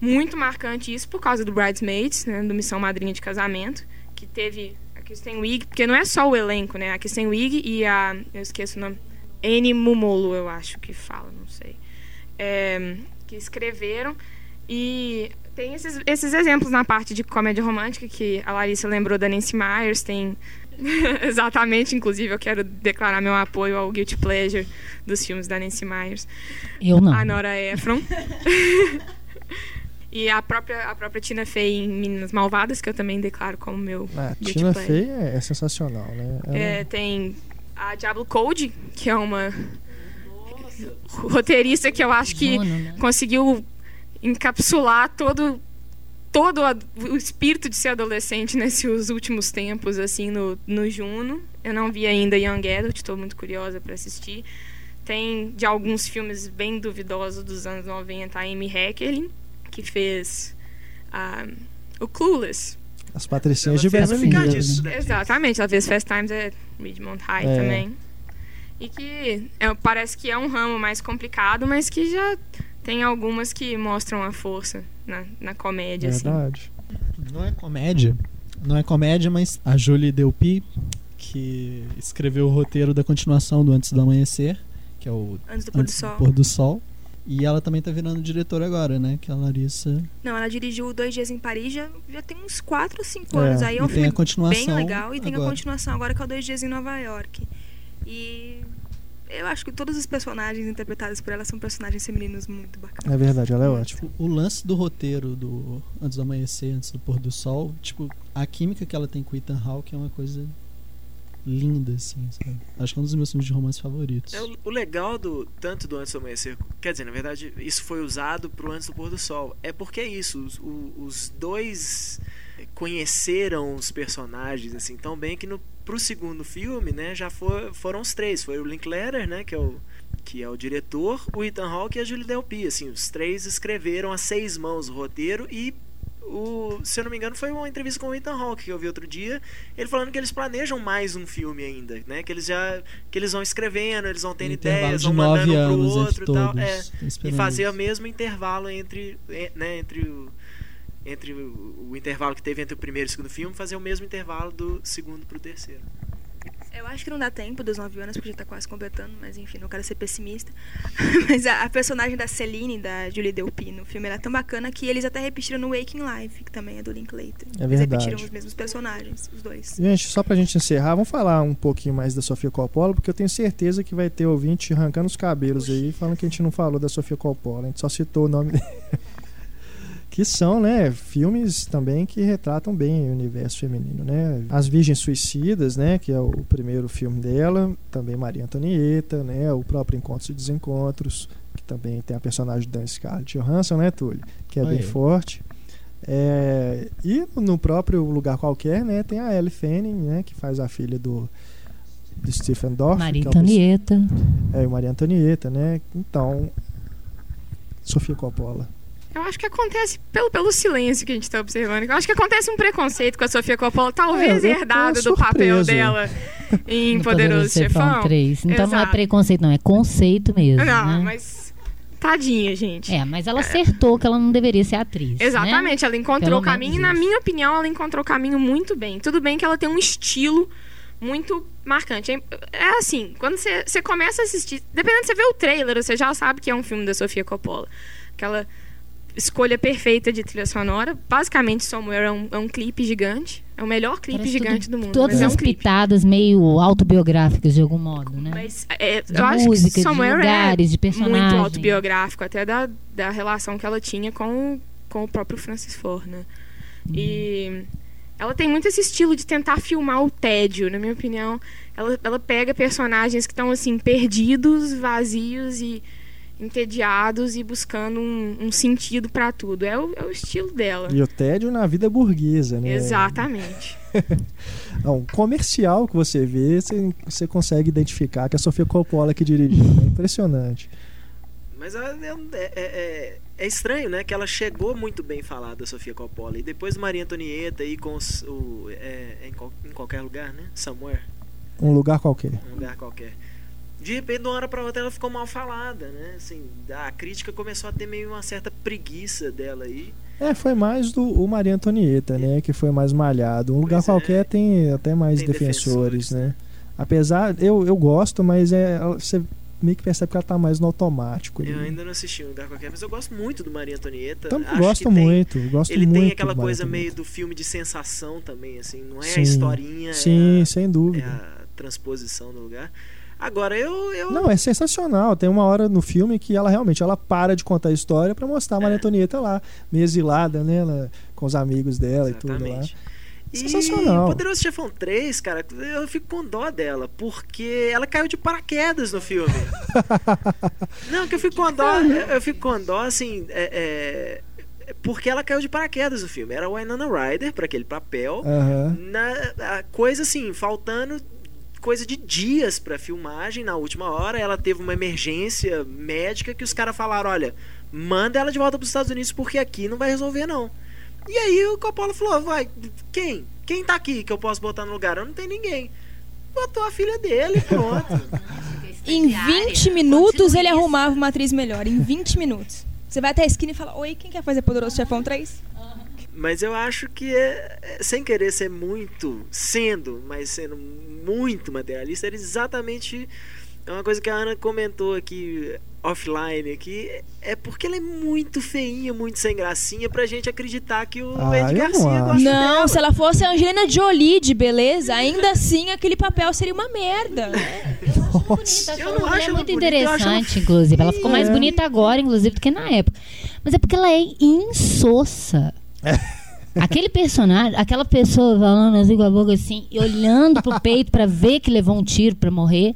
muito marcante isso por causa do Bridesmaids, né, do Missão Madrinha de Casamento, que teve a Kristen Wiig, porque não é só o elenco, né, a Kristen Wiig e a, eu esqueço o nome, Annie Mumolo, eu acho que fala, não sei, é, que escreveram e tem esses, esses exemplos na parte de comédia romântica que a Larissa lembrou da Nancy Myers, tem exatamente, inclusive eu quero declarar meu apoio ao Guilty Pleasure dos filmes da Nancy Myers Eu não. a Nora Ephron. E a própria, a própria Tina Fey em Meninas Malvadas, que eu também declaro como meu A guilty Tina pleasure. Fey é, é sensacional, né? Ela- É, tem a Diablo Code, que é uma roteirista que eu acho que Juno, né? conseguiu encapsular todo todo a- o espírito de ser adolescente nesses últimos tempos assim no, no Juno. Eu não vi ainda Young Adult, estou muito curiosa para assistir. Tem de alguns filmes bem duvidosos dos anos 90 a Amy Heckerling, que fez o Clueless. As patricinhas de Ela fez Beverly ficar Hills, disso, né? Exatamente, ela fez Fast Times at Ridgemont High É. também. E que é, parece que é um ramo mais complicado, mas que já tem algumas que mostram a força na, na comédia, assim. Verdade. Não é comédia. Não é comédia, mas a Julie Delpy, que escreveu o roteiro da continuação do Antes do Amanhecer, que é o Antes do pôr do sol. do Pôr do Sol. E ela também tá virando diretora agora, né? Que é a Larissa. Não, ela dirigiu Dois Dias em Paris já, já tem uns 4 ou 5 É, anos. Aí é um tem filme a continuação bem legal. E tem a agora. continuação agora que é o Dois Dias em Nova York. E eu acho que todos os personagens interpretados por ela são personagens femininos muito bacanas. É verdade, ela é ótima. O, o lance do roteiro do Antes do Amanhecer, Antes do Pôr do Sol, tipo, a química que ela tem com o Ethan Hawke é uma coisa linda, assim, sabe? Acho que é um dos meus filmes de romance favoritos. É, o, legal do tanto do Antes do Amanhecer, quer dizer, na verdade, isso foi usado pro Antes do Pôr do Sol. É porque é isso, os, os dois conheceram os personagens assim tão bem que no pro segundo filme, né, já for, foram os três, foi o Linklater, né, que é o que é o diretor, o Ethan Hawke e a Julie Delpy, assim, os três escreveram a seis mãos o roteiro e o, se eu não me engano, foi uma entrevista com o Ethan Hawke que eu vi outro dia, ele falando que eles planejam mais um filme ainda, né? Que eles já que eles vão escrevendo, eles vão tendo ideias, de vão mandando um pro outro entre e tal, é, e fazer o mesmo intervalo entre, eh, né, entre o entre o, o intervalo que teve entre o primeiro e o segundo filme, fazer o mesmo intervalo do segundo pro terceiro. Eu acho que não dá tempo dos 9 anos, porque já tá quase completando, mas enfim, não quero ser pessimista. mas a, a personagem da Celine, da Julie Delpy, no filme, ela é tão bacana que eles até repetiram no Waking Life, que também é do Linklater. É Eles verdade. repetiram os mesmos personagens, os dois. Gente, só pra gente encerrar, vamos falar um pouquinho mais da Sofia Coppola, porque eu tenho certeza que vai ter ouvinte arrancando os cabelos aí, falando que a gente não falou da Sofia Coppola, a gente só citou o nome dele. que são, né, filmes também que retratam bem o universo feminino, né? As Virgens Suicidas, né, que é o primeiro filme dela, também Maria Antonieta, né, o próprio Encontros e Desencontros, que também tem a personagem da Scarlett Johansson, né, Túlio, que é Olha bem aí. forte. É, e no próprio lugar qualquer, né, tem a Ellie Fanning, né, que faz a filha do, do Stephen Dorff, Maria que é o Antonieta. é, o Maria Antonieta, né? Então, Sofia Coppola. Eu acho que acontece pelo, pelo silêncio que a gente está observando. Eu acho que acontece um preconceito com a Sofia Coppola, talvez É, herdado do papel dela em no Poderoso Chefão. 3. Então não é Exato. preconceito, não, é conceito mesmo. Não, né? mas tadinha, gente. É, mas ela acertou que ela não deveria ser atriz. né? Exatamente, ela encontrou Pelo o caminho e, na minha opinião, ela encontrou o caminho muito bem. Tudo bem que ela tem um estilo muito marcante. É- É assim, quando você começa a assistir, dependendo de você ver o trailer, você já sabe que é um filme da Sofia Coppola. Aquela escolha perfeita de trilha sonora. Basicamente, Somewhere é um, é um clipe gigante. É o melhor clipe Parece gigante tudo- do mundo. Todas é um as clipe. pitadas meio autobiográficas de algum modo, né? Mas é, De eu acho música, que de Somewhere lugares, de é personagem. muito autobiográfico, até da, da relação que ela tinha com, com o próprio Francis Ford, né? Uhum. E ela tem muito esse estilo de tentar filmar o tédio, na minha opinião. Ela, ela pega personagens que estão assim perdidos, vazios e entediados e buscando um, um sentido pra tudo. É o, é o estilo dela. E o tédio na vida burguesa, né? Exatamente. É um comercial que você vê, você, você consegue identificar que é a Sofia Coppola que dirigiu. É impressionante. Mas ela é, é- é- é estranho, né? Que ela chegou muito bem falada, a Sofia Coppola. E depois Maria Antonieta aí com os- o. É, é em, qual- em qualquer lugar, né? Somewhere. Um lugar qualquer. Um lugar qualquer. De repente, de uma hora pra outra, ela ficou mal falada, né? Assim, a crítica começou a ter meio uma certa preguiça dela aí. É, foi mais do o Maria Antonieta, né? Que foi mais malhado. Um lugar Pois é. qualquer tem até mais Tem defensores, defensores, né? Apesar, eu, eu gosto, mas é, você meio que percebe que ela tá mais no automático. ali. Eu ainda não assisti um lugar qualquer, mas eu gosto muito do Maria Antonieta. Também Acho gosto tem- muito, gosto Ele muito tem aquela coisa meio do filme de sensação também, assim. Não é Sim. a historinha, Sim, é, a, sem é dúvida. a transposição do lugar. Agora, eu. eu Não, é sensacional. Tem uma hora no filme que ela realmente ela para de contar a história pra mostrar a Maria Antonieta lá, meio exilada, né? Ela, com os amigos dela e tudo lá. Exatamente. E Sensacional. o Poderoso Chefão 3, cara, eu fico com dó dela, porque ela caiu de paraquedas no filme. Não, que eu fico com dó, eu fico com dó, assim, é, é, porque ela caiu de paraquedas no filme. Era a Winona Ryder para aquele papel, Aham. na a coisa assim, faltando coisa de dias pra filmagem, na última hora ela teve uma emergência médica que os caras falaram, olha, manda ela de volta pros Estados Unidos porque aqui não vai resolver não. E aí o Coppola falou, vai, quem? Quem tá aqui que eu posso botar no lugar? Eu não tenho ninguém. Botou a filha dele, pronto. Em 20 minutos ele arrumava uma atriz melhor. Em 20 minutos. Você vai até a esquina e fala: Oi, quem quer fazer Poderoso Chefão 3? Mas eu acho que é, é, sem querer ser muito, sendo, mas sendo muito materialista, era exatamente é uma coisa que a Ana comentou aqui offline aqui, é porque ela é muito feinha, muito sem gracinha pra gente acreditar que o Ah, Ed Garcia não gosta Não, dela. se ela fosse a Angelina Jolie de beleza, ainda assim aquele papel seria uma merda. Eu não acho é muito bonita, eu acho ela interessante, inclusive. Ela ficou mais É. bonita agora, inclusive, do que na época. Mas é porque ela é insossa. Aquele personagem, aquela pessoa falando assim com a boca assim, e olhando pro peito pra ver que levou um tiro pra morrer.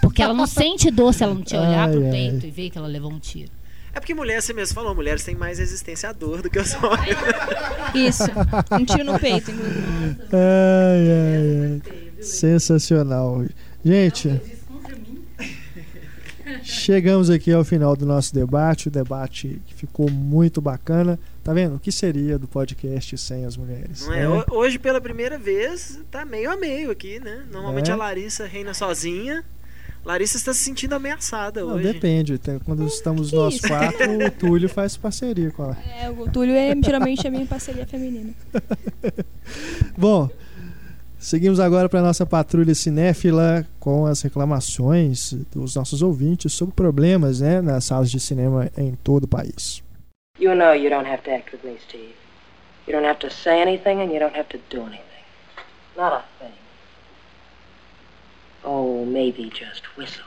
Porque ela não sente dor se ela não te olhar Ai, pro ai. peito e ver que ela levou um tiro. É porque mulher, você mesmo falou, mulheres têm mais resistência à dor do que os homens. Isso. Um tiro no peito, inclusive. Ai, ai, ai. Sensacional. Gente, chegamos aqui ao final do nosso debate. O debate que ficou muito bacana. Tá vendo? O que seria do podcast sem as mulheres? Não é? né? Ho- Hoje, pela primeira vez, tá meio a meio aqui, né? Normalmente É. a Larissa reina sozinha. Larissa está se sentindo ameaçada Não, hoje. depende. Tem- Quando estamos que nós isso? quatro, o Túlio faz parceria com ela. É, o Túlio é geralmente a minha parceria feminina. Bom, seguimos agora para nossa patrulha cinéfila com as reclamações dos nossos ouvintes sobre problemas né, nas salas de cinema em todo o país. You know you don't have to act with me, Steve. You don't have to say anything and you don't have to do anything. Not a thing. Oh, maybe just whistle.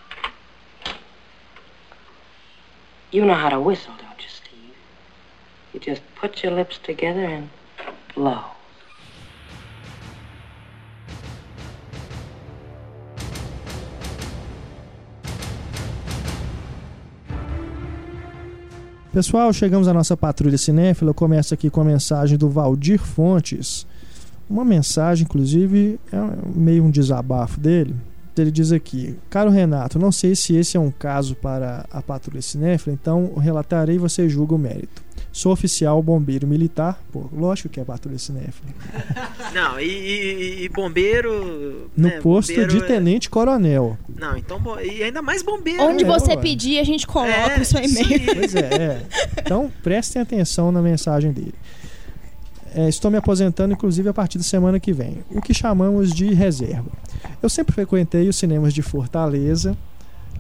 You know how to whistle, don't you, Steve? You just put your lips together and blow. Pessoal, chegamos à nossa patrulha cinéfila. Eu começo aqui com a mensagem do Valdir Fontes. Uma mensagem, inclusive, é meio um desabafo dele. Ele diz aqui: Caro Renato, não sei se esse é um caso para a patrulha cinéfila, então relatarei e você julga o mérito. Sou oficial bombeiro militar, pô, lógico que é patrulha cinéfila. Não, e, e- e bombeiro. No né, posto bombeiro de é- tenente coronel. Não, então. E ainda mais bombeiro. Onde É, você ué. pedir, a gente coloca É, o seu e-mail. Pois é, é. Então prestem atenção na mensagem dele. É, estou me aposentando, inclusive, a partir da semana que vem. O que chamamos de reserva. Eu sempre frequentei os cinemas de Fortaleza,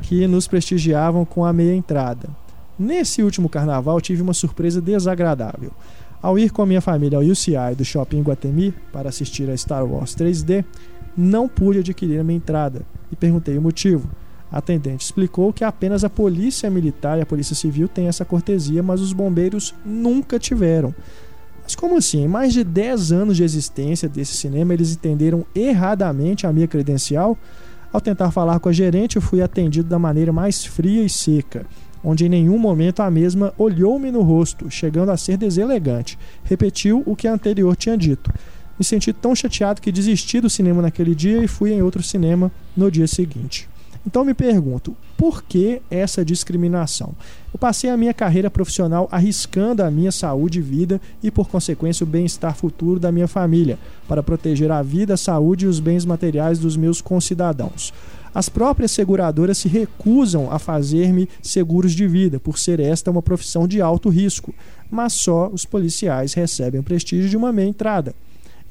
que nos prestigiavam com a meia entrada. Nesse último carnaval, tive uma surpresa desagradável. Ao ir com a minha família ao UCI do Shopping Guatemi para assistir a Star Wars 3D, não pude adquirir a minha entrada e perguntei o motivo. A atendente explicou que apenas a polícia militar e a polícia civil têm essa cortesia, mas os bombeiros nunca tiveram. Mas como assim? Em mais de 10 anos de existência desse cinema, eles entenderam erradamente a minha credencial? Ao tentar falar com a gerente, eu fui atendido da maneira mais fria e seca, onde em nenhum momento a mesma olhou-me no rosto, chegando a ser deselegante. Repetiu o que a anterior tinha dito. Me senti tão chateado que desisti do cinema naquele dia e fui em outro cinema no dia seguinte. Então me pergunto, por que essa discriminação? Eu passei a minha carreira profissional arriscando a minha saúde e vida e, por consequência, o bem-estar futuro da minha família, para proteger a vida, a saúde e os bens materiais dos meus concidadãos. As próprias seguradoras se recusam a fazer-me seguros de vida, por ser esta uma profissão de alto risco, mas só os policiais recebem o prestígio de uma meia entrada.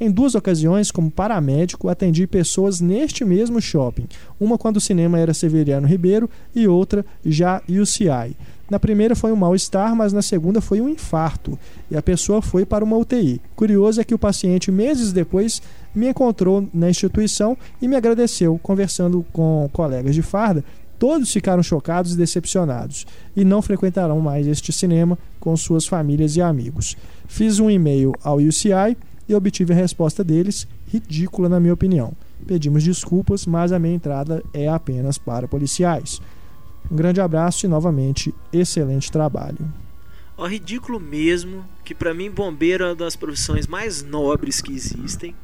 Em duas ocasiões, como paramédico, atendi pessoas neste mesmo shopping, uma quando o cinema era Severiano Ribeiro e outra já UCI. Na primeira foi um mal-estar, mas na segunda foi um infarto e a pessoa foi para uma UTI. Curioso é que o paciente, meses depois, me encontrou na instituição e me agradeceu. Conversando com colegas de farda, todos ficaram chocados e decepcionados e não frequentarão mais este cinema com suas famílias e amigos. Fiz um e-mail ao UCI e obtive a resposta deles, ridícula na minha opinião. Pedimos desculpas, mas a minha entrada é apenas para policiais. Um grande abraço e novamente excelente trabalho. Ó, ridículo mesmo, que pra mim bombeiro é uma das profissões mais nobres que existem.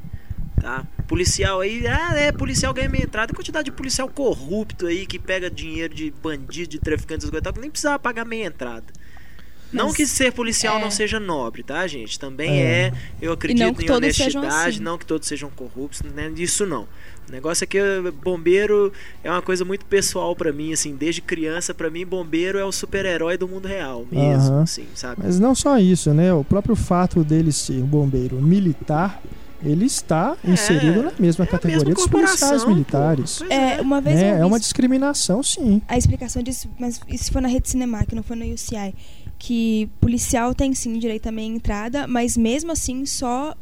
Tá? Policial aí, ah, é, policial ganha meia entrada. Quantidade de policial corrupto aí que pega dinheiro de bandido, de traficante, que nem precisava pagar meia entrada. Não Mas, que ser policial é. não seja nobre, tá, gente? Também É. é, eu não acredito que em todos sejam honestidade, assim. não que todos sejam corruptos, né? Isso não. O negócio é que eh, bombeiro é uma coisa muito pessoal pra mim, assim, desde criança, pra mim, bombeiro é o super-herói do mundo real mesmo, Aham. assim, sabe? Mas não só isso, né? O próprio fato dele ser um bombeiro militar, ele está inserido na mesma categoria mesma dos policiais militares. Pois É, uma vez É, é uma discriminação, sim. a explicação disso, mas isso foi na rede Cinemark, não foi na UCI, que policial tem sim direito à meia entrada, mas mesmo assim só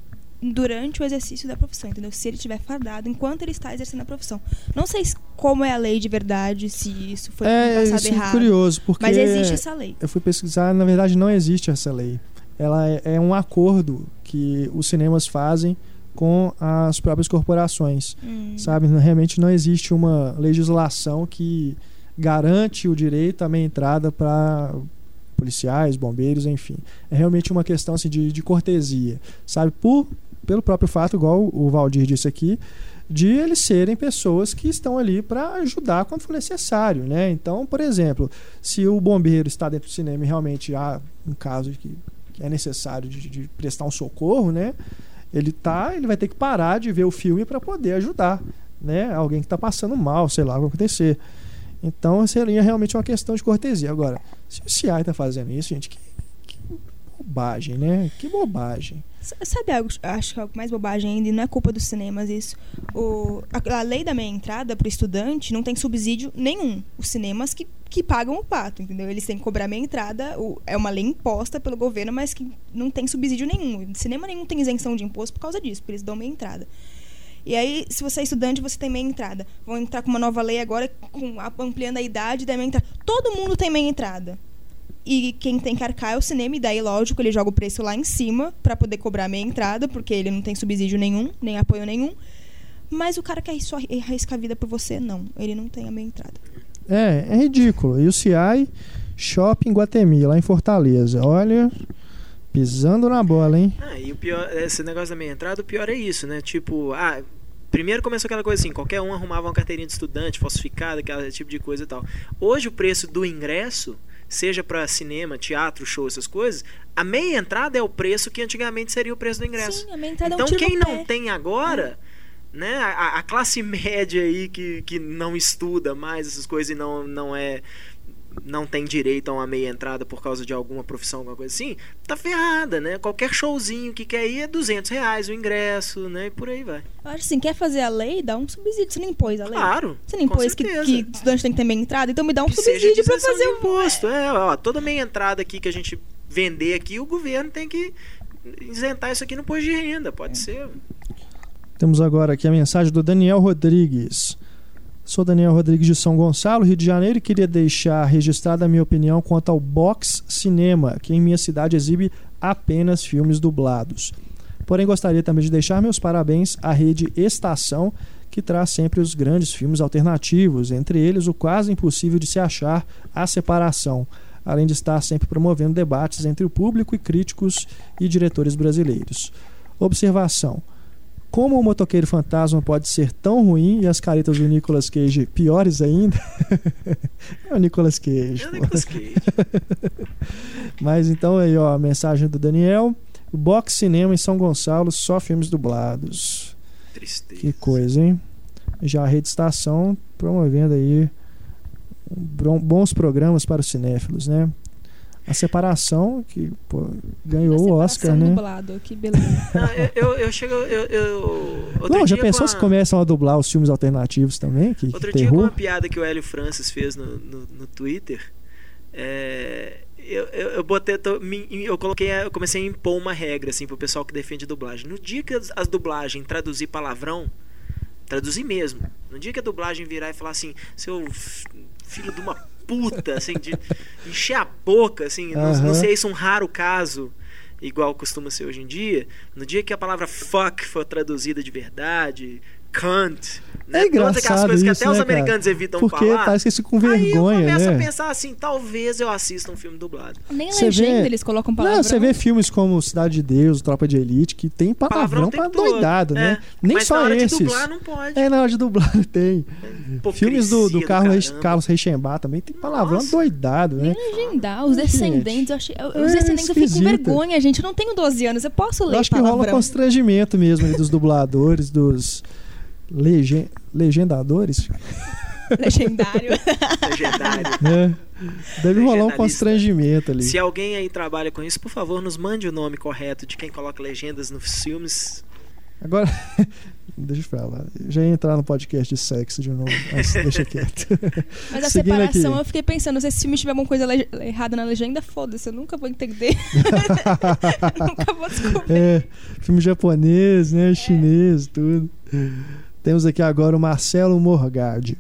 durante o exercício da profissão, entendeu? Se ele estiver fardado enquanto ele está exercendo a profissão. Não sei se- como é a lei de verdade, se isso foi é passado isso é errado. curioso, porque Mas existe essa lei. eu fui pesquisar, na verdade não existe essa lei. Ela é, é um acordo que os cinemas fazem com as próprias corporações, Hum. sabe? Realmente não existe uma legislação que garante o direito à meia entrada para policiais, bombeiros, enfim. É realmente uma questão assim, de, de cortesia, sabe? Por, pelo próprio fato, igual o Valdir disse aqui, de eles serem pessoas que estão ali para ajudar quando for necessário, né? Então, por exemplo, se o bombeiro está dentro do cinema e realmente há um caso que, é necessário de, de prestar um socorro, né? Ele tá, ele vai ter que parar de ver o filme para poder ajudar, né? Alguém que está passando mal, sei lá, o que acontecer. Então seria realmente uma questão de cortesia. Agora, se o CI está fazendo isso, gente, que, que bobagem, né? Que bobagem. Sabe algo, acho que é algo mais bobagem ainda, e não é culpa dos cinemas isso. O, a, a lei da meia entrada para o estudante não tem subsídio nenhum. Os cinemas que, que pagam o pato, entendeu? Eles têm que cobrar meia entrada, o- é uma lei imposta pelo governo, mas que não tem subsídio nenhum. Cinema nenhum tem isenção de imposto por causa disso, eles dão meia entrada. E aí, se você é estudante, você tem meia entrada. Vão entrar com uma nova lei agora, com, a- ampliando a idade da meia entrada. Todo mundo tem meia entrada. E quem tem que arcar é o cinema, e daí, lógico, ele joga o preço lá em cima pra poder cobrar meia entrada, porque ele não tem subsídio nenhum, nem apoio nenhum. Mas o cara quer só arriscar a vida por você, não. Ele não tem a meia entrada. É, é ridículo. E o CI Shopping Guatemi, lá em Fortaleza. Olha, pisando na bola, hein? Ah, e o pior, esse negócio da meia entrada, o pior é isso, né? Tipo, ah, primeiro começou aquela coisa assim, qualquer um arrumava uma carteirinha de estudante, falsificada, aquele tipo de coisa e tal. Hoje o preço do ingresso, seja pra cinema, teatro, show, essas coisas, a meia entrada é o preço que antigamente seria o preço do ingresso. Sim, a meia entrada é um então quem pé. não tem agora, né, a, a classe média aí que, que não estuda mais essas coisas e não, não é não tem direito a uma meia entrada por causa de alguma profissão, alguma coisa assim, tá ferrada, né? Qualquer showzinho que quer ir é 200 reais o ingresso, né? E por aí vai. Eu acho assim, quer fazer a lei, dá um subsídio. Você não impôs a lei? Claro, Você não impôs que, que estudante tem que ter meia entrada, então me dá um Que subsídio pra isenção fazer o imposto. É, ó, toda meia entrada aqui que a gente vender aqui, o governo tem que isentar isso aqui no imposto de renda, pode ser. Temos agora aqui a mensagem do Daniel Rodrigues. Sou Daniel Rodrigues de São Gonçalo, Rio de Janeiro, e queria deixar registrada a minha opinião quanto ao Box Cinema, que em minha cidade exibe apenas filmes dublados. Porém, gostaria também de deixar meus parabéns à rede Estação, que traz sempre os grandes filmes alternativos, entre eles o quase impossível de se achar A Separação, além de estar sempre promovendo debates entre o público e críticos e diretores brasileiros. Observação. Como o motoqueiro fantasma pode ser tão ruim e as caretas do Nicolas Cage piores ainda? é o Nicolas Cage. É o. Nicolas Cage. Mas então aí, ó, a mensagem do Daniel. O Box Cinema em São Gonçalo, só filmes dublados. Tristeza. Que coisa, hein? Já a Rede Estação promovendo aí bons programas para os cinéfilos, né? A separação, que pô, ganhou o Oscar, né? dublado, que beleza. Não, eu, eu, eu chego. Eu, eu, outro Não, já dia pensou com se a- começam a dublar os filmes alternativos também? Que, que Outro dia, com terror? uma piada que o Hélio Francis fez no, no, no Twitter, É, eu, eu, eu botei, tô- me- eu coloquei, eu comecei a impor uma regra assim pro pessoal que defende dublagem. No dia que as, as dublagens traduzir palavrão, traduzir mesmo. No dia que a dublagem virar e falar assim, seu filho de uma puta, assim, de encher a boca, assim, não, Aham. não sei se é um raro caso, igual costuma ser hoje em dia. No dia que a palavra fuck for traduzida de verdade, cunt, né? É Todas aquelas engraçado coisas que isso, até os né, cara? americanos evitam Porque falar. parece que eles ficam com Aí eu vergonha, começo a né? pensar assim, talvez eu assista um filme dublado. Nem a Você legenda vê- eles colocam palavrão. Não, você vê filmes como Cidade de Deus, Tropa de Elite, que tem palavrão Palavrão pra doidado, né? É, Nem mas só na hora esses. de dublar não pode. É, na hora de dublar tem. Hipocrisia Filmes do, do, do Carlos, caramba. Carlos Reichenbach também tem palavrão Nossa. doidado, né? Legendar, os descendentes, eu achei. Os É, descendentes eu fico com vergonha, gente. Eu não tenho 12 anos, eu posso ler Eu acho que palavrão. rola constrangimento mesmo dos dubladores, dos legen- legendadores, Legendário. Legendário. né? Deve rolar um constrangimento ali. Se alguém aí trabalha com isso, por favor, nos mande o nome correto de quem coloca legendas nos filmes. Agora, deixa eu falar. Já ia entrar no podcast de sexo de novo, mas deixa quieto. Mas a Seguindo separação, aqui. eu fiquei pensando, se esse filme tiver alguma coisa errada na legenda, foda-se, eu nunca vou entender. nunca vou descobrir. É, filme japonês, né? Chinês, tudo. Temos aqui agora o Marcelo Morgade.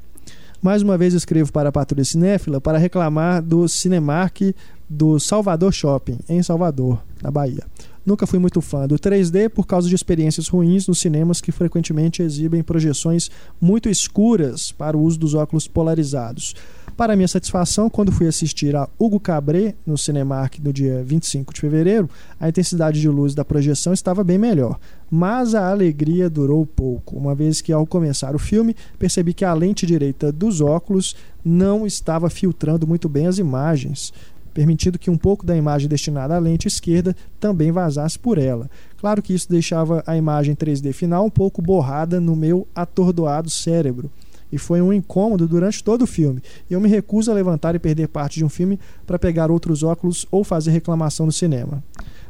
Mais uma vez escrevo para a Patrulha Cinéfila para reclamar do Cinemark do Salvador Shopping, em Salvador, na Bahia. Nunca fui muito fã do 3D por causa de experiências ruins nos cinemas que frequentemente exibem projeções muito escuras para o uso dos óculos polarizados. Para minha satisfação, quando fui assistir a Hugo Cabré no Cinemark no dia 25 de fevereiro, a intensidade de luz da projeção estava bem melhor, mas a alegria durou pouco, uma vez que ao começar o filme percebi que a lente direita dos óculos não estava filtrando muito bem as imagens, permitindo que um pouco da imagem destinada à lente esquerda também vazasse por ela. Claro que isso deixava a imagem 3D final um pouco borrada no meu atordoado cérebro. E foi um incômodo durante todo o filme. E eu me recuso a levantar e perder parte de um filme para pegar outros óculos ou fazer reclamação no cinema.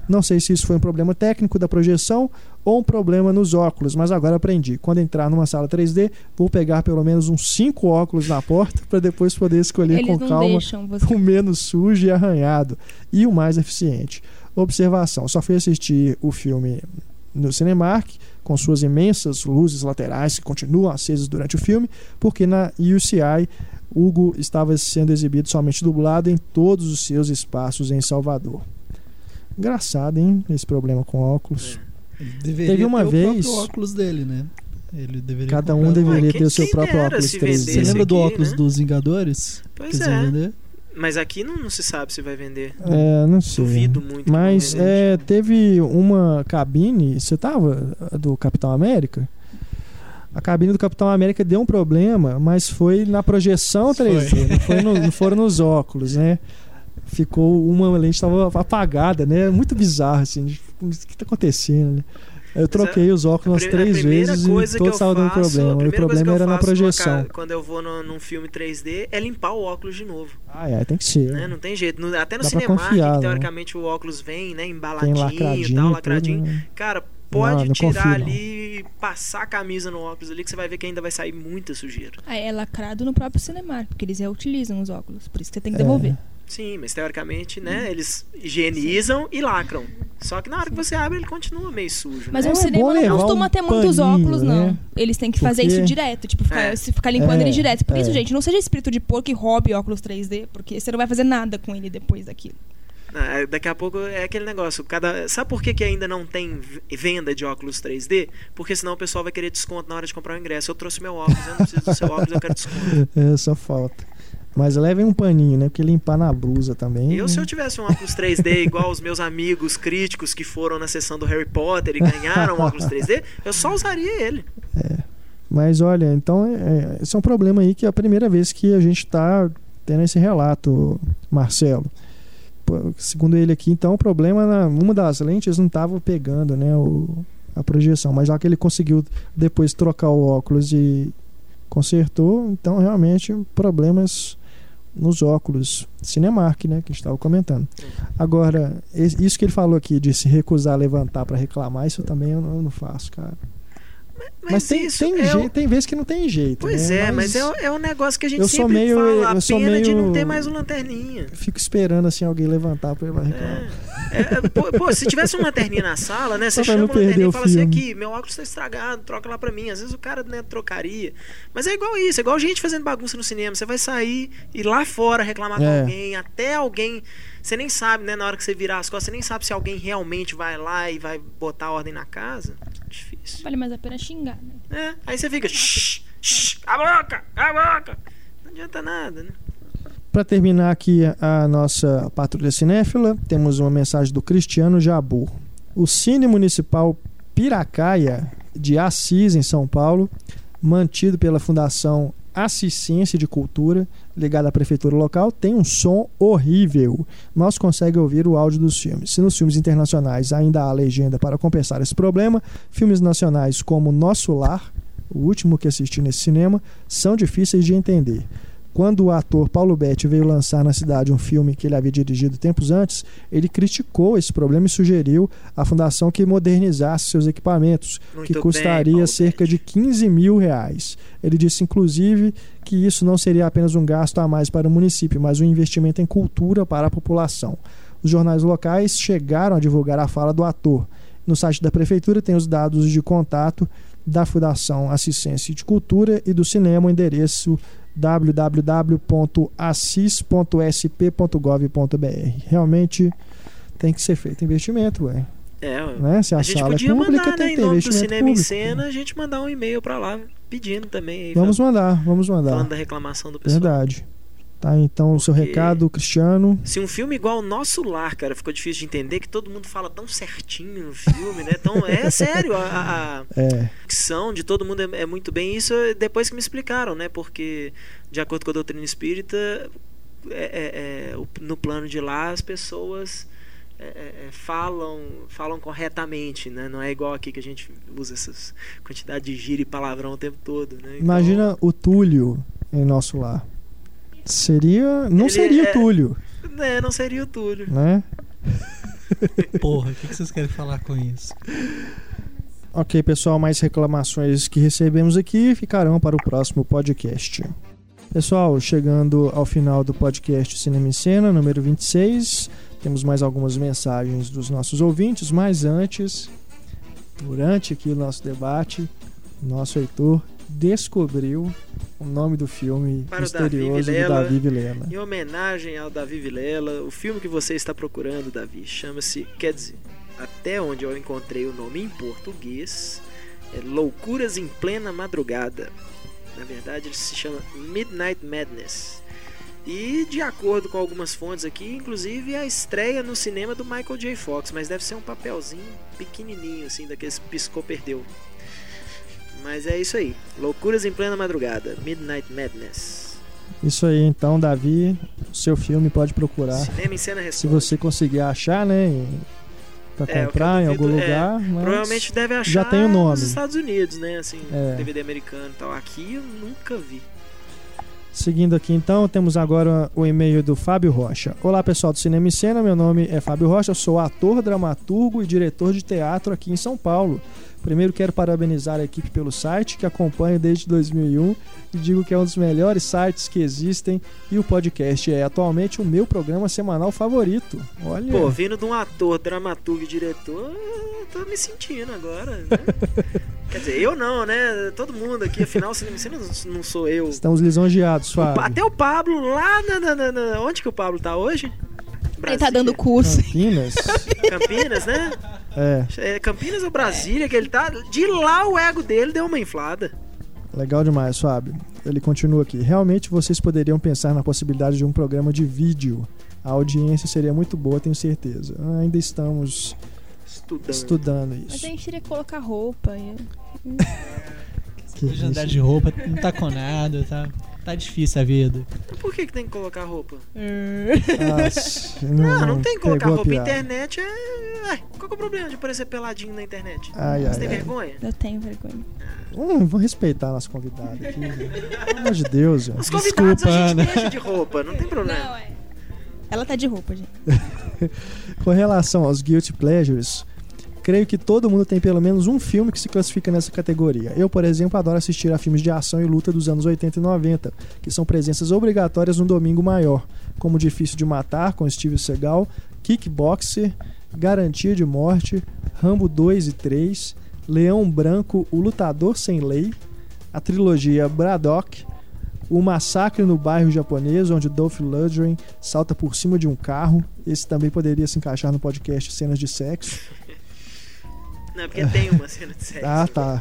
Não sei se isso foi um problema técnico da projeção ou um problema nos óculos, mas agora aprendi. Quando entrar numa sala 3D, vou pegar pelo menos uns 5 óculos na porta para depois poder escolher Eles com calma você. o menos sujo e arranhado e o mais eficiente. Observação: só fui assistir o filme no Cinemark, com suas imensas luzes laterais que continuam acesas durante o filme, porque na UCI Hugo estava sendo exibido somente dublado em todos os seus espaços em Salvador. Engraçado, hein? Esse problema com óculos. Deveria Teve uma ter vez- o próprio óculos dele, né? Ele deveria Cada um deveria quem- ter o seu próprio óculos se 3D. Você lembra do aqui, óculos né? dos Vingadores? Pois que é. vender? Mas aqui não, não se sabe se vai vender. É, não sei. Duvido muito. Mas é, teve uma cabine, você tava do Capitão América? A cabine do Capitão América deu um problema, mas foi na projeção 3D, não, foi no- não foram nos óculos, né? Ficou uma lente estava apagada, né? Muito bizarro assim. O que está acontecendo? Né? Eu troquei os óculos A três vezes e eu estavam dando problema. E o problema era na projeção. ca- Quando eu vou no- num filme 3D, é limpar o óculos de novo. Ah, é, tem que ser. né? Não tem jeito. No- até no Dá pra Cinemark, confiar, que né? teoricamente o óculos vem, né, embaladinho e lacradinho, tal, e lacradinho. tudo, né? Cara, pode Não, não tirar confio, não. ali, passar a camisa no óculos ali, que você vai ver que ainda vai sair muita sujeira. Ah, é lacrado no próprio Cinemark, porque eles reutilizam os óculos. Por isso que você tem que É. Sim, mas teoricamente, né, eles higienizam e lacram. Só que na hora que você abre, ele continua meio sujo. Mas né? um É cinema bom não costuma um ter muitos paninho, óculos, não. né? Eles têm que fazer Porque- isso direto, tipo, ficar, É. se ficar limpando É, ele direto. Por isso, é. gente, não seja espírito de porco e roube óculos 3D, porque você não vai fazer nada com ele depois daquilo. Ah, daqui a pouco é aquele negócio. Cada... Sabe por que, que ainda não tem venda de óculos 3D? Porque senão o pessoal vai querer desconto na hora de comprar o ingresso. Eu trouxe meu óculos, eu não preciso do seu óculos, eu quero desconto. É, só falta. Mas levem um paninho, né? Porque limpar na blusa também. Eu, se eu tivesse um óculos 3D igual os meus amigos críticos que foram na sessão do Harry Potter e ganharam um óculos 3D, eu só usaria ele. Mas olha, então é, esse é um problema aí que é a primeira vez que a gente está tendo esse relato, Marcelo. Segundo ele aqui, então o problema na uma das lentes não estava pegando, né, o, a projeção, mas já que ele conseguiu depois trocar o óculos e consertou, então realmente problemas nos óculos Cinemark, né, que estava comentando. Agora, isso que ele falou aqui de se recusar a levantar para reclamar, isso também eu não faço, cara. Mas, tem, isso tem, é je- o- tem vezes que não tem jeito. Pois né? é, mas é, o- é um negócio que a gente eu sou sempre meio- fala. A eu sou pena de não meio- ter mais um lanterninha. Fico esperando assim alguém levantar pra ir lá reclamar. É, é, pô, pô, se tivesse um lanterninha na sala, né? Você chama o lanterninha e fala assim: filme. aqui, meu óculos tá estragado, troca lá pra mim. Às vezes o cara né, trocaria. Mas é igual isso, é igual gente fazendo bagunça no cinema. Você vai sair e lá fora reclamar com É. alguém, até alguém. Você nem sabe, né? Na hora que você virar as costas, você nem sabe se alguém realmente vai lá e vai botar ordem na casa. Difícil. Vale mais a pena xingar, né? É, aí você fica. Shh, shh, a boca, a boca. Não adianta nada, né? Para terminar aqui a nossa patrulha cinéfila, temos uma mensagem do Cristiano Jabu. O Cine Municipal Piracaia de Assis, em São Paulo, mantido pela Fundação Assistência de Cultura, ligada à prefeitura local, tem um som horrível. Se consegue ouvir o áudio dos filmes. Se nos filmes internacionais ainda há legenda para compensar esse problema, filmes nacionais como Nosso Lar, o último que assisti nesse cinema, são difíceis de entender. Quando o ator Paulo Betti veio lançar na cidade um filme que ele havia dirigido tempos antes, ele criticou esse problema e sugeriu à fundação que modernizasse seus equipamentos, Muito que bem, custaria Paulo cerca de 15 mil reais. Ele disse, inclusive, que isso não seria apenas um gasto a mais para o município, mas um investimento em cultura para a população. Os jornais locais chegaram a divulgar a fala do ator. No site da prefeitura tem os dados de contato da Fundação Assistência de Cultura e do cinema, o endereço www.assis.sp.gov.br. Realmente tem que ser feito investimento, ué. É, ué. Né? Se a, a gente sala podia é pública, mandar, tem né, que em ter investimento Cinema em público. Cena, a gente mandar um e-mail pra lá pedindo também. aí, Vamos falando- mandar, vamos mandar. Falando da reclamação do pessoal. Verdade. Tá, então o seu Porque- recado, Cristiano. Se um filme igual o Nosso Lar, cara, ficou difícil de entender que todo mundo fala tão certinho no filme, né? Tão, é sério, a, a, É. dicção de todo mundo é, é muito bem. Isso depois que me explicaram, né? Porque, de acordo com a doutrina espírita, é- é- é, no plano de lá as pessoas é, é, é, falam falam corretamente, né? Não é igual aqui que a gente usa essas quantidade de gíria e palavrão o tempo todo, né? Então, Imagina o Túlio em nosso lar. Seria. Não Ele seria é- o Túlio, né, não seria o Túlio. né? Porra, o que, que vocês querem falar com isso? Ok, pessoal, mais reclamações que recebemos aqui ficarão para o próximo podcast. Pessoal, chegando ao final do podcast Cinema em Cena, número 26, temos mais algumas mensagens dos nossos ouvintes, mas antes, durante aqui o nosso debate, nosso Heitor descobriu o nome do filme Para o Davi misterioso do. Davi Vilela. Em homenagem ao Davi Vilela, o filme que você está procurando, Davi, chama-se, quer dizer, até onde eu encontrei o nome em português, é Loucuras em Plena Madrugada. Na verdade, ele se chama Midnight Madness. E de acordo com algumas fontes aqui, inclusive a estreia no cinema do Michael J. Fox, mas deve ser um papelzinho pequenininho assim, daqueles piscou perdeu. Mas é isso aí. Loucuras em plena madrugada, Midnight Madness. Isso aí, então, Davi, seu filme pode procurar. Cinema em cena Se responde. você conseguir achar, né? Pra É, comprar em algum é, lugar. mas Provavelmente deve achar já tem o nome. nos Estados Unidos, né? Assim, É. DVD americano e tal. Aqui eu nunca vi. Seguindo aqui então, temos agora o e-mail do Fábio Rocha. Olá pessoal do Cinema e Cena, meu nome é Fábio Rocha, eu sou ator, dramaturgo e diretor de teatro aqui em São Paulo. Primeiro quero parabenizar a equipe pelo site que acompanho desde 2001 e digo que é um dos melhores sites que existem e o podcast é atualmente o meu programa semanal favorito. Olha, Pô, vindo de um ator, dramaturgo e diretor, eu tô me sentindo agora. Né? Quer dizer, eu não, né? Todo mundo aqui, afinal, cena não- não sou eu. estamos lisonjeados, Fábio. Até o Pablo lá na, na- na- na- Onde que o Pablo tá hoje? Ele tá dando curso. Campinas? Campinas, né? É, É Campinas ou Brasília que ele tá. De lá o ego dele deu uma inflada. Legal demais, Fábio. Ele continua aqui. Realmente vocês poderiam pensar na possibilidade de um programa de vídeo. A audiência seria muito boa, tenho certeza. Ainda estamos Estudando. estudando Mas isso. a gente que colocar roupa. e- Que De andar de roupa, não tá com nada, tá, tá difícil a vida. Por que, que tem que colocar roupa? Nossa, Não, não, tem que colocar roupa. piada. Internet é. Ué, qual que é o problema de aparecer peladinho na internet? Ai, Você ai, tem ai. vergonha? Eu tenho vergonha. Hum, vou respeitar nosso convidado aqui. Pelo amor de Deus, gente. Os convidados Desculpa, a gente deixa de roupa, não tem problema. Não, é. Ela tá de roupa, gente. Com relação aos guilty pleasures, Creio que todo mundo tem pelo menos um filme que se classifica nessa categoria. Eu, por exemplo, adoro assistir a filmes de ação e luta dos anos 80 e 90, que são presenças obrigatórias no domingo maior, como Difícil de Matar, com Steve Seagal, Kickboxer, Garantia de Morte, Rambo 2 e 3, Leão Branco, O Lutador Sem Lei, a trilogia Braddock, o Massacre no Bairro Japonês, onde Dolph Lundgren salta por cima de um carro. Esse também poderia se encaixar no podcast Cenas de Sexo. Não, porque tem uma cena de sexo. Ah, tá.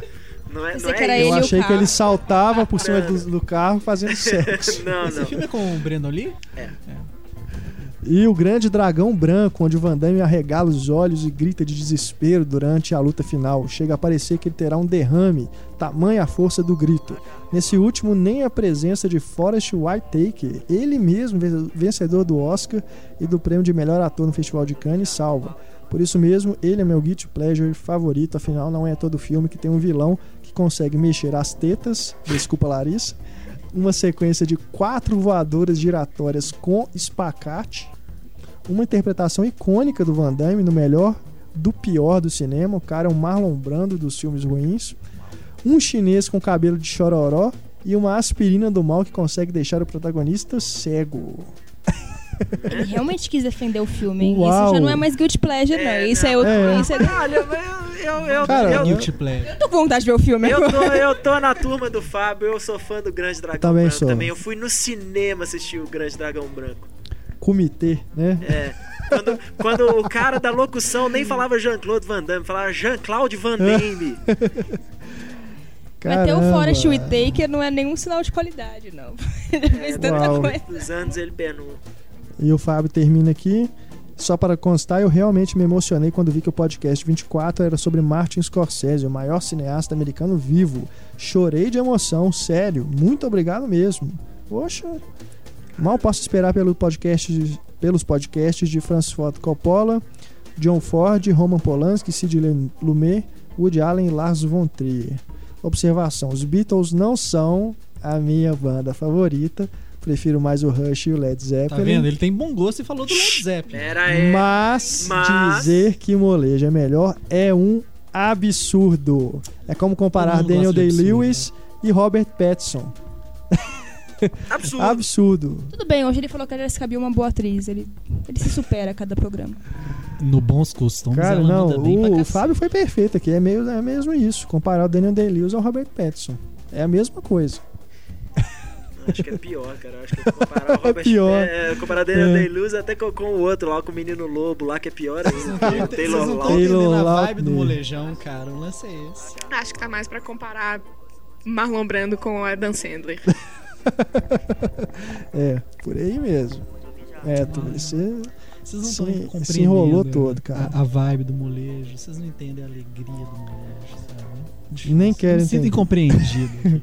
Não é, não é que era isso. Eu ele e o achei que ele saltava por cima do, do carro fazendo sexo. não, Esse não. filme é com o Breno Lee? E o grande dragão branco, onde o Van Damme arregala os olhos e grita de desespero durante a luta final. Chega a parecer que ele terá um derrame, tamanha a força do grito. Nesse último, nem a presença de Forrest Whitaker, ele mesmo ven- vencedor do Oscar e do prêmio de melhor ator no Festival de Cannes, salva. Por isso mesmo, ele é meu guilty pleasure favorito, afinal não é todo filme que tem um vilão que consegue mexer as tetas, desculpa Larissa, uma sequência de quatro voadoras giratórias com espacate, uma interpretação icônica do Van Damme no melhor do pior do cinema. O cara é um Marlon Brando dos filmes ruins. Um chinês com cabelo de chororó e uma aspirina do mal que consegue deixar o protagonista cego. Ele realmente quis defender o filme, hein? Uau. Isso já não é mais guilty pleasure, não. É, Isso é outro. É. Isso é... Olha, eu, eu, eu, Cara, eu, Guilty Pleasure. Eu tô com vontade de ver o filme eu, tô, agora. eu tô na turma do Fábio, eu sou fã do Grande Dragão também Branco sou. também. Eu fui no cinema assistir o Grande Dragão Branco. Comitê, né? É. Quando, quando o cara da locução nem falava Jean-Claude Van Damme, falava Jean-Claude Van Damme. Mas ter o Caramba. Forrest Whitaker não é nenhum sinal de qualidade, não. Ele fez tanta Uau. coisa. Dos anos ele penou. E o Fábio termina aqui. Só para constar, eu realmente me emocionei quando vi que o podcast 24 era sobre Martin Scorsese, o maior cineasta americano vivo. Chorei de emoção, sério. Muito obrigado mesmo. Poxa, mal posso esperar pelo podcast, pelos podcasts de Francis Ford Coppola, John Ford, Roman Polanski, Sidney Lumet, Woody Allen e Lars von Trier. Observação: os Beatles não são a minha banda favorita. Prefiro mais o Rush e o Led Tá Zeppelin. vendo? Ele tem bom gosto e falou do Led Zeppelin. Pera aí. Mas, Mas- dizer que molejo é melhor é um absurdo. É como comparar Daniel Day-Lewis e Robert Pattinson. Absurdo. Absurdo. Tudo bem, hoje ele falou que a Jessica Biel é uma boa atriz. Ele, ele se supera a cada programa. No bons costumes, Cara, ela não, manda bem pra o, o. Fábio foi perfeito aqui. É, meio, é mesmo isso. Comparar o Daniel Day-Lewis ao Robert Pattinson. É a mesma coisa. Acho que é pior, cara. Acho que é comparar o Robert pior. É, comparar Daniel É. Day-Lewis até com, com o outro lá, com o Menino Lobo lá, que é pior ainda. Vocês não Taylor estão. Taylor entendendo a vibe do molejão, cara. O lance é esse. Acho que tá mais pra comparar Marlon Brando com o Adam Sandler. É, por aí mesmo. É, tu, você Vocês não Se- estão se compreendendo enrolou todo, cara. A, a vibe do molejo. Vocês não entendem a alegria do molejo, sabe? nem querem Não se sentem entender.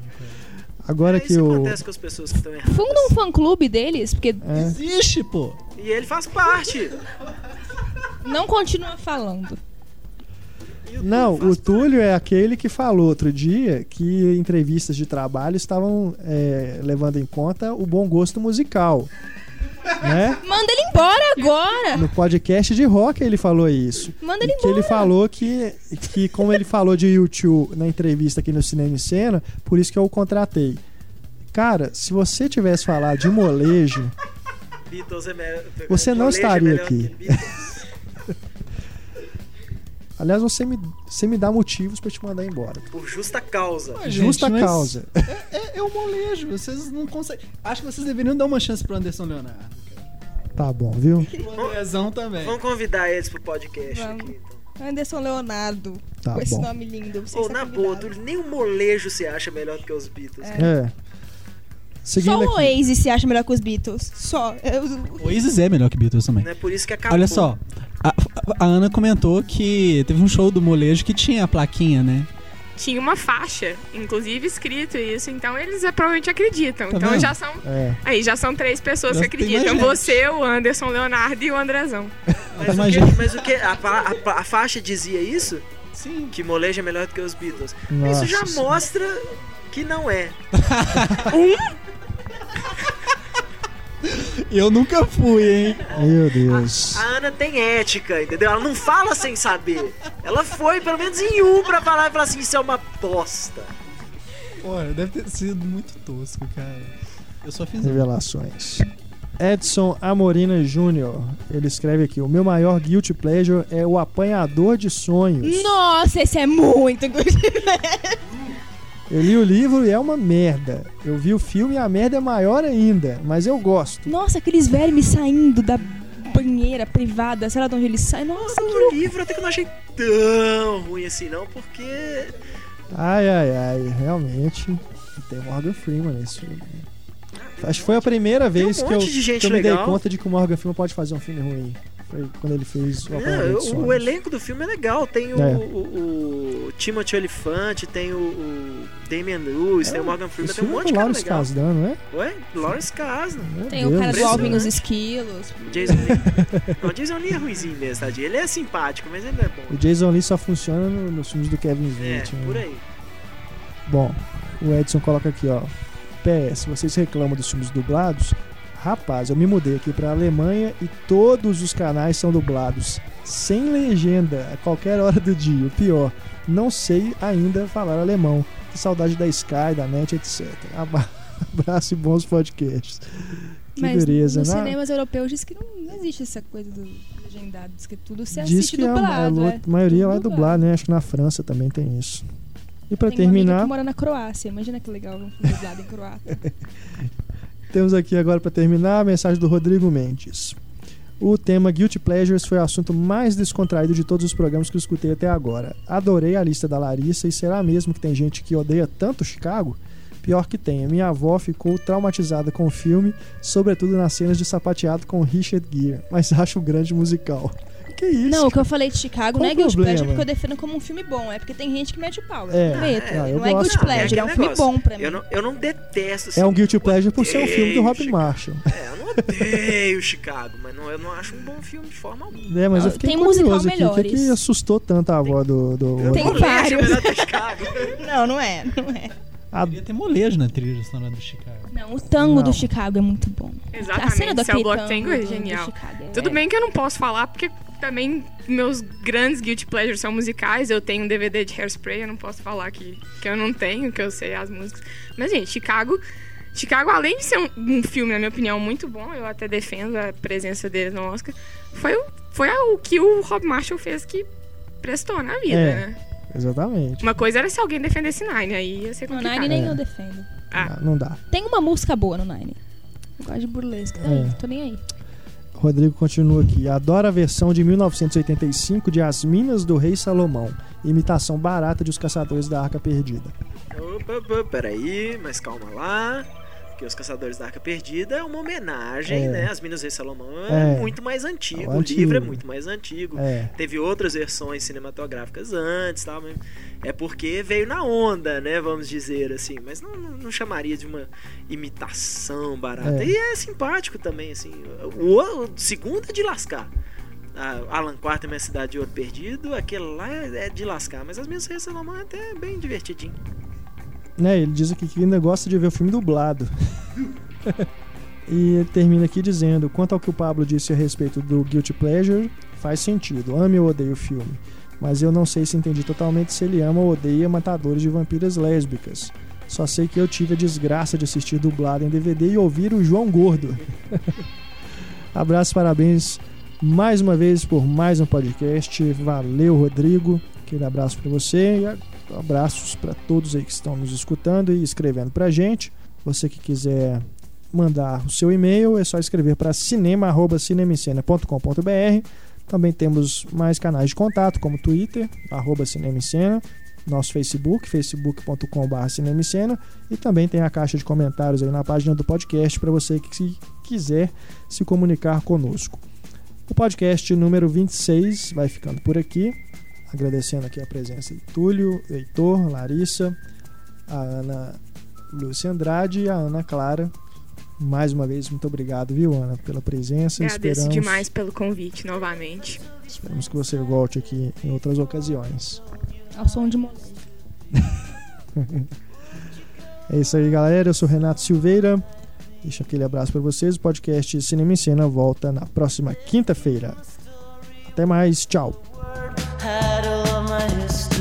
Agora É, que isso o. acontece com as pessoas que estão erradas. Funda um fã-clube deles, porque É, Existe, pô. E ele faz parte. não continua falando. O Não, o Túlio é aquele que falou outro dia que entrevistas de trabalho estavam é, levando em conta o bom gosto musical. Né? Manda ele embora agora! No podcast de rock ele falou isso. Manda ele que ele embora! falou que, que como ele falou de YouTube na entrevista aqui no Cinema em Cena, por isso que eu o contratei. Cara, se você tivesse falado de molejo, é. Você não é estaria aqui. Aliás, você me, você me dá motivos pra te mandar embora. Por justa causa. Mas, Justa gente, causa. É, é o molejo. Vocês não conseguem. Acho que vocês deveriam dar uma chance pro Anderson Leonardo. Tá bom, viu? O Andrezão também. Vamos convidar eles pro podcast Vamos. aqui. Então. Anderson Leonardo. Tá com esse bom. nome lindo. Ou está na boa, nem o molejo se acha melhor do que os Beatles. É. Seguindo Só o aqui. Oasis se acha melhor que os Beatles. Só. Eu- O Isis é melhor que Beatles também. Não é por isso que acabou. Olha só, a, a Ana comentou que teve um show do molejo que tinha a plaquinha, né? Tinha uma faixa, inclusive escrito isso, então eles é, provavelmente acreditam. Tá então vendo? já são. É. Aí já são três pessoas Já que acreditam. Você, o Anderson Leonardo e o Andrezão. Mas o, que, mas o que? A, a a faixa dizia isso? Sim. Que molejo é melhor do que os Beatles. Nossa isso já mostra que não é. Eu nunca fui, hein? Meu Deus. A Ana tem ética, entendeu? Ela não fala sem saber. Ela foi, pelo menos em um, pra falar e falar assim: Isso é uma bosta. Pô, deve ter sido muito tosco, cara. Eu só fiz Revelações. Edson Amorina Jr. Ele escreve aqui: O meu maior guilty pleasure é o apanhador de sonhos. Nossa, esse é muito good. Eu li o livro e é uma merda. Eu vi o filme e a merda é maior ainda, mas eu gosto. Nossa, aqueles vermes saindo da banheira privada, sei lá de onde eles saem. Nossa, que O louco. livro até que eu não achei tão ruim assim, não, porque. Ai, ai, ai, realmente. Tem Morgan Freeman nesse filme. Acho que foi a primeira vez um que eu, que eu me dei legal. conta de que o Morgan Freeman pode fazer um filme ruim. Foi quando ele fez o de o, o elenco do filme é legal. Tem o, É. o, o Timothy Olyphant, tem o, o Damian Lewis, tem o Morgan Freeman, tem um filme monte de é cara Lawrence legal. Kasdan, não é? Ué? Lawrence Kasdan. Meu Tem o Deus cara do. Alvin e os Esquilos. Jason Lee. não, o Jason Lee é ruimzinho mesmo, tadinho. Ele é simpático, mas ele não é bom. O Jason Lee só funciona no- nos filmes do Kevin É, Smith. né? por aí. Bom, o Edson coloca aqui, ó. PS, vocês reclamam dos filmes dublados? Rapaz, eu me mudei aqui pra Alemanha e todos os canais são dublados. Sem legenda, a qualquer hora do dia. O pior, não sei ainda falar alemão. Que saudade da Sky, da NET, etc. Abraço e bons podcasts. Que Mas beleza, nos né? cinemas europeus diz que não, existe essa coisa do legendado. Diz que tudo se Diz assiste que a, a dublado. lo- é. maioria lá é dublar, né? Acho que na França também tem isso. E pra Tem uma terminar, que mora na Croácia. Imagina que legal filme dublado em croata. Temos aqui agora para terminar a mensagem do Rodrigo Mendes. O tema Guilty Pleasures foi o assunto mais descontraído de todos os programas que eu escutei até agora. Adorei a lista da Larissa e será mesmo que tem gente que odeia tanto Chicago? Pior que tem, minha avó ficou traumatizada com o filme, sobretudo nas cenas de sapateado com Richard Gere, mas acho um grande musical. Que isso? Não, o que eu falei de Chicago Qual não é o Guilty? Pleasure porque eu defendo como um filme bom. É porque tem gente que mete o pau. É, Eu é, eu não é gosto. Guilty Pleasure, é um aquele filme bom pra mim. Eu não, eu não detesto assim, É um Guilty Pleasure por ser um filme do Rob Chicago. Marshall. É, eu não odeio Chicago, mas não, eu não acho um bom filme de forma alguma. É, mas eu Ah, fiquei tem musical curioso aqui. O que, que melhores. assustou tanto a avó do... do Tem é vários. que. Não, não é, não é. a- Devia ter molejo na trilha sonora do Chicago. Não, o tango Não. do Chicago é muito bom. A cena do Exatamente, Cell Block tango Tango é do genial. Chicago é- Tudo bem que eu não posso falar, porque também meus grandes guilty pleasures são musicais. Eu tenho um DVD de Hairspray, eu não posso falar que, que eu não tenho, que eu sei as músicas. Mas, gente, Chicago... Chicago, além de ser um, um filme, na minha opinião, muito bom, eu até defendo a presença deles no Oscar, foi o, foi o que o Rob Marshall fez que prestou na vida, É. né? Exatamente. Uma coisa era se alguém defendesse Nine, aí ia ser No complicado. Nine nem É. eu defendo. Ah. Não dá. Tem uma música boa no Nine. Eu gosto de burlesque. Tá É. aí, tô nem aí. Rodrigo continua aqui. Adoro a versão de 1985 de As Minas do Rei Salomão. Imitação barata de Os Caçadores da Arca Perdida. Opa, opa, peraí, mas calma lá. Porque Os Caçadores da Arca Perdida é uma homenagem, É. né? As Minas do Rei Salomão é, É. muito mais antigo. É o antigo. livro é muito mais antigo. É. Teve outras versões cinematográficas antes, tal, é porque veio na onda, né? Vamos dizer assim. Mas não, não- chamaria de uma imitação barata. É. E é simpático também, assim. O, o segundo é de lascar. A Alan Quarter, Minha Cidade de Ouro Perdido, aquele lá é, é de lascar. Mas as minhas Reis Salomão é até bem divertidinho. Né, ele diz aqui que ainda gosta de ver o filme dublado. e ele termina aqui dizendo: quanto ao que o Pablo disse a respeito do Guilty Pleasure, faz sentido. Ame ou odeio o filme. Mas eu não sei se entendi totalmente se ele ama ou odeia matadores de vampiras lésbicas. Só sei que eu tive a desgraça de assistir dublado em DVD e ouvir o João Gordo. Abraço, parabéns mais uma vez por mais um podcast. Valeu, Rodrigo. Aquele abraço para você e abraços para todos aí que estão nos escutando e escrevendo pra gente. Você que quiser mandar o seu e-mail, é só escrever para cinema@cinemicena.com.br. Também temos mais canais de contato, como Twitter, arroba Cinema em Cena, nosso Facebook, facebook.com.br cinemicena, e também tem a caixa de comentários aí na página do podcast para você que se quiser se comunicar conosco. O podcast número 26 vai ficando por aqui. Agradecendo aqui a presença de Túlio, Heitor, Larissa, a Ana Lúcia Andrade e a Ana Clara. Mais uma vez, muito obrigado, viu, Ana, pela presença. Agradeço Esperamos, demais pelo convite novamente. esperamos que você volte aqui em outras ocasiões. Ao som de. É isso aí, galera. Eu sou Renato Silveira. Deixa aquele abraço para vocês. O podcast Cinema em Cena volta na próxima quinta-feira. Até mais, tchau. Had all my history.